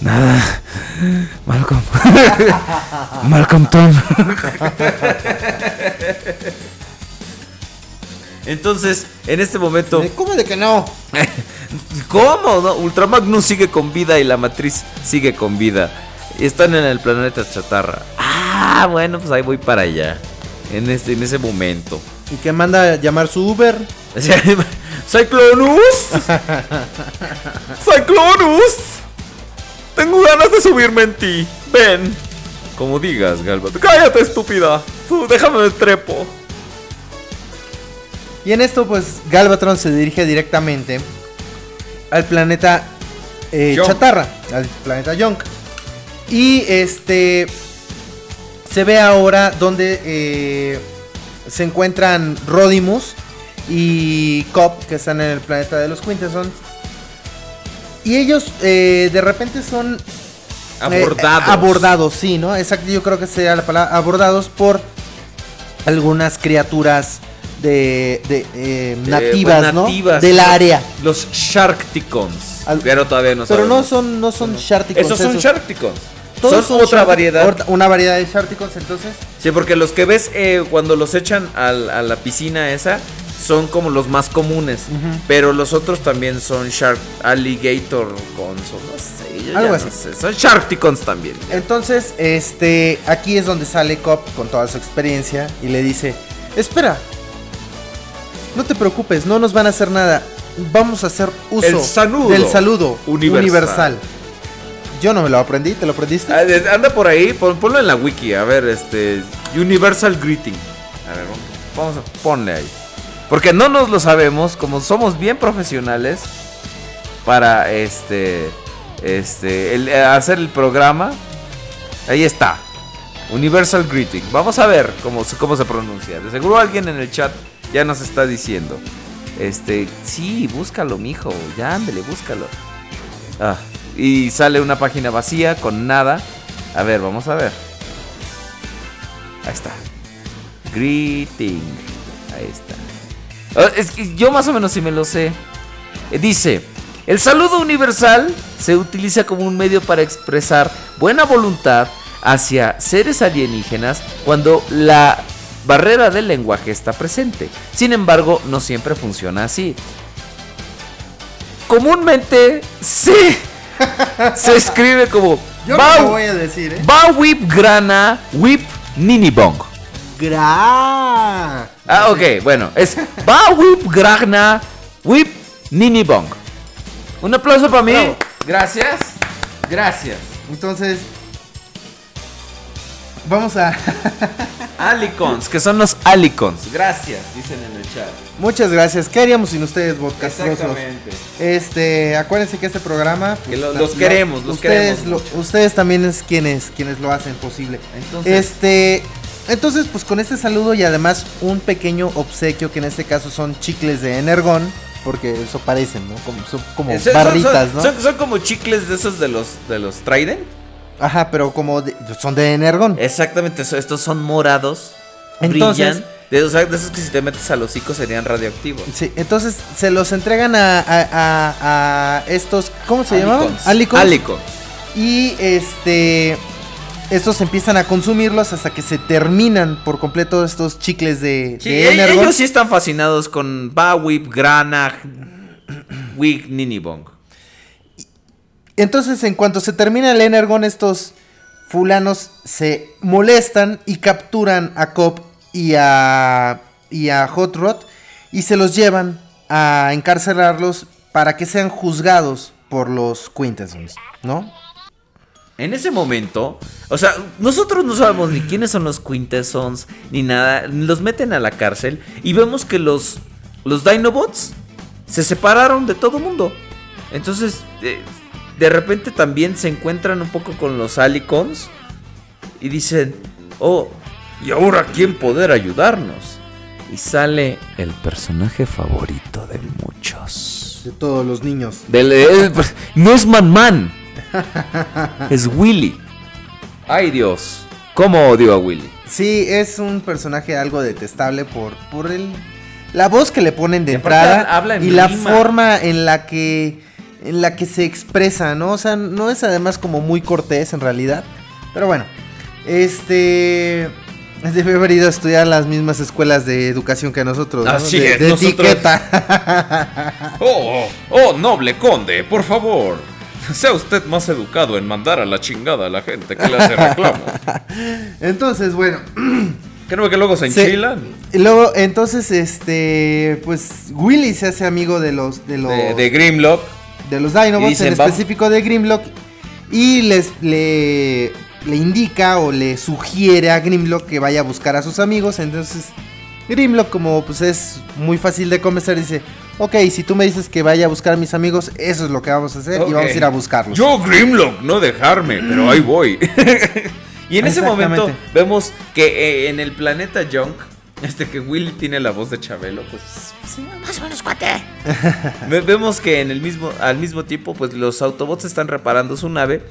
nada. Malcolm. Malcolm Tom. Entonces, en este momento, ¿Cómo de que no? ¿cómo? No? Ultramagnus sigue con vida y la matriz sigue con vida. Y están en el planeta chatarra. Ah, bueno, pues ahí voy para allá. En, este, en ese momento. Y que manda a llamar su Uber. ¡Cyclonus! ¡Cyclonus! Tengo ganas de subirme en ti. Ven. Como digas, Galvat. ¡Cállate, estúpida! Tú, déjame de trepo. Y en esto, pues, Galvatron se dirige directamente al planeta eh. Chatarra, al planeta Yonk. Y este se ve ahora donde eh, se encuentran Rodimus y Cop, que están en el planeta de los Quintessons. Y ellos eh, de repente son Abordados. abordados, sí, ¿no? Exacto, yo creo que sería la palabra abordados por algunas criaturas de, de, eh, nativas, pues, ¿no? nativas. Del área. Los Sharkticons. Al- Pero todavía no Pero no son, no son Sharkticons. Esos son Sharkticons. Todos son, otra Shark- variedad. Una variedad de Sharkticons, entonces. Sí, porque los que ves eh, cuando los echan al- a la piscina esa son como los más comunes. Pero los otros también son Shark Alligator Cons o no sé. Algo no así. sé, Son Sharkticons también. Entonces, este, aquí es donde sale Cop con toda su experiencia y le dice, espera, no te preocupes, no nos van a hacer nada. Vamos a hacer uso El saludo del saludo universal. universal. Yo no me lo aprendí, ¿te lo aprendiste? Ah, Anda por ahí, pon- ponlo en la wiki. A ver, este. Universal Greeting. A ver, vamos a ponle ahí. Porque no nos lo sabemos, como somos bien profesionales para este. Este. el- eh, hacer el programa. Ahí está. Universal Greeting. Vamos a ver cómo, se- cómo se pronuncia. De seguro alguien en el chat ya nos está diciendo. Este. Sí, búscalo, mijo. Ya, ándele, búscalo. Ah, y sale una página vacía con nada. A ver, vamos a ver. Ahí está. Greeting. Ahí está. Ah, es que yo más o menos sí me lo sé. Eh, Dice, el saludo universal se utiliza como un medio para expresar buena voluntad hacia seres alienígenas cuando la barrera del lenguaje está presente. Sin embargo, no siempre funciona así. Comúnmente se, se escribe como Yo Bau- no lo voy a decir, ¿eh? Bawip Grana Whip Ninibong. Gra. Ah, ok, bueno, es Bawip Grana Whip Ninibong. Un aplauso para mí. Bravo. Gracias. Gracias. Entonces, vamos a... Alicons, que son los Alicons. Gracias, dicen en el chat. Muchas gracias. ¿Qué haríamos sin ustedes, podcastrosos? Exactamente. Este, acuérdense que este programa pues, Que lo- la- los queremos, los ustedes, queremos lo- ustedes también es quienes quienes lo hacen posible. Entonces- este, entonces pues con este saludo y además un pequeño obsequio que en este caso son chicles de Energon, porque eso parecen, ¿no? Como son como son- barritas, son, ¿no? Son, son como chicles de esos de los de los Trident. Ajá, pero como de- son de Energon. Exactamente, estos son morados. Entonces- brillan. De, o sea, de esos que si te metes al hocico serían radioactivos. Sí, entonces se los entregan a, a- a- a estos, ¿cómo se llamaban? Alicons. Alicons. Y este. Estos empiezan a consumirlos hasta que se terminan por completo estos chicles de, Sí, de e- Energon. ellos sí están fascinados con Bawip, Grana, Wig, Ninibong. Entonces, en cuanto se termina el Energon, estos fulanos se molestan y capturan a Cop y a, y a Hot Rod y se los llevan a encarcelarlos para que sean juzgados por los Quintessons, ¿no? En ese momento, o sea, nosotros no sabemos ni quiénes son los Quintessons, ni nada. Los meten a la cárcel y vemos que los, los Dinobots se separaron de todo mundo. Entonces, eh, de repente también se encuentran un poco con los Alicons y dicen, oh, ¿y ahora quién poder ayudarnos? Y sale el personaje favorito de muchos. De todos los niños. Del- eh, pues, no es Man Man. es Willy. Ay Dios. ¿Cómo odio a Willy? Sí, es un personaje algo detestable por, por el, la voz que le ponen de Y entrada habla- habla en y la forma en la que en la que se expresa, ¿no? O sea, no es además como muy cortés en realidad. Pero bueno, este debe haber ido a estudiar las mismas escuelas de educación que nosotros, ¿no? Así de, es, de nosotros- etiqueta. Oh, oh, noble conde, por favor. Sea usted más educado en mandar a la chingada a la gente que le hace reclamo. Entonces, bueno, Creo que luego se enchilan. luego entonces este pues Willy se hace amigo de los de los De, de Grimlock. De los Dinobots, dicen, en específico de Grimlock, y les le, le indica o le sugiere a Grimlock que vaya a buscar a sus amigos. Entonces, Grimlock, como pues es muy fácil de convencer, dice: Ok, si tú me dices que vaya a buscar a mis amigos, eso es lo que vamos a hacer y vamos a ir a buscarlos. Yo, Grimlock, no dejarme, pero ahí voy. Y en ese momento vemos que eh, en el planeta Junk, este que Willy tiene la voz de Chabelo, pues sí, más o menos cuate. Ve- vemos que en el mismo, al mismo tiempo, pues los Autobots están reparando su nave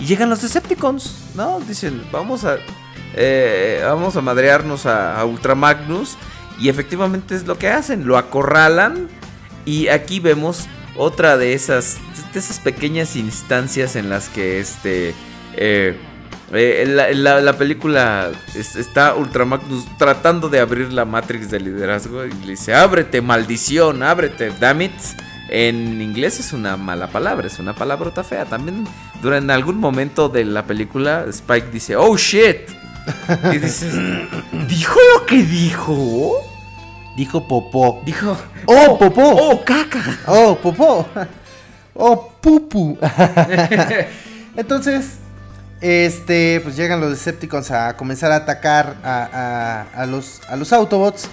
y llegan los Decepticons, ¿no? Dicen, vamos a, eh, vamos a madrearnos a, a Ultramagnus y efectivamente es lo que hacen, lo acorralan y aquí vemos otra de esas, de esas pequeñas instancias en las que este... eh, eh, la, la- la película es- está Ultramagnus tratando de abrir la Matrix de liderazgo y le dice, ábrete, maldición, ábrete, damn it. En inglés es una mala palabra, es una palabrota fea. También durante algún momento de la película Spike dice, oh shit. Y dices, ¿dijo lo que dijo? Dijo Popó. Dijo, ¡Oh, Popó! oh, caca. ¡Oh, Popó! ¡Oh, Pupu! Entonces, este, pues llegan los Decepticons a comenzar a atacar a, a- a los, a los Autobots.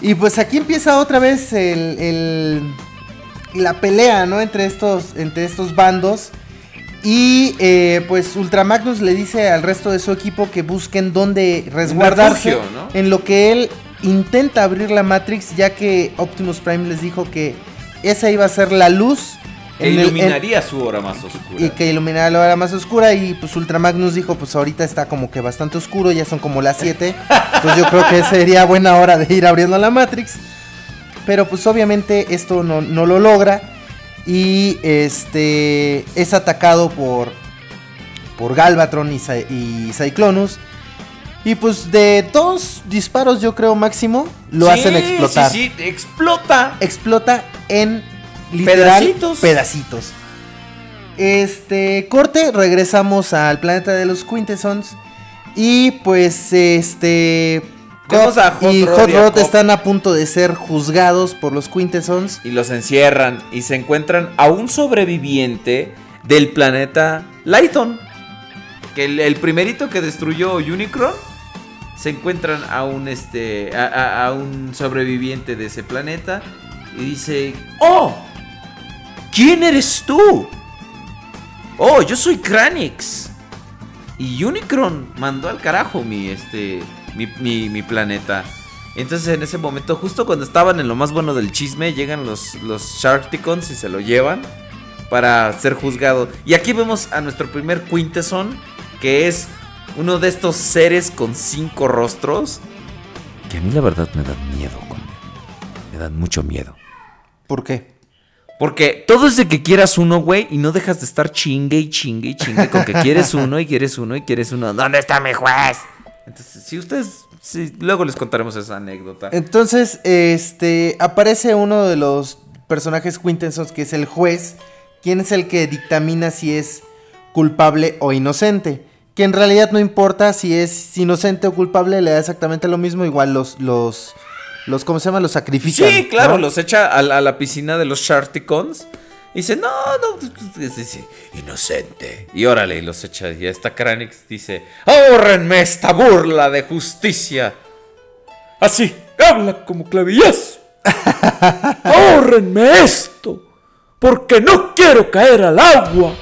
Y pues aquí empieza otra vez el, el- la pelea, ¿no? Entre estos, entre estos bandos. Y eh, pues Ultramagnus le dice al resto de su equipo que busquen dónde resguardarse refugio, ¿no? en lo que él intenta abrir la Matrix, ya que Optimus Prime les dijo que esa iba a ser la luz Que en el- iluminaría su hora más oscura. y que iluminara la hora más oscura y pues Ultramagnus dijo pues ahorita está como que bastante oscuro, ya son como las 7, entonces yo creo que sería buena hora de ir abriendo la Matrix, pero pues obviamente esto no, no lo logra. Y este es atacado por, por Galvatron y, y Cyclonus. Y pues de dos disparos yo creo máximo lo Sí, hacen explotar. Sí, sí, explota. explota en literal Pedacitos. pedacitos. Este corte, regresamos al planeta de los Quintessons y pues este Cop a Hot y Rod Hot Rod están a punto de ser juzgados por los Quintessons. Y los encierran y se encuentran a un sobreviviente del planeta Lighton. Que el, el primerito que destruyó Unicron. Se encuentran a un este. A, a- a un sobreviviente de ese planeta. Y dice. ¡Oh! ¿Quién eres tú? Oh, yo soy Kranix. Y Unicron mandó al carajo mi este. mi, mi- planeta. Entonces en ese momento, justo cuando estaban en lo más bueno del chisme, llegan los, los Sharkticons y se lo llevan para ser juzgado. Y aquí vemos a nuestro primer Quintesson, que es uno de estos seres con cinco rostros. Que a mí la verdad me dan miedo, conde. Me dan mucho miedo. ¿Por qué? Porque todo es de que quieras uno, güey, y no dejas de estar chingue y chingue y chingue con que quieres uno y quieres uno y quieres uno. ¿Dónde está mi juez? Entonces, si ustedes, luego les contaremos esa anécdota. Entonces, este aparece uno de los personajes Quintessons que es el juez, quien es el que dictamina si es culpable o inocente. que en realidad no importa si es inocente o culpable, le da exactamente lo mismo, igual los, los, los, ¿cómo se llama? Los sacrifican. Sí, claro, ¿no? los echa a, la- a la piscina de los Sharticons. Y dice, no, no, dice, inocente. Y órale, y los echa. Y esta Kranix dice, ahórrenme esta burla de justicia. Así, habla como clavillazo. Ahórrenme esto, porque no quiero caer al agua.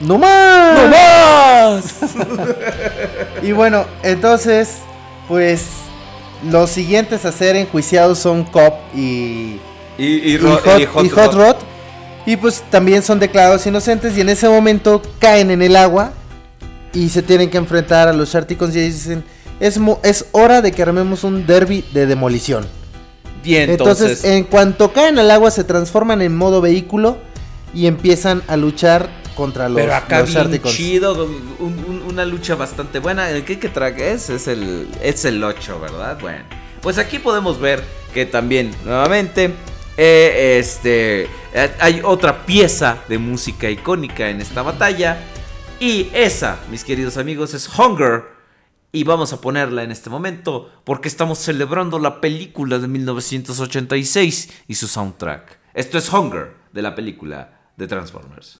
¡No más! ¡No más! Y bueno, entonces, pues los siguientes a ser enjuiciados son Cop y, Y, y, y Ro- Hot, y Hot y Hot Rod. Y pues también son declarados inocentes y en ese momento caen en el agua y se tienen que enfrentar a los Sharticons y dicen, es, es hora de que armemos un derby de demolición. Y Entonces, entonces, en cuanto caen al agua se transforman en modo vehículo y empiezan a luchar contra los, pero acá los bien chido, un- un- una lucha bastante buena. ¿El qué track es? Es el, es el 8, ¿verdad? Bueno, pues aquí podemos ver que también, nuevamente, eh, este, eh, hay otra pieza de música icónica en esta batalla. Y esa, mis queridos amigos, es Hunger. Y vamos a ponerla en este momento porque estamos celebrando la película de 1986 y su soundtrack. Esto es Hunger de la película de Transformers.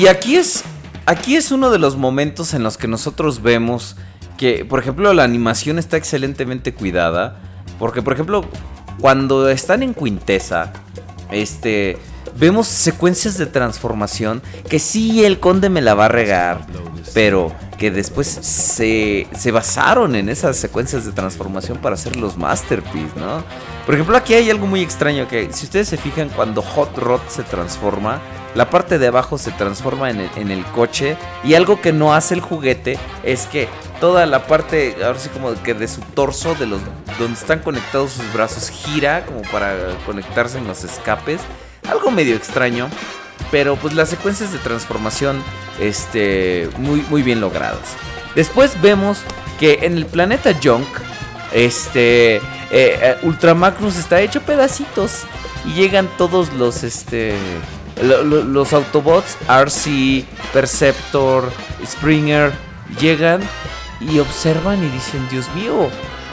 Y aquí es, aquí es uno de los momentos en los que nosotros vemos que, por ejemplo, la animación está excelentemente cuidada. Porque, por ejemplo, cuando están en Quintesa, este, vemos secuencias de transformación que sí el conde me la va a regar, pero que después se, se basaron en esas secuencias de transformación para hacer los masterpiece, ¿no? Por ejemplo, aquí hay algo muy extraño que si ustedes se fijan cuando Hot Rod se transforma, la parte de abajo se transforma en el, en el coche y algo que no hace el juguete es que toda la parte, ahora sí como que de su torso, de los donde están conectados sus brazos, gira como para conectarse en los escapes. Algo medio extraño, pero pues las secuencias de transformación, este, muy, muy bien logradas. Después vemos que en el planeta Junk, este, eh, eh, está hecho pedacitos y llegan todos los, este, los Autobots, RC, Perceptor, Springer, llegan y observan y dicen, Dios mío,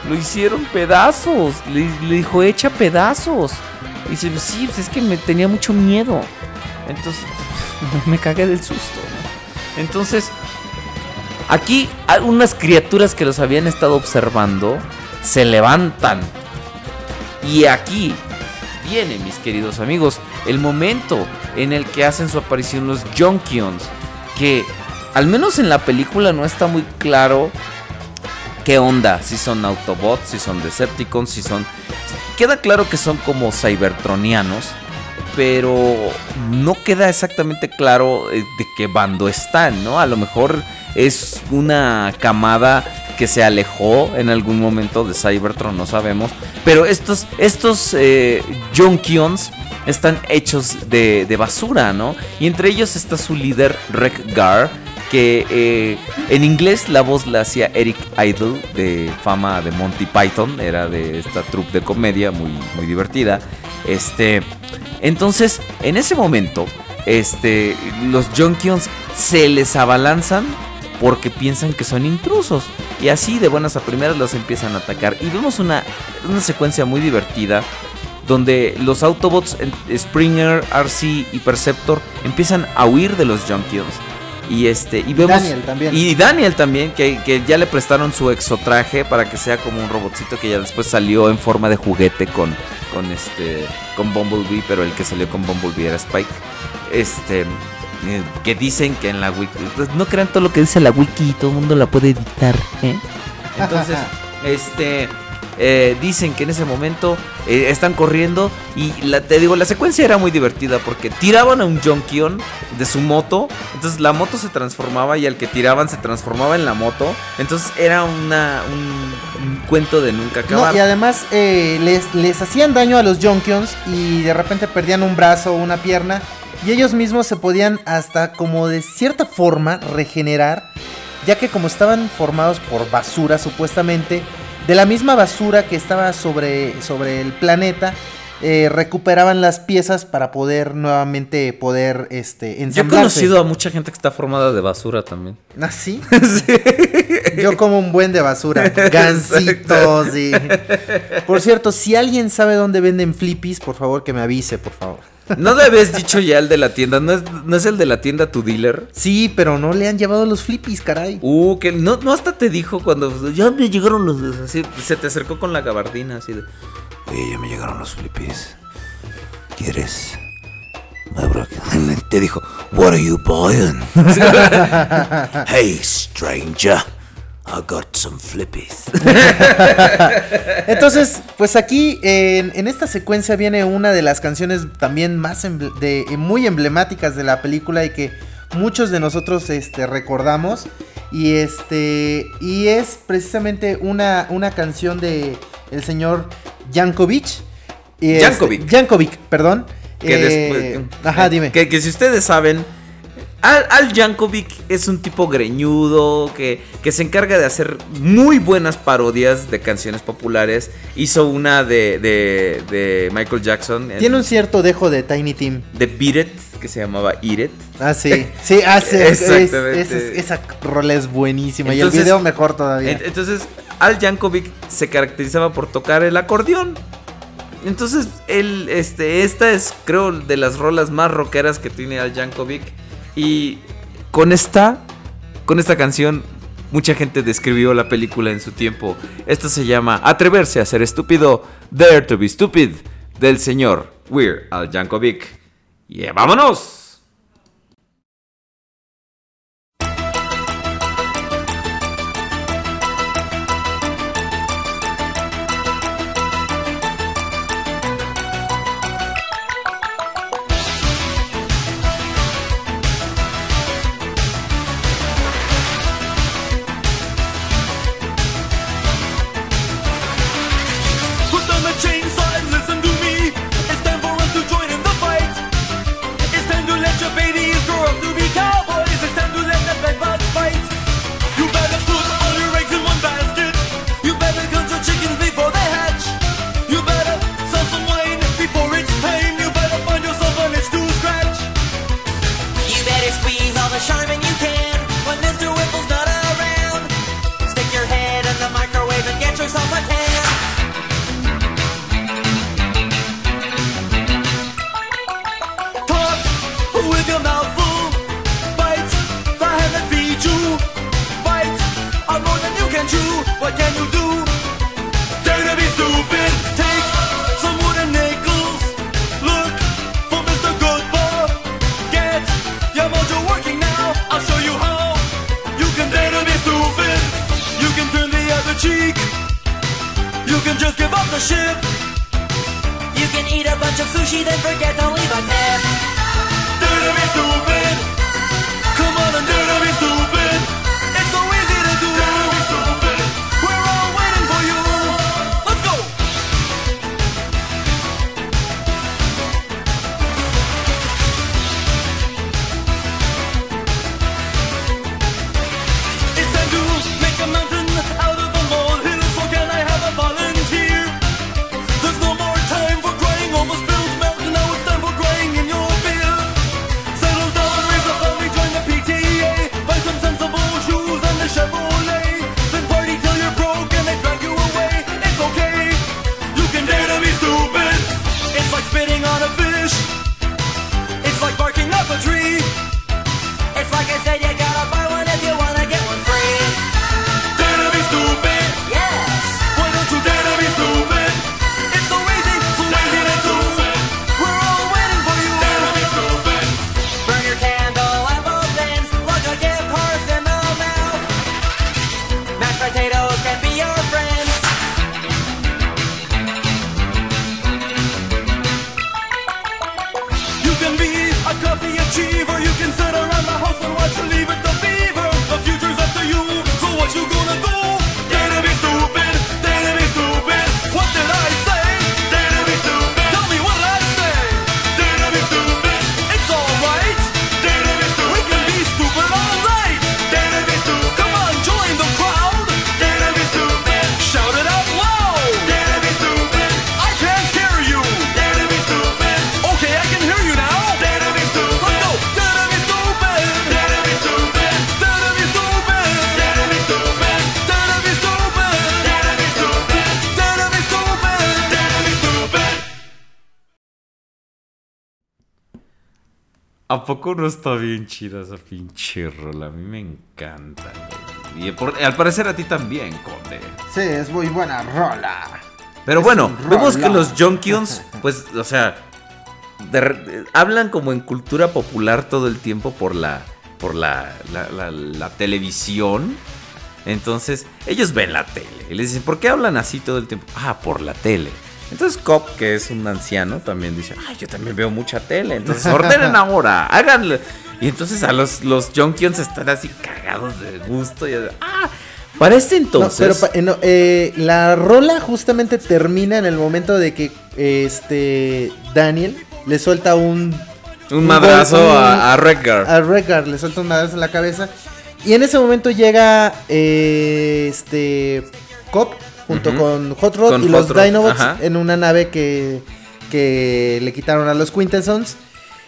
lo hicieron pedazos. Le, dijo, echa pedazos. Y dice, "Pues sí, pues es que me tenía mucho miedo. Entonces, me cagué del susto. Entonces, aquí unas criaturas que los habían estado observando se levantan. Y aquí viene, mis queridos amigos, el momento en el que hacen su aparición los Junkions. Que al menos en la película no está muy claro qué onda. Si son Autobots, si son Decepticons, si son. Queda claro que son como Cybertronianos. Pero no queda exactamente claro eh, de qué bando están, ¿no? A lo mejor es una camada que se alejó en algún momento de Cybertron, no sabemos. Pero estos, estos eh, están hechos de, de basura, ¿no? Y entre ellos está su líder, Rek Gar, que eh, en inglés la voz la hacía Eric Idle, de fama de Monty Python, era de esta troupe de comedia muy, muy divertida. Este, entonces, en ese momento, este, los Junkions se les abalanzan porque piensan que son intrusos. Y así de buenas a primeras los empiezan a atacar. Y vemos una, una secuencia muy divertida donde los Autobots, Springer, RC y Perceptor empiezan a huir de los Junkions. Y este, y vemos. Daniel también. Y Daniel también, que, que ya le prestaron su exotraje para que sea como un robotcito que ya después salió en forma de juguete con, con este. con Bumblebee, pero el que salió con Bumblebee era Spike. Este. Eh, Que dicen que en la wiki. pues, no crean todo lo que dice la wiki, todo el mundo la puede editar, ¿eh? Entonces, este. eh, dicen que en ese momento eh, están corriendo y la, te digo, la secuencia era muy divertida porque tiraban a un Jonkion de su moto, entonces la moto se transformaba y al que tiraban se transformaba en la moto, entonces era una, un, un cuento de nunca acabar. No, y además eh, les, les hacían daño a los Junkions y de repente perdían un brazo o una pierna y ellos mismos se podían hasta como de cierta forma regenerar, ya que como estaban formados por basura supuestamente, de la misma basura que estaba sobre, sobre el planeta, eh, recuperaban las piezas para poder nuevamente poder este, Yo he ensamblarse. conocido a mucha gente que está formada de basura también. ¿Ah, sí? Yo como un buen de basura. Gancitos y... Por cierto, si alguien sabe dónde venden flippies, por favor que me avise, por favor. ¿No le habías dicho ya el de la tienda? ¿No es, no es el de la tienda tu dealer? Sí, pero no le han llevado los flippies, caray. Uh, que no, no hasta te dijo cuando ya me llegaron los así, se te acercó con la gabardina así de Oye, ya me llegaron los flippies. ¿Quieres? Te dijo, What are you buying? hey, stranger. I got some flippies. Entonces, pues aquí en, esta secuencia viene una de las canciones también más emble- eh, muy emblemáticas de la película y que muchos de nosotros este, recordamos. Y este. Y es precisamente una, una canción de el señor Jankovic. Y este- Jankovic. Jankovic, perdón. que Eh, después Ajá, dime. Que, que si ustedes saben Al, Al Yankovic es un tipo greñudo que, que se encarga de hacer muy buenas parodias de canciones populares. Hizo una de, de, de Michael Jackson. en- Tiene un cierto dejo de Tiny Tim. de Beat It, que se llamaba Eat It. Ah, sí. Sí, hace. Exactamente. esa rola es buenísima. y el video mejor todavía. Ent- Entonces, Al Yankovic se caracterizaba por tocar el acordeón. Entonces, él, este, esta es, creo, de las rolas más rockeras que tiene Al Yankovic. Y con esta, con esta canción, mucha gente describió la película en su tiempo. Esto se llama Atreverse a ser estúpido, Dare to be Stupid, del señor Weir Al Yankovic. ¡Y vámonos! Poco no está bien chida esa pinche rola? A mí me encanta. Y por- al parecer a ti también, Conde. Sí, es muy buena rola. Pero Es bueno, vemos que los Junkions, pues, o sea, de re- de- hablan como en cultura popular todo el tiempo por la, por la, la, la- la televisión. Entonces, ellos ven la tele. Y les dicen, ¿por qué hablan así todo el tiempo? Ah, por la tele. Entonces Cop, que es un anciano, también dice, ay, yo también veo mucha tele. Entonces, ordenen ahora, háganlo. Y entonces a los, los Junkions están así cagados de gusto. Y, ah, para este No, entonces... pero pa- eh, no, eh, la rola justamente termina en el momento de que este Daniel le suelta un un un madrazo gol- un- a, a Redgar. a Redgar, le suelta un madrazo en la cabeza y en ese momento llega eh, este Cop junto con Hot Rod Con y los Rod, Dinobots ajá. en una nave que que le quitaron a los Quintessons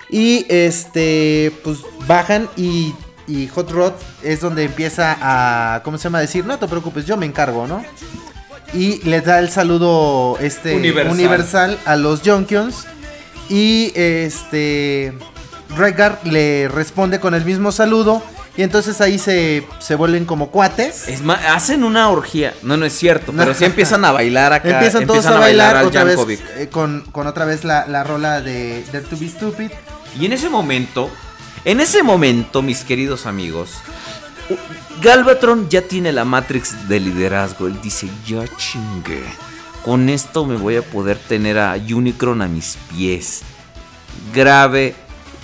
y este pues bajan y y Hot Rod es donde empieza a ¿cómo se llama? decir, "No te preocupes, yo me encargo", ¿no? Y les da el saludo este Universal. universal, a los Junkions. Y este. Redguard le responde con el mismo saludo y entonces ahí se, se vuelven como cuates. Es más, hacen una orgía. No, no es cierto, pero sí empiezan a bailar acá. Empiezan todos a bailar, al otra vez eh, con, con otra vez la, la rola de Dare to be Stupid. Y en ese momento, en ese momento, mis queridos amigos, Galvatron ya tiene la Matrix de liderazgo. Él dice, ya chingue. Con esto me voy a poder tener a Unicron a mis pies. Grave,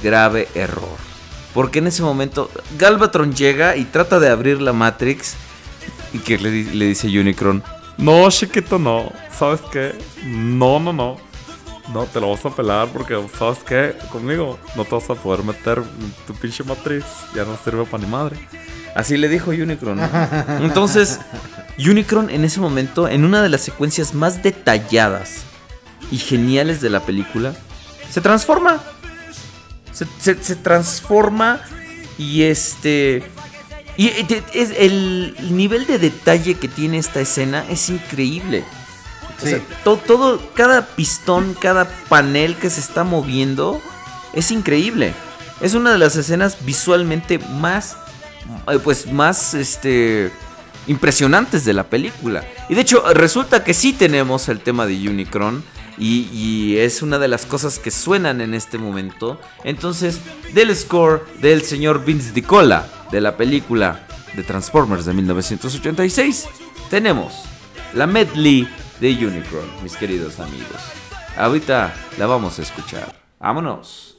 grave error. Porque en ese momento Galvatron llega y trata de abrir la Matrix. Y que le, le dice Unicron, No, chiquito, no. ¿Sabes qué? No, no, no. No, te lo vas a pelar porque, ¿sabes qué? Conmigo no te vas a poder meter tu pinche matriz. Ya no sirve para ni madre. Así le dijo Unicron. ¿no? Entonces, Unicron en ese momento, en una de las secuencias más detalladas y geniales de la película, se transforma. Se, se- se transforma y este... Y es- el nivel de detalle que tiene esta escena es increíble. O sea, to- todo, cada pistón, cada panel que se está moviendo es increíble. Es una de las escenas visualmente más, eh, pues más, este, impresionantes de la película. Y de hecho, resulta que sí tenemos el tema de Unicron. Y, es una de las cosas que suenan en este momento. Entonces, del score del señor Vince DiCola de la película de Transformers de 1986, tenemos la medley de Unicron, mis queridos amigos. Ahorita la vamos a escuchar. Vámonos.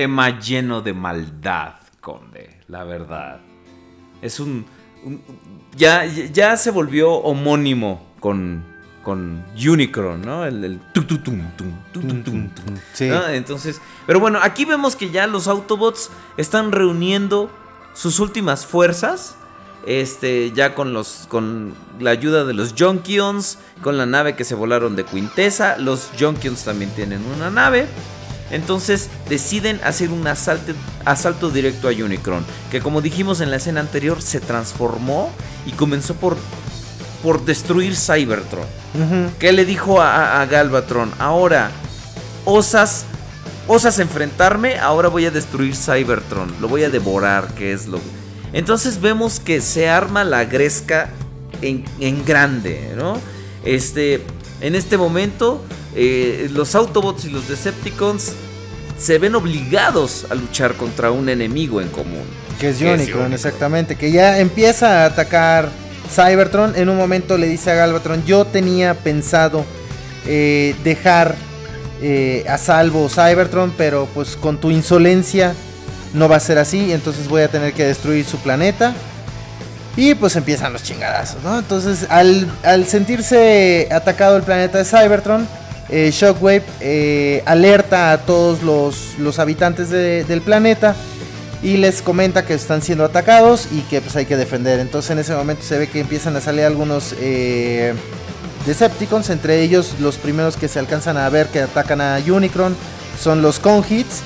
Tema lleno de maldad, Conde, la verdad. Es un... un- ya, ya se volvió homónimo con, con Unicron, ¿no? El, el tu, tu, tum, tum, tu, tu, tum, tum. Sí. ¿no? Entonces, pero bueno, aquí vemos que ya los Autobots están reuniendo sus últimas fuerzas. Este, ya con los. con la ayuda de los Junkions. Con la nave que se volaron de Quintesa. Los Junkions también tienen una nave. Entonces deciden hacer un asalto, asalto directo a Unicron. Que como dijimos en la escena anterior, se transformó y comenzó por, por destruir Cybertron. ¿Qué le dijo a Galvatron? Ahora, osas, osas enfrentarme, ahora voy a destruir Cybertron, lo voy a devorar, que es lo... Entonces vemos que se arma la gresca en, en grande, ¿no? Este, en este momento, eh, los Autobots y los Decepticons se ven obligados a luchar contra un enemigo en común. Que es Unicron. exactamente. Que ya empieza a atacar Cybertron. En un momento le dice a Galvatron, yo tenía pensado eh, dejar eh, a salvo Cybertron, pero pues con tu insolencia no va a ser así. Entonces voy a tener que destruir su planeta. Y pues empiezan los chingadazos, ¿no? Entonces al, al sentirse atacado el planeta de Cybertron, eh, Shockwave eh, alerta a todos los, los habitantes de- del planeta y les comenta que están siendo atacados y que pues hay que defender. Entonces en ese momento se ve que empiezan a salir algunos eh, Decepticons, entre ellos los primeros que se alcanzan a ver que atacan a Unicron son los Conhits,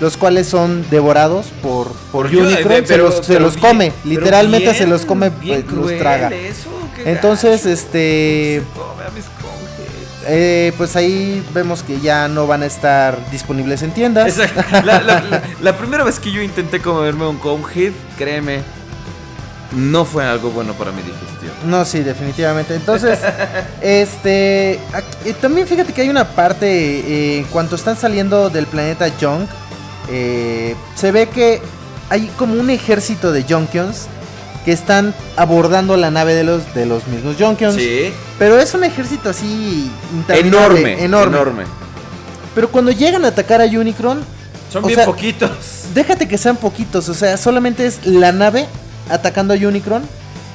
los cuales son devorados por, por, Unicron, eh, se pero- los, se los bien- come, literalmente se los come, bien eh, los traga. eso, Entonces, gacho. este, Se come a mis conjes. eh, pues ahí vemos que ya no van a estar disponibles en tiendas. Exacto. La, la- la- la primera vez que yo intenté comerme un Conehead, créeme, no fue algo bueno para mi digestión. No, sí, definitivamente. Entonces, este. aquí- eh, también fíjate que hay una parte. eh, en cuanto están saliendo del planeta Junk, eh, se ve que hay como un ejército de Junkions que están abordando la nave de los, de los mismos Junkions. Sí. Pero es un ejército así. Enorme, enorme. enorme. Pero cuando llegan a atacar a Unicron, Son bien sea, poquitos. déjate que sean poquitos. O sea, solamente es la nave atacando a Unicron.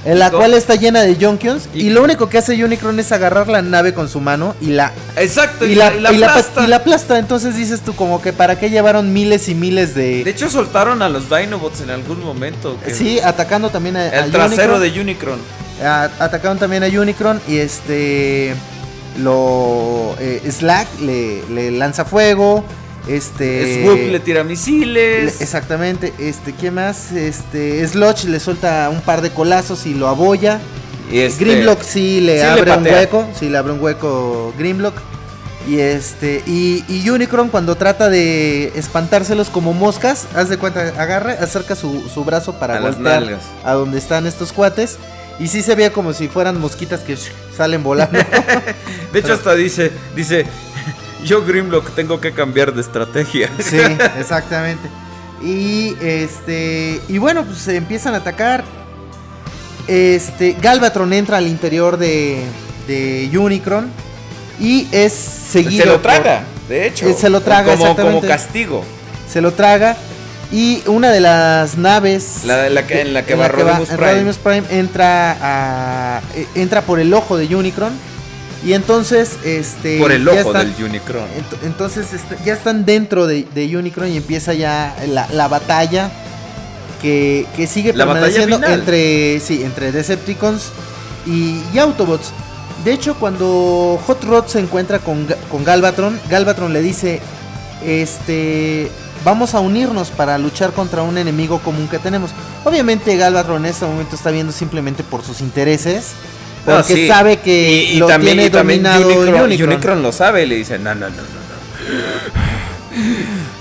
En la ¿Y cual está llena de Junkions. ¿Y- Y, lo único que hace Unicron es agarrar la nave con su mano y la, Exacto, y la, y la aplasta. y la aplasta. Entonces dices tú, como que para qué llevaron miles y miles de. De hecho, soltaron a los Dinobots en algún momento. que- sí, atacando también a, a El trasero Unicron. de Unicron. A- atacaron también a Unicron. Y este. Lo. eh, Slack le, le lanza fuego. Este. Swoop le tira Le- misiles. Exactamente, este, ¿qué más? Este, Slotch le suelta un par de colazos y lo abolla. y este, Grimlock sí le sí le abre un hueco, sí le abre un hueco Grimlock. Y este, y, y Unicron cuando trata de espantárselos como moscas, haz de cuenta, agarra, acerca su, su brazo para A las a donde están estos cuates. Y sí se veía como si fueran mosquitas que salen volando. De hecho, hasta dice, dice, yo Grimlock tengo que cambiar de estrategia. Sí, exactamente. Y este. Y bueno, pues se empiezan a atacar. Este. Galvatron entra al interior de. de Unicron. Y es seguido. Se lo por- traga, de hecho. Eh, se lo traga, como, como exactamente. castigo. se lo traga. Y una de las naves. La- la que- en la que en va Rodimus Prime. Rodimus Prime entra a. eh, entra por el ojo de Unicron. Y entonces, este. Por el ojo están- del Unicron. Ent- Entonces este, ya están dentro de, de Unicron y empieza ya la, la batalla que, que sigue La permaneciendo entre sí, entre Decepticons y, y Autobots. De hecho, cuando Hot Rod se encuentra con, con Galvatron, Galvatron le dice, este, vamos a unirnos para luchar contra un enemigo común que tenemos. Obviamente Galvatron en este momento está viendo simplemente por sus intereses, No, porque sí. sabe que y, y lo también, tiene y también dominado Unicron, Unicron. Unicron lo sabe y le dice, no, no, no, no, no.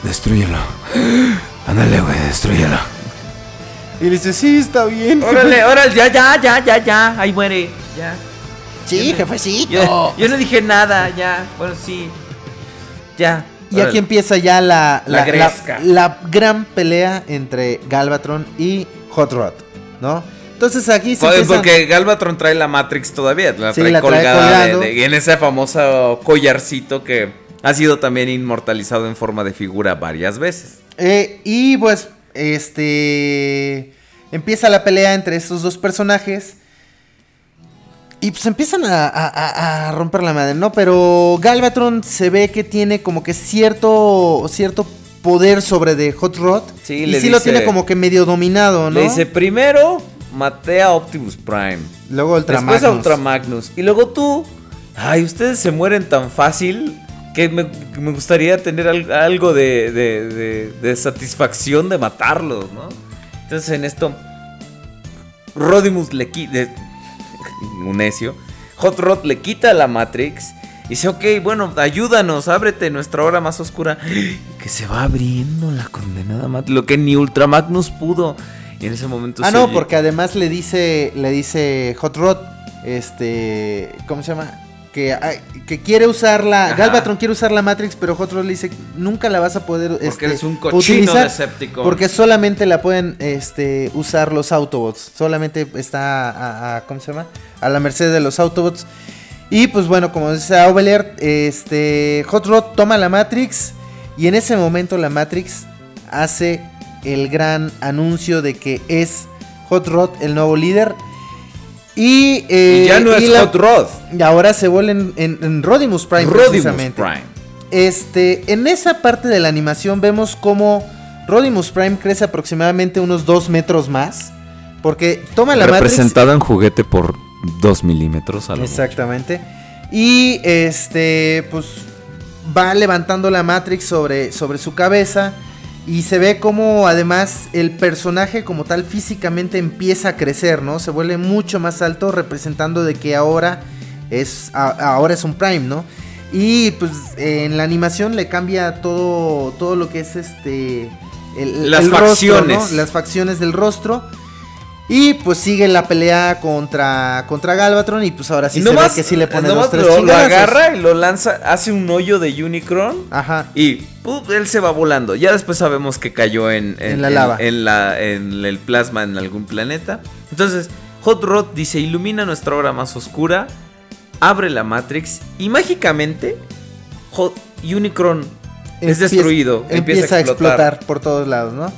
Destruyelo. Ándale, güey, destruyelo. Y le dice, sí, está bien. Órale, órale, ya, ya, ya, ya, ya, ahí muere, ya. Sí, jefecito. Yo, yo no dije nada, ya, bueno, sí. Ya. Y aquí empieza ya la, La la, la gran pelea entre Galvatron y Hot Rod, ¿no? Entonces aquí se Porque Galvatron trae la Matrix todavía, la Sí, trae colgada de- colgando. de- en ese famoso collarcito que, ha sido también inmortalizado en forma de figura varias veces. Eh, y pues, este. Empieza la pelea entre estos dos personajes. Y pues empiezan a, a- a- a romper la madre, ¿no? Pero Galvatron se ve que tiene como que cierto, cierto poder sobre de Hot Rod. Sí, y le sí lo tiene como que medio dominado, ¿no? Le dice, primero maté a Optimus Prime. Luego Ultra Después a Magnus. Ultra Magnus. Y luego tú. Ay, ustedes se mueren tan fácil que me, me gustaría tener al- algo de, de- de- de satisfacción de matarlos, ¿no? Entonces en esto. Rodimus le quita. Un necio. Hot Rod le quita la Matrix. Y dice, ok, bueno, ayúdanos, ábrete nuestra hora más oscura. Que se va abriendo la condenada Matrix. Lo que ni Ultra Magnus pudo. Y en ese momento Ah, no, oye- porque además le dice, le dice Hot Rod, este, ¿cómo se llama? Que, que quiere usar la, Ajá. Galvatron quiere usar la Matrix, pero Hot Rod le dice, nunca la vas a poder, este, eres un cochino Decepticon. porque solamente la pueden, este, usar los Autobots, solamente está, a, a- ¿cómo se llama? A la merced de los Autobots. Y pues bueno, como dice Aubelier, este, Hot Rod toma la Matrix y en ese momento la Matrix hace el gran anuncio de que es Hot Rod el nuevo líder. Y, eh, Y ya no y es la- Hot Rod. Y ahora se vuelven en, en Rodimus Prime. Rodimus precisamente. Prime. Este, en esa parte de la animación vemos como Rodimus Prime crece aproximadamente unos 2 metros más. Porque toma la Matrix. Representado en juguete por 2 milímetros. a mucho. Exactamente. Y este, pues va levantando la Matrix sobre, sobre su cabeza. Y se ve como además el personaje como tal físicamente empieza a crecer, ¿no? Se vuelve mucho más alto representando de que ahora es, a- ahora es un Prime, ¿no? Y pues en la animación le cambia todo, todo lo que es este... el- Las el rostro, facciones. ¿no? Las facciones del rostro. Y pues sigue la pelea contra, contra Galvatron y pues ahora sí y se ve que sí le pone los tres lo, lo agarra y lo lanza, hace un hoyo de Unicron Ajá. y ¡pum! él se va volando. Ya después sabemos que cayó en, En la lava. En, la- en el plasma en algún planeta. Entonces, Hot Rod dice, ilumina nuestra hora más oscura, abre la Matrix y mágicamente Hot, Unicron es destruido. Empieza, a explotar. por todos lados, ¿no?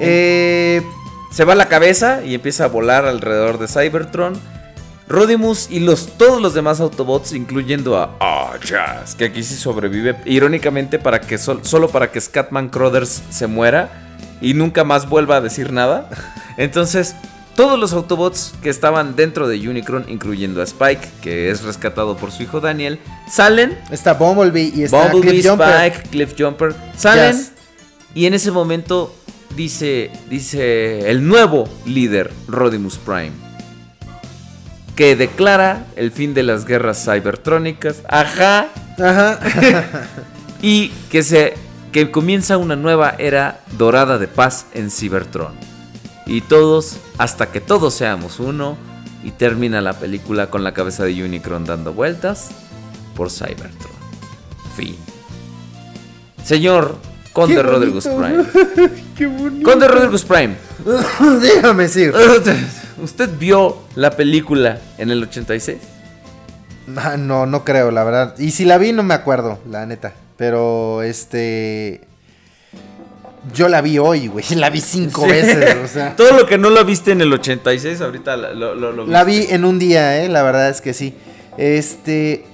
Eh, Se va la cabeza y empieza a volar alrededor de Cybertron. Rodimus y los, todos los demás Autobots, incluyendo a Ah, Jazz, que aquí sí sobrevive, irónicamente para que sol- solo para que Scatman Crothers se muera y nunca más vuelva a decir nada. Entonces, todos los Autobots que estaban dentro de Unicron, incluyendo a Spike, que es rescatado por su hijo Daniel, salen. está Bumblebee y está Bumblebee, Cliff Jumper. Spike, Cliff Jumper, salen. Y en ese momento dice, dice el nuevo líder, Rodimus Prime, que declara el fin de las guerras cybertrónicas, ajá, Ajá. y que se que comienza una nueva era dorada de paz en Cybertron. Y todos, hasta que todos seamos uno, y termina la película con la cabeza de Unicron dando vueltas por Cybertron. Fin. Señor Conde bonito. Prime. Qué bonito. Conde Rodriguez Prime. Déjame decir. ¿Usted vio la película en el 86? Ah, No, no creo, la verdad. Y si la vi, no me acuerdo, la neta. Pero, este. Yo la vi hoy, güey. La vi cinco Sí. veces, o sea. Todo lo que no lo viste en el 86, ahorita lo, lo, La viste. vi en un día, eh. La verdad es que sí. Este.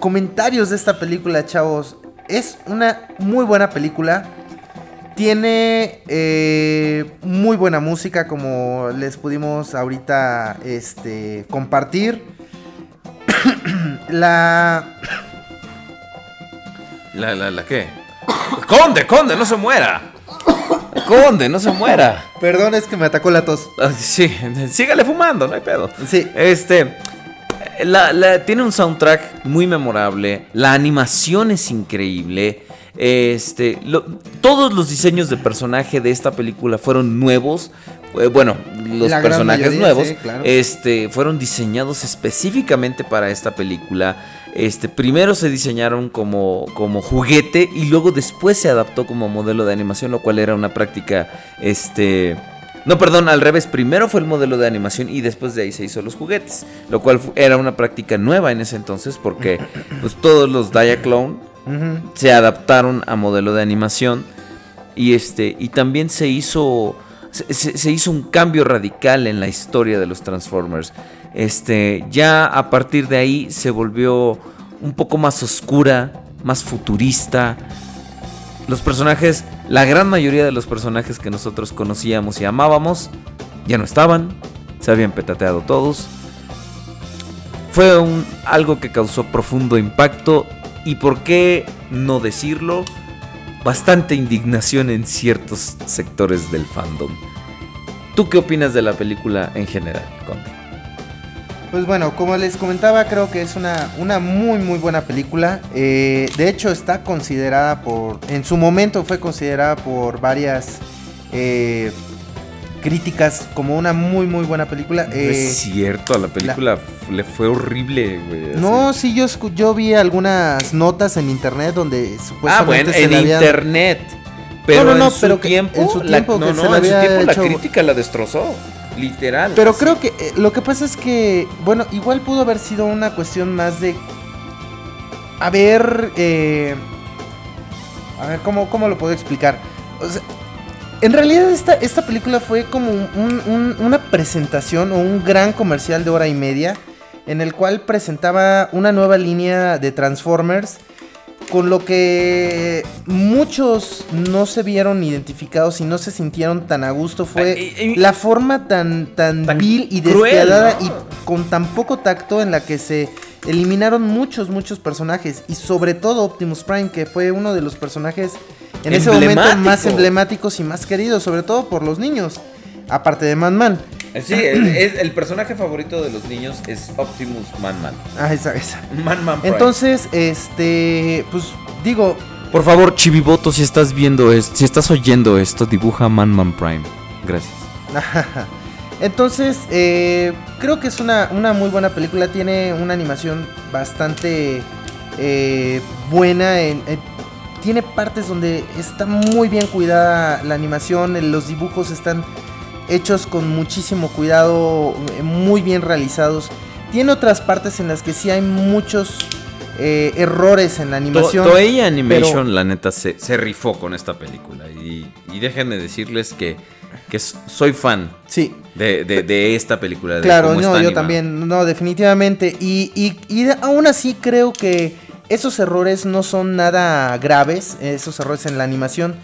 Comentarios de esta película, chavos. Es una muy buena película. Tiene eh, muy buena música, como les pudimos ahorita este, compartir. La. ¿La, la, la qué? Conde, conde, no se muera. Conde, no se muera. Perdón, es que me atacó la tos. Ah, Sí, sígale fumando, no hay pedo. Sí. Este. la- la- tiene un soundtrack muy memorable. La animación es increíble. Este. lo- todos los diseños de personaje de esta película fueron nuevos. Eh, Bueno, los La personajes mayoría, nuevos sí, claro. este, fueron diseñados específicamente para esta película. Este, primero se diseñaron como, como juguete y luego después se adaptó como modelo de animación, lo cual era una práctica este, No, perdón, al revés. Primero fue el modelo de animación y después de ahí se hizo los juguetes. Lo cual era una práctica nueva en ese entonces porque pues, todos los Diaclone Se adaptaron a modelo de animación. Y este. Y también se hizo. Se hizo un cambio radical en la historia de los Transformers. Este. Ya a partir de ahí se volvió un poco más oscura. Más futurista. Los personajes. La gran mayoría de los personajes que nosotros conocíamos y amábamos. Ya no estaban. Se habían petateado todos. Fue un, algo que causó profundo impacto y por qué no decirlo, bastante indignación en ciertos sectores del fandom. ¿Tú qué opinas de la película en general, Conde? Pues bueno, como les comentaba, creo que es una, una muy muy buena película. Eh, de hecho, está considerada por. En su momento fue considerada por varias eh, críticas como una muy muy buena película. No Eh, es cierto, a la película le fue horrible, güey. así. no, sí, yo, yo vi algunas notas en internet donde supuestamente Ah, bueno, se en habían- internet. Pero No, no, no, en, su pero tiempo, en su la- tiempo no, que no, le en su tiempo la crítica la destrozó, literal. Pero así. creo que eh, lo que pasa es que, bueno, igual pudo haber sido una cuestión más de haber, eh, a ver, ¿cómo, cómo lo puedo explicar? O sea, en realidad esta, esta película fue como un- un- una presentación o un gran comercial de hora y media en el cual presentaba una nueva línea de Transformers con lo que muchos no se vieron identificados y no se sintieron tan a gusto fue eh, la forma tan, tan, Tan vil y cruel, despiadada ¿no? y con tan poco tacto en la que se eliminaron muchos, muchos personajes y sobre todo Optimus Prime que fue uno de los personajes en ese momento más Emblemático. emblemáticos y más queridos, sobre todo por los niños, aparte de Man Man. Eh, Sí, el, es- el personaje favorito de los niños es Optimus Man Man. Ah, esa, esa. Man Man Prime. Entonces, este, pues digo, Por favor, Chiviboto, si estás viendo esto, si estás oyendo esto, dibuja Man Man Prime. Gracias. Entonces, eh, creo que es una, una muy buena película. Tiene una animación bastante eh, buena. en- en- tiene partes donde está muy bien cuidada la animación. Los dibujos están hechos con muchísimo cuidado, eh, muy bien realizados. Tiene otras partes en las que sí hay muchos eh, errores en la animación. To- Toei Animation, pero- la neta, se, se rifó con esta película. Y, y déjenme decirles que, que soy fan Sí. de, de- de esta película. de Claro, cómo no, está yo animada. también, no, definitivamente. Y, y, y aún así creo que esos errores no son nada graves, esos errores en la animación,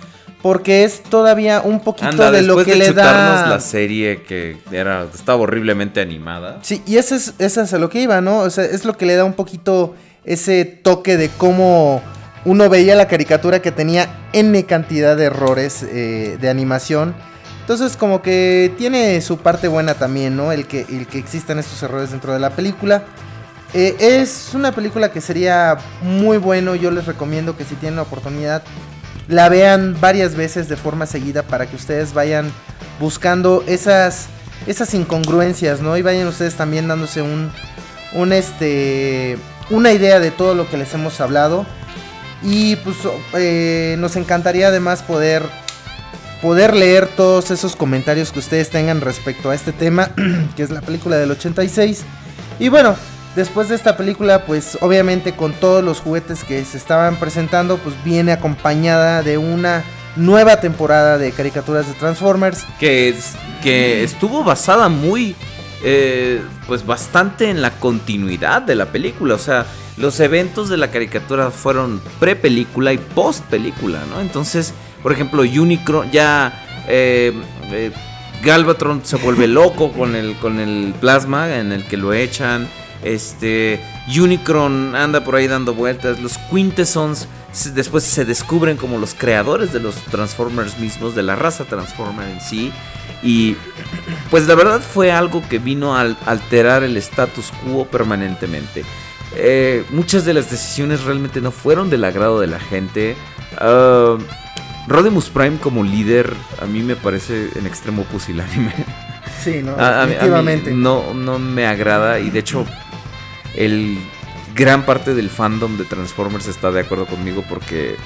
porque es todavía un poquito Anda, de lo que de le da... la serie que era, estaba horriblemente animada. Sí, y ese es, ese es a lo que iba, ¿no? O sea, es lo que le da un poquito ese toque de cómo uno veía la caricatura que tenía N cantidad de errores eh, de animación. Entonces como que tiene su parte buena también, ¿no? El que, el que existan estos errores dentro de la película. Eh, es una película que sería muy bueno, yo les recomiendo que si tienen la oportunidad la vean varias veces de forma seguida para que ustedes vayan buscando esas, esas incongruencias, ¿no? Y vayan ustedes también dándose un, un este, una idea de todo lo que les hemos hablado. Y pues eh, nos encantaría además poder, poder leer todos esos comentarios que ustedes tengan respecto a este tema, que es la película del 86. Y bueno, después de esta película, pues obviamente con todos los juguetes que se estaban presentando, pues viene acompañada de una nueva temporada de caricaturas de Transformers. que, es- que estuvo basada muy, eh, pues bastante en la continuidad de la película. O sea, los eventos de la caricatura fueron pre-película y post-película, ¿no? Entonces, por ejemplo, Unicron ya... eh, eh, Galvatron se vuelve loco con el, con el plasma en el que lo echan. Este. Unicron anda por ahí dando vueltas. Los Quintessons después se descubren como los creadores de los Transformers mismos, de la raza Transformer en sí. Y pues la verdad fue algo que vino a al- alterar el status quo permanentemente. Eh, muchas de las decisiones realmente no fueron del agrado de la gente. Ah, Rodimus Prime como líder a mí me parece en extremo pusilánime. Sí, no, A- a mí no, no me agrada y de hecho el gran parte del fandom de Transformers está de acuerdo conmigo porque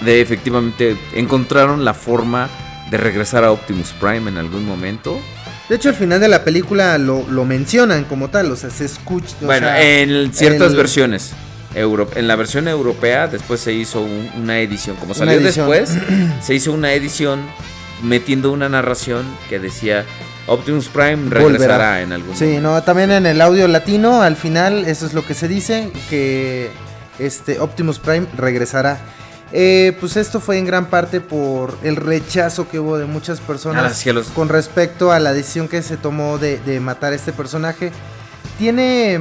de efectivamente encontraron la forma de regresar a Optimus Prime en algún momento. De hecho, al final de la película lo, lo mencionan como tal, o sea, se escucha. Bueno, sea, en ciertas el- versiones. Euro- en la versión europea después se hizo un- una edición. Como salió edición. después, se hizo una edición metiendo una narración que decía Optimus Prime regresará Volverá. en algún Sí, momento. no, también en el audio latino, al final, eso es lo que se dice, que este Optimus Prime regresará. Eh, pues esto fue en gran parte por el rechazo que hubo de muchas personas con respecto a la decisión que se tomó de, de matar a este personaje. Tiene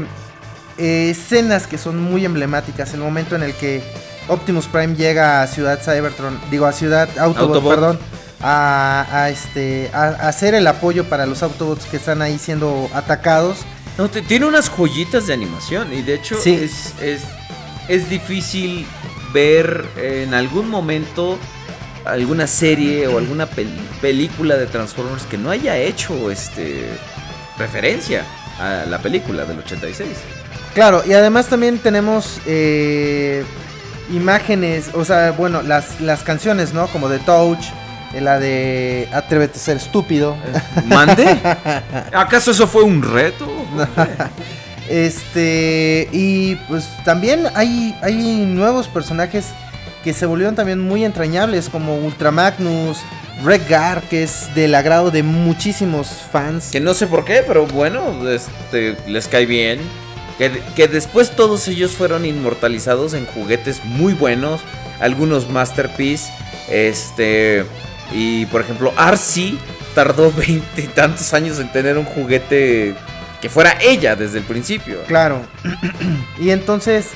eh, escenas que son muy emblemáticas. El momento en el que Optimus Prime llega a Ciudad Cybertron, digo a Ciudad Autobot, Autobot. perdón, a, a este a, a hacer el apoyo para los Autobots que están ahí siendo atacados. No, te- tiene unas joyitas de animación y de hecho Sí. es, es, es difícil ver en algún momento alguna serie o alguna pel- película de Transformers que no haya hecho este referencia a la película del 86. Claro, y además también tenemos eh, imágenes, o sea, bueno, las, las canciones, ¿no? Como de Touch, la de Atrévete a ser estúpido. ¿Mande? ¿Acaso eso fue un reto? Este, y pues también hay, hay nuevos personajes que se volvieron también muy entrañables, como Ultra Magnus, Redgar, que es del agrado de muchísimos fans. Que no sé por qué, pero bueno, este, les cae bien. Que, que después todos ellos fueron inmortalizados en juguetes muy buenos, algunos masterpiece. Este, y por ejemplo, Arcee tardó veinte y tantos años en tener un juguete que fuera ella desde el principio. Claro. y entonces,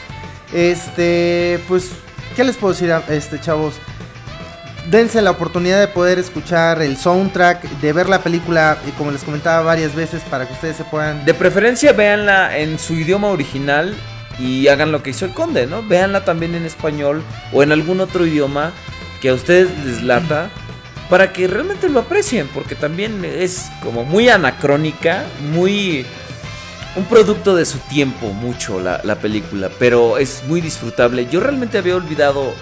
este, pues, ¿qué les puedo decir, a- este, chavos? Dense la oportunidad de poder escuchar el soundtrack, de ver la película, y como les comentaba varias veces, para que ustedes se puedan... De preferencia, véanla en su idioma original y hagan lo que hizo el conde, ¿no? Véanla también en español o en algún otro idioma que a ustedes les lata para que realmente lo aprecien, porque también es como muy anacrónica, muy. un producto de su tiempo, mucho la, la película, pero es muy disfrutable. Yo realmente había olvidado.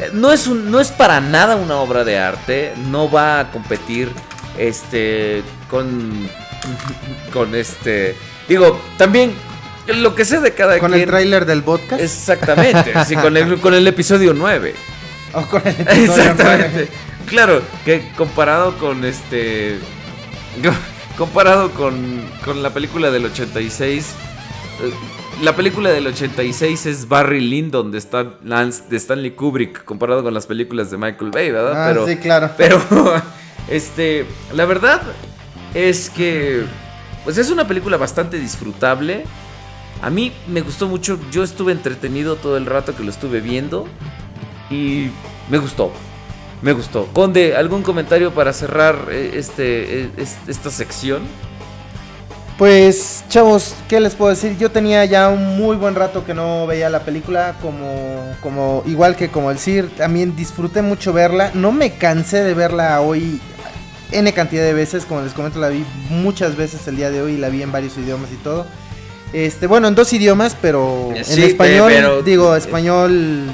eh, No es, un, no es para nada una obra de arte, no va a competir este con con este digo también lo que sé de cada Con quien el tráiler del podcast. exactamente sí, con el con el episodio 9 o con el episodio exactamente. Claro que comparado con este comparado con con la película del 86 eh, la película del 86 es Barry Lyndon de, Stan, de Stanley Kubrick comparado con las películas de Michael Bay, ¿verdad? Ah, pero, sí, claro. pero, este, la verdad es que, pues es una película bastante disfrutable. A mí me gustó mucho, yo estuve entretenido todo el rato que lo estuve viendo y me gustó, me gustó. Conde, ¿algún comentario para cerrar eh, este, eh, es- esta sección? Pues, chavos, ¿qué les puedo decir? Yo tenía ya un muy buen rato que no veía la película, como, como igual que como el CIR, también disfruté mucho verla. No me cansé de verla hoy N cantidad de veces, como les comento, la vi muchas veces el día de hoy, la vi en varios idiomas y todo. Este, bueno, en dos idiomas, pero en Sí, español, pero- digo, español,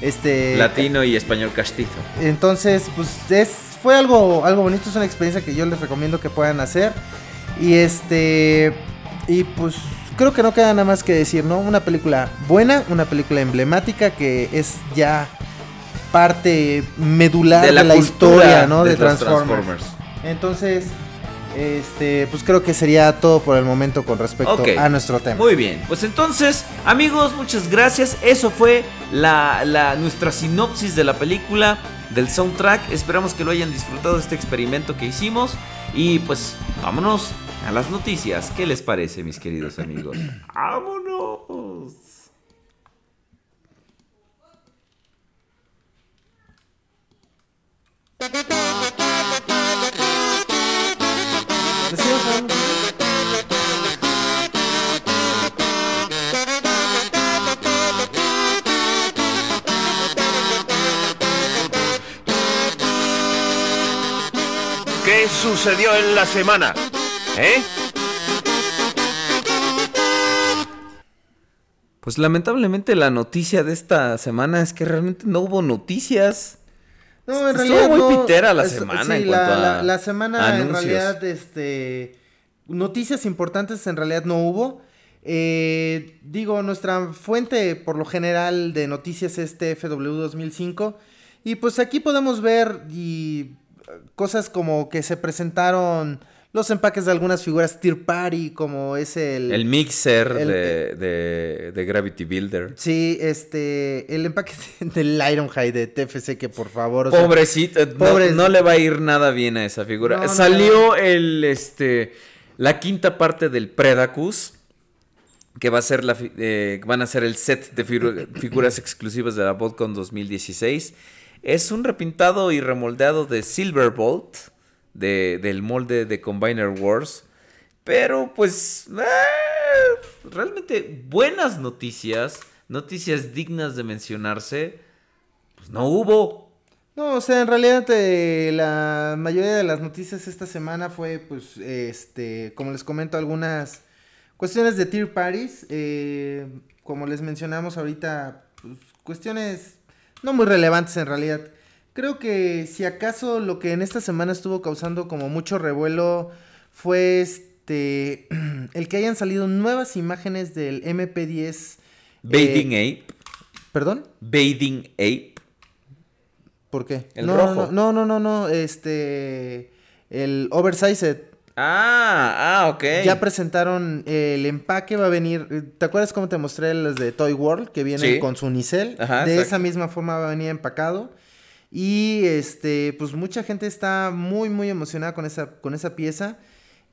este... Latino y español castizo. Entonces, pues es, fue algo, algo bonito, es una experiencia que yo les recomiendo que puedan hacer. Y este, y pues creo que no queda nada más que decir, ¿no? Una película buena, una película emblemática que es ya parte medular de la, historia, ¿no? De, los Transformers. Entonces, este, pues creo que sería todo por el momento con respecto a nuestro tema. Muy bien, pues entonces, amigos, muchas gracias. Eso fue la, la- nuestra sinopsis de la película, del soundtrack. Esperamos que lo hayan disfrutado de este experimento que hicimos. Y pues, vámonos a las noticias. ¿Qué les parece, mis queridos amigos? ¡Vámonos! Algo. ¿Qué sucedió en la semana? ¿Eh? Pues lamentablemente la noticia de esta semana es que realmente no hubo noticias. No, en Estuvo realidad muy no, pitera la es- semana sí, en la, cuanto a la- la semana en anuncios. realidad, este, noticias importantes en realidad no hubo. Eh, digo, nuestra fuente por lo general de noticias es TFW 2005 y pues aquí podemos ver y eh, cosas como que se presentaron los empaques de algunas figuras tier party como es el, El mixer el- de, de, de Gravity Builder. Sí, este, el empaque del Ironhide de TFC que por favor... o sea, Pobrecito, no- le va a ir nada bien a esa figura. No, no, Salió el este la quinta parte del Predacus. Que va a ser la eh, van a ser el set de figu- figuras exclusivas de la BotCon 2016. Es un repintado y remoldeado de Silverbolt. De, del molde de Combiner Wars. Pero pues. eh, realmente buenas noticias. Noticias dignas de mencionarse. Pues no hubo. No, o sea, en realidad eh, la mayoría de las noticias esta semana fue, pues, este, como les comento, algunas cuestiones de tier parties. eh, como les mencionamos ahorita, pues, cuestiones no muy relevantes en realidad. Creo que si acaso lo que en esta semana estuvo causando como mucho revuelo fue este, el que hayan salido nuevas imágenes del MP10. Bathing eh, Ape. ¿Perdón? Bathing Ape. ¿Por qué? El no, rojo. No, no, no, no, este. El Oversized. Ah, ah, ok. Ya presentaron el empaque, va a venir. ¿Te acuerdas cómo te mostré los de Toy World? Que vienen Sí. con su unicel. Ajá, de exacto. esa misma forma va a venir empacado. Y este, pues mucha gente está muy, muy emocionada con esa, con esa pieza.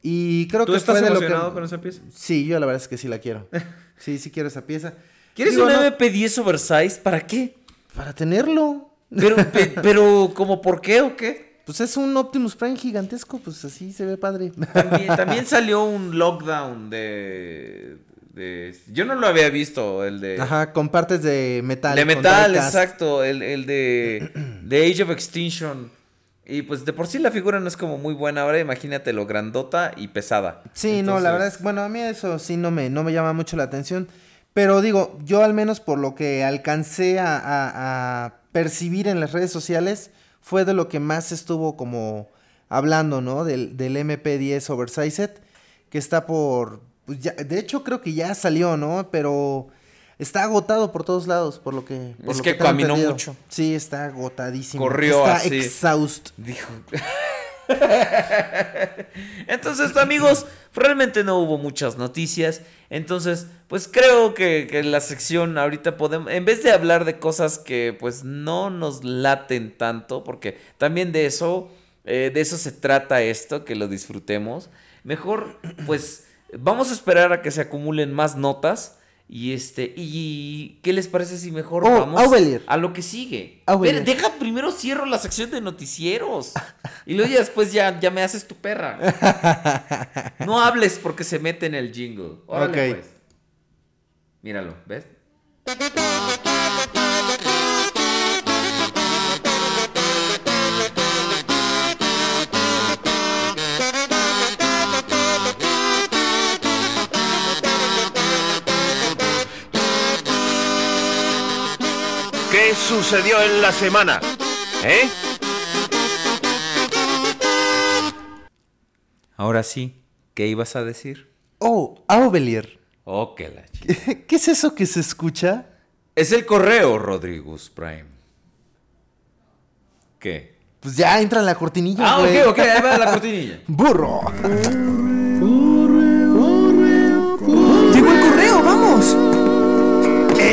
Y creo ¿Tú que estás fue de lo emocionado que. con esa pieza? Sí, yo la verdad es que sí la quiero. sí, sí quiero esa pieza. ¿Quieres Digo, un no, MP10 oversize? ¿Para qué? Para tenerlo. Pero, pe- pero, ¿como por qué o qué? Pues es un Optimus Prime gigantesco, pues así se ve padre. También, también salió un lockdown de, de- Yo no lo había visto, el de... Ajá, con partes de metal. de metal, exacto. El, el de, de Age of Extinction. Y pues de por sí la figura no es como muy buena. Ahora imagínate lo grandota y pesada. Sí, no, la verdad es que, bueno, a mí eso sí no me, no me llama mucho la atención. Pero digo, yo al menos por lo que alcancé a, a- a percibir en las redes sociales, fue de lo que más estuvo como hablando, ¿no? Del, del MP10 Oversized, que está por... pues ya- de hecho, creo que ya salió, ¿no? Pero está agotado por todos lados, por lo que... por Es lo que caminó entendido. mucho. Sí, está agotadísimo. Corrió está así. exhaust. Dijo. Entonces, amigos, realmente no hubo muchas noticias. Entonces, pues creo que, que la sección ahorita podemos, en vez de hablar de cosas que pues no nos laten tanto, porque también de eso, eh, de eso se trata esto, que lo disfrutemos. Mejor, pues, vamos a esperar a que se acumulen más notas. Y este, y ¿qué les parece si mejor Oh, vamos a lo que sigue? Deja primero cierro la sección de noticieros. Y luego ya después ya, ya me haces tu perra. No hables porque se mete en el jingle. Órale, Ok. pues. Míralo, ¿ves? sucedió en la semana? ¿Eh? Ahora sí, ¿qué ibas a decir? Oh, Aubelier. Oh, que la ch- ¿Qué es eso que se escucha? Es el correo, Rodrigus Prime. ¿Qué? Pues ya entra en la cortinilla, Ah, güey. ok, ok, ahí va la cortinilla. Burro.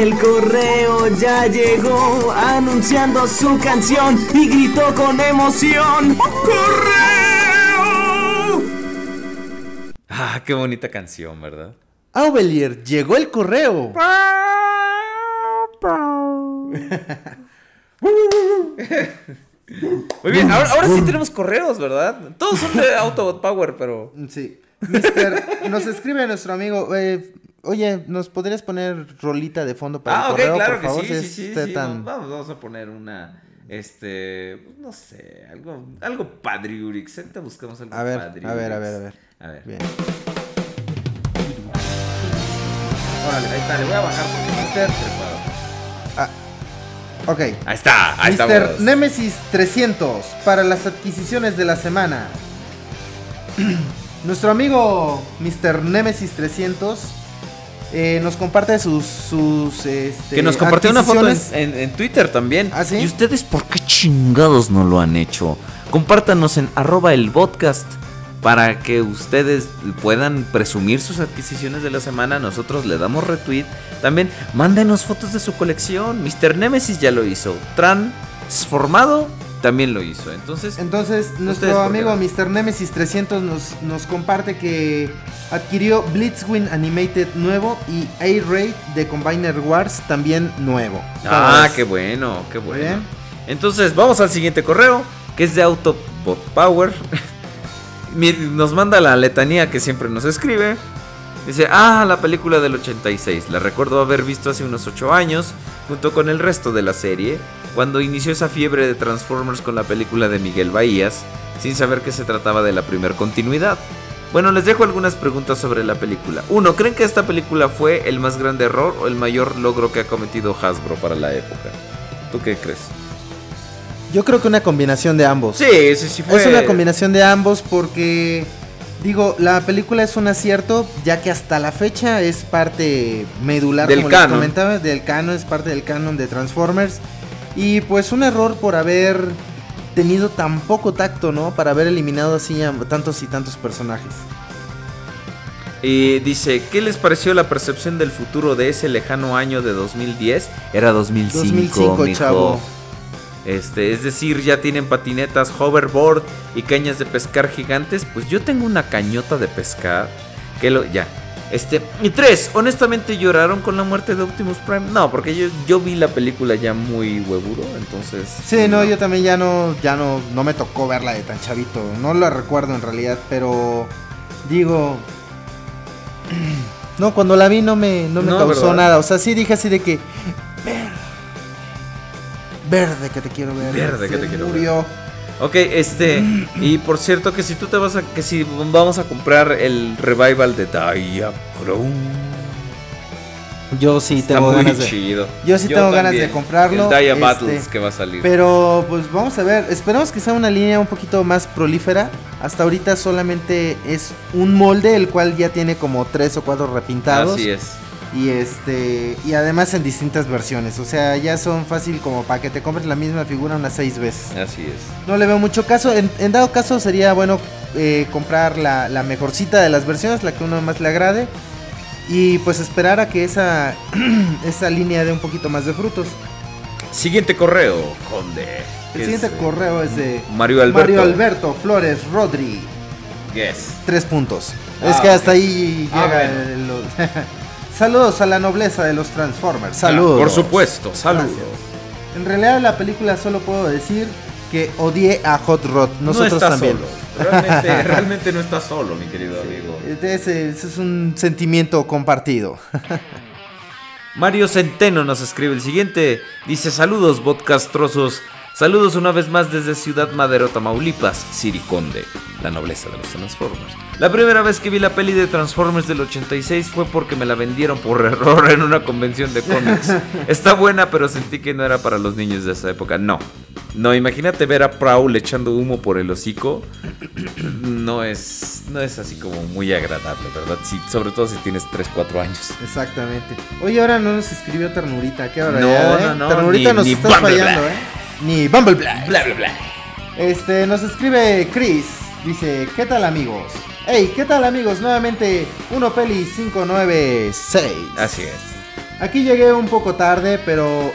El correo ya llegó anunciando su canción y gritó con emoción. ¡Correo! Ah, qué bonita canción, ¿verdad? Aubelier, llegó el correo. Muy bien, ahora, ahora sí tenemos correos, ¿verdad? Todos son de Autobot Power, pero... Sí. Mister, nos escribe nuestro amigo. eh, oye, ¿nos podrías poner rolita de fondo para Ah, el correo, claro por que favor? sí, Si sí, sí, tan- Vamos, vamos a poner una, este, pues, no sé, algo, algo padriurix. Ahorita buscamos algo A ver, padriurix. a ver, a ver, a ver. A ver. Bien. Órale, ahí está, le voy a bajar porque Mister. trepado. Ok. Ahí está, ahí Mr. estamos. Nemesis 300 para las adquisiciones de la semana. Nuestro amigo Mr. Nemesis 300 eh, nos comparte sus. sus este, Que nos compartió una foto en, adquisiciones. en- en Twitter también. ¿Ah, sí? ¿Y ustedes por qué chingados no lo han hecho? Compártanos en arroba el podcast para que ustedes puedan presumir sus adquisiciones de la semana. Nosotros le damos retweet. También mándenos fotos de su colección. Mr. Nemesis ya lo hizo. Transformado también lo hizo. Entonces, Entonces, ¿Ustedes nuestro amigo? Mr. Nemesis 300 nos, nos comparte que adquirió Blitzwing Animated nuevo y A-Raid de Combiner Wars también nuevo. Ah, qué bueno, qué bueno. Bien. Entonces, vamos al siguiente correo, que es de Autobot Power. Nos manda la letanía que siempre nos escribe. Dice, ah, la película del 86. La recuerdo haber visto hace unos 8 años, junto con el resto de la serie, cuando inició esa fiebre de Transformers con la película de Miguel Bahías, sin saber que se trataba de la primer continuidad. Bueno, les dejo algunas preguntas sobre la película. Uno, ¿creen que esta película fue el más grande error o el mayor logro que ha cometido Hasbro para la época? ¿Tú qué crees? Yo creo que una combinación de ambos. Sí, sí, sí fue. Es una combinación de ambos porque, digo, la película es un acierto, ya que hasta la fecha es parte medular, Del como les canon. comentaba, del canon, es parte del canon de Transformers. Y pues un error por haber tenido tan poco tacto, ¿no? Para haber eliminado así a tantos y tantos personajes. Y dice, ¿qué les pareció la percepción del futuro de ese lejano año de 2010? Era 2005, 2005, mijo. chavo. Este, es decir, ya tienen patinetas, hoverboard y cañas de pescar gigantes. Pues yo tengo una cañota de pescar. Que lo. Ya. Este. Y tres, honestamente lloraron con la muerte de Optimus Prime. No, porque yo, yo vi la película ya muy huevuro. Entonces. Sí, no, yo también ya no, ya no, no me tocó verla de tan chavito. No la recuerdo en realidad, pero digo, no, cuando la vi no me, no me No, causó ¿verdad? nada. O sea, sí dije así de que verde, que te quiero ver. Verde que te quiero ver. murió. Ok, este. Y por cierto, que si tú te vas a. Que si vamos a comprar el revival de Diachrome. Yo sí Está tengo muy ganas de. chido. Yo sí tengo ganas de comprarlo, El Dia este, Battles que va a salir. Pero pues vamos a ver, esperamos que sea una línea un poquito más prolífera. Hasta ahorita solamente es un molde, el cual ya tiene como tres o cuatro repintados. Así es. Y este. Y además en distintas versiones. O sea, ya son fácil como para que te compres la misma figura unas seis veces. Así es. No le veo mucho caso. En, en dado caso sería bueno eh, comprar la, la mejorcita de las versiones, la que uno más le agrade. Y pues esperar a que esa, esa línea dé un poquito más de frutos. Siguiente correo, Conde. El siguiente eh, correo es de Mario Alberto. Mario Alberto Flores Rodri. Yes. Tres puntos. Ah, es que hasta ahí Ah, llega bueno. el- los- Saludos a la nobleza de los Transformers. Saludos. Por supuesto, saludos. Gracias. En realidad la película solo puedo decir que odié a Hot Rod. Nosotros no está también. solo. Realmente, realmente no está solo, mi querido amigo. Ese, ese es un sentimiento compartido. Mario Centeno nos escribe el siguiente. Dice: Saludos, podcastrosos. Saludos una vez más desde Ciudad Madero, Tamaulipas, Siriconde, la nobleza de los Transformers. La primera vez que vi la peli de Transformers del 86 fue porque me la vendieron por error en una convención de cómics. Está buena, pero sentí que no era para los niños de esa época. No. No, imagínate ver a Prowl echando humo por el hocico. No es, no es así como muy agradable, ¿verdad? Sobre todo si tienes 3, 4 años. Exactamente. Oye, ahora no nos escribió Ternurita. ¿Qué hora No, eh? no, no, Ternurita ni- nos ni está fallando, ¿eh? Ni Bumblebee. Bla, bla, bla. Este, nos escribe Chris. Dice, ¿qué tal amigos? Hey, ¿qué tal amigos? Nuevamente, Uno Peli 596. Así es. Aquí llegué un poco tarde, pero...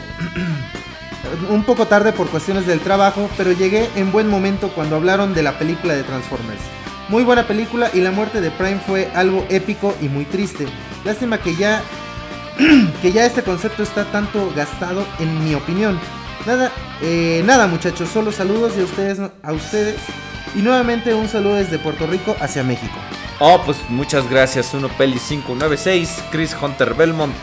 un poco tarde por cuestiones del trabajo, pero llegué en buen momento cuando hablaron de la película de Transformers. Muy buena película y la muerte de Prime fue algo épico y muy triste. Lástima que ya que ya este concepto está tanto gastado en mi opinión. Nada, eh, nada muchachos, solo saludos y a ustedes, a ustedes. Y nuevamente un saludo desde Puerto Rico hacia México. Oh, pues muchas gracias, Uno Peli 596, Chris Hunter Belmont.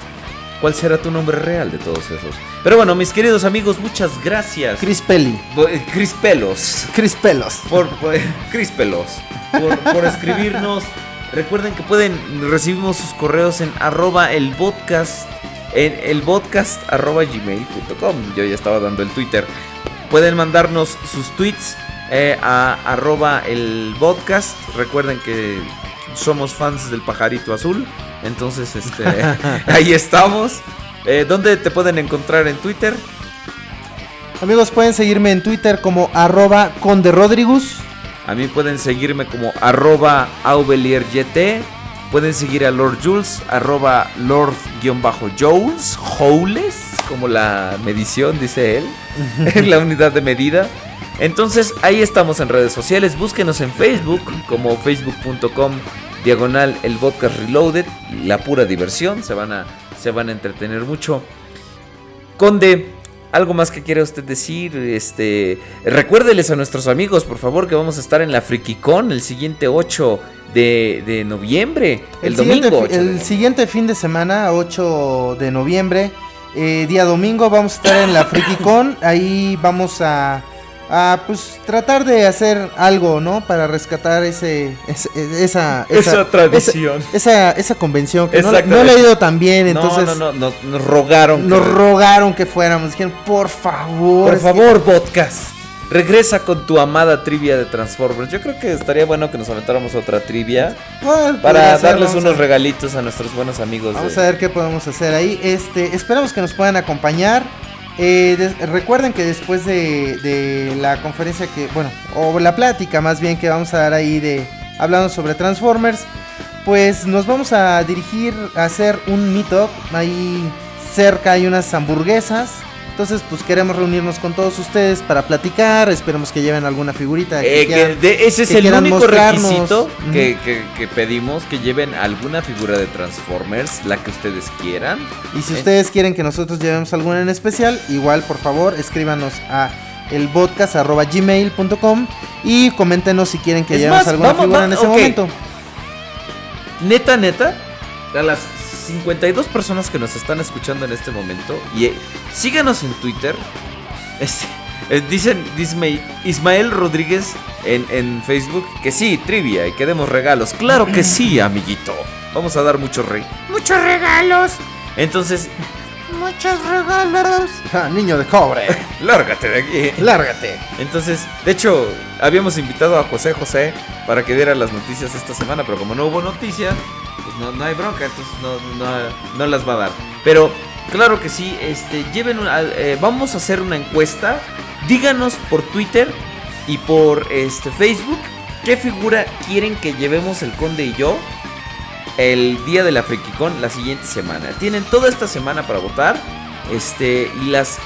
¿Cuál será tu nombre real de todos esos? Pero bueno, mis queridos amigos, muchas gracias. Chris Pelli. Bo- eh, Chris Pelos. Chris Pelos. Por, por- Chris Pelos. Por, por escribirnos. Recuerden que pueden recibimos sus correos en arroba el podcast en el podcast arroba gmail.com. Yo ya estaba dando el Twitter. Pueden mandarnos sus tweets eh, a arroba el podcast. Recuerden que somos fans del pajarito azul. Entonces, este, ahí estamos. Eh, ¿Dónde te pueden encontrar en Twitter? Amigos, pueden seguirme en Twitter como arroba conderodrigus. A mí pueden seguirme como arroba aubelieryt. Pueden seguir a Lord Jules, arroba Lord-Jules, Joules, como la medición, dice él, la unidad de medida. Entonces ahí estamos en redes sociales, búsquenos en Facebook como facebook.com diagonal el podcast reloaded, la pura diversión, se van a, se van a entretener mucho. Conde, ¿algo más que quiera usted decir? Este, recuérdeles a nuestros amigos, por favor, que vamos a estar en la FrikiCon el siguiente 8 de, de noviembre, el, domingo. fi- 8 de- el siguiente fin de semana, 8 de noviembre, eh, día domingo, vamos a estar en la FrikiCon. Ahí vamos a, a, pues tratar de hacer algo, ¿no? Para rescatar ese, ese- esa, Esa tradición. Esa, esa, esa convención que no, no le ha ido tan bien. No, Entonces no, no, nos, nos rogaron. nos que- rogaron que fuéramos. Dijeron, por favor. Por favor, podcast. Regresa con tu amada trivia de Transformers. Yo creo que estaría bueno que nos aventáramos otra trivia Bueno, para ser, darles unos a- regalitos a nuestros buenos amigos. Vamos de- a ver qué podemos hacer ahí. Este, esperamos que nos puedan acompañar. Eh, recuerden que después de, de la conferencia que, bueno, o la plática más bien que vamos a dar ahí de hablando sobre Transformers, pues nos vamos a dirigir a hacer un meetup. Ahí cerca hay unas hamburguesas. Entonces, pues queremos reunirnos con todos ustedes para platicar. Esperemos que lleven alguna figurita. que Eh, que de- ese es que el único mostrarnos. requisito que, que- pedimos, que lleven alguna figura de Transformers, la que ustedes quieran. Y si Eh, ustedes quieren que nosotros llevemos alguna en especial, igual por favor escríbanos a elpodcast.gmail.com y coméntenos si quieren que Es llevemos más, alguna vamos, figura va- en ese momento. Neta, neta, a las 52 personas que nos están escuchando en este momento, y eh, síganos en Twitter. Este, eh, dicen Dismay- Ismael Rodríguez en, en Facebook que sí, trivia y que demos regalos. Claro que sí, amiguito. Vamos a dar muchos re Muchos regalos. Entonces, Muchos regalos. Ah, niño de cobre, lárgate de aquí. lárgate. Entonces, de hecho, habíamos invitado a José José para que diera las noticias esta semana, pero como no hubo noticia, no, no hay bronca, entonces no, no, no las va a dar. Pero, claro que sí, este, lleven una- eh, vamos a hacer una encuesta. Díganos por Twitter y por este, Facebook qué figura quieren que llevemos el conde y yo el día de la FrikiCon la siguiente semana. Tienen toda esta semana para votar. Este, y las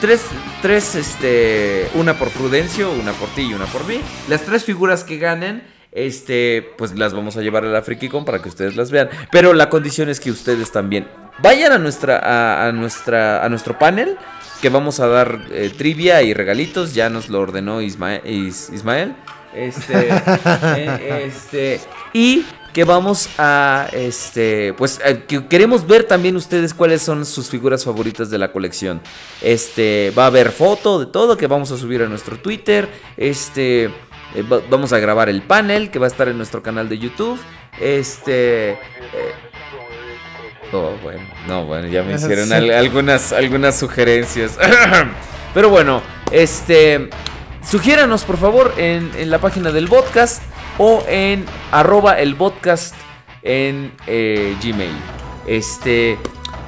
tres, tres, este, una por Prudencio, una por ti y una por mí. Las tres figuras que ganen, este, pues las vamos a llevar a la FrikiCon para que ustedes las vean. Pero la condición es que ustedes también vayan a nuestra, a, a nuestra, a nuestro panel. Que vamos a dar eh, trivia y regalitos. Ya nos lo ordenó Ismael. Is- Ismael. Este, eh, este, y que vamos a, este, pues, eh, que queremos ver también ustedes cuáles son sus figuras favoritas de la colección. Este, va a haber foto de todo que vamos a subir a nuestro Twitter. Este, eh, va- vamos a grabar el panel que va a estar en nuestro canal de YouTube. Este, eh, Oh, bueno, no, bueno, ya me hicieron Sí. al- algunas, algunas sugerencias. Pero bueno, este, sugiéranos por favor en, en la página del podcast o en arroba el podcast en eh, Gmail. Este,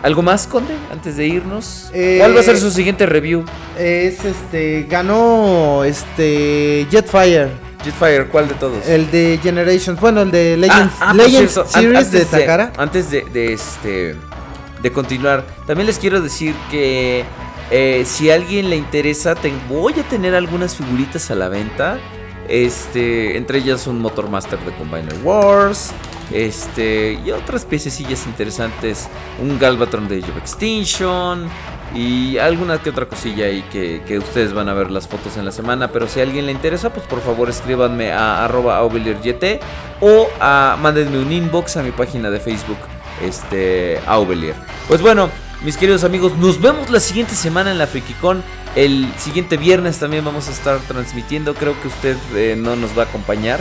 ¿algo más, Conde, antes de irnos? Eh, ¿Cuál va a ser su siguiente review? Es este, ganó este Jetfire, Jetfire, ¿cuál de todos? el de Generations, bueno, el de Legends, Ah, ah, Legends cierto, an- Series de Takara. antes de, de este de continuar, también les quiero decir que eh, si a alguien le interesa, te- voy a tener algunas figuritas a la venta. Este, entre ellas un Motormaster de Combiner Wars. Este, y otras piececillas interesantes. Un Galvatron de Age Extinction. Y alguna que otra cosilla ahí que, que ustedes van a ver las fotos en la semana. Pero si a alguien le interesa, pues por favor escríbanme a arroba o a, mándenme un inbox a mi página de Facebook, este, Aubelier. Pues bueno, mis queridos amigos, nos vemos la siguiente semana en la FrikiCon. El siguiente viernes también vamos a estar transmitiendo. Creo que usted eh, no nos va a acompañar.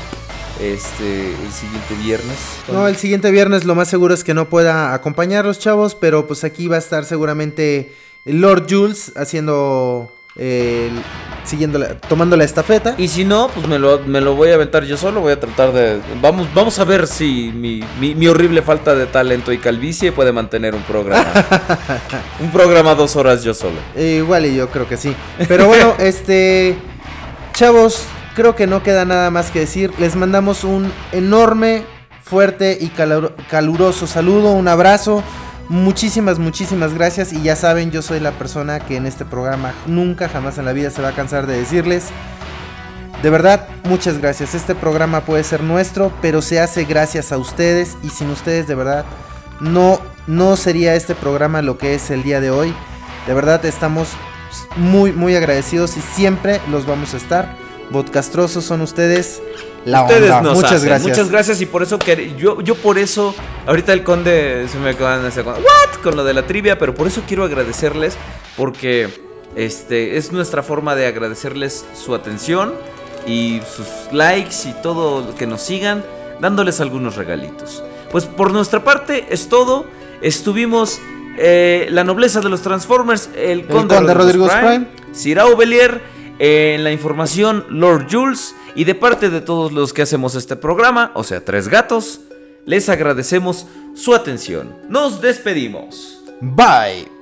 Este, el siguiente viernes. No, el siguiente viernes lo más seguro es que no pueda acompañarlos, chavos, pero pues aquí va a estar seguramente Lord Jules haciendo eh, el- siguiendo la- tomando la estafeta. Y si no, pues me lo, me lo voy a aventar yo solo. Voy a tratar de. Vamos, vamos a ver si mi, mi- mi horrible falta de talento y calvicie puede mantener un programa. un programa dos horas yo solo. Eh, igual y yo creo que sí. Pero bueno, este. Chavos, creo que no queda nada más que decir. Les mandamos un enorme, fuerte y caluroso saludo, un abrazo. Muchísimas, muchísimas gracias. Y ya saben, yo soy la persona que en este programa nunca, jamás en la vida se va a cansar de decirles. De verdad, muchas gracias. Este programa puede ser nuestro, pero se hace gracias a ustedes. Y sin ustedes, de verdad, no, no sería este programa lo que es el día de hoy. De verdad, estamos muy, muy agradecidos y siempre los vamos a estar. Podcastrosos son ustedes. La Ustedes onda. nos Muchas hacen. gracias. Muchas gracias y por eso que yo, yo por eso, ahorita el conde se me acaban de ¿what? Con lo de la trivia, pero por eso quiero agradecerles porque este es nuestra forma de agradecerles su atención y sus likes y todo lo que nos sigan, dándoles algunos regalitos. Pues por nuestra parte es todo. Estuvimos eh, la nobleza de los Transformers, el, conde, conde Rodrigo Rodrigo Prime, Sirao Belier, en la información Lord Jules y de parte de todos los que hacemos este programa, o sea, tres gatos, les agradecemos su atención. Nos despedimos. Bye.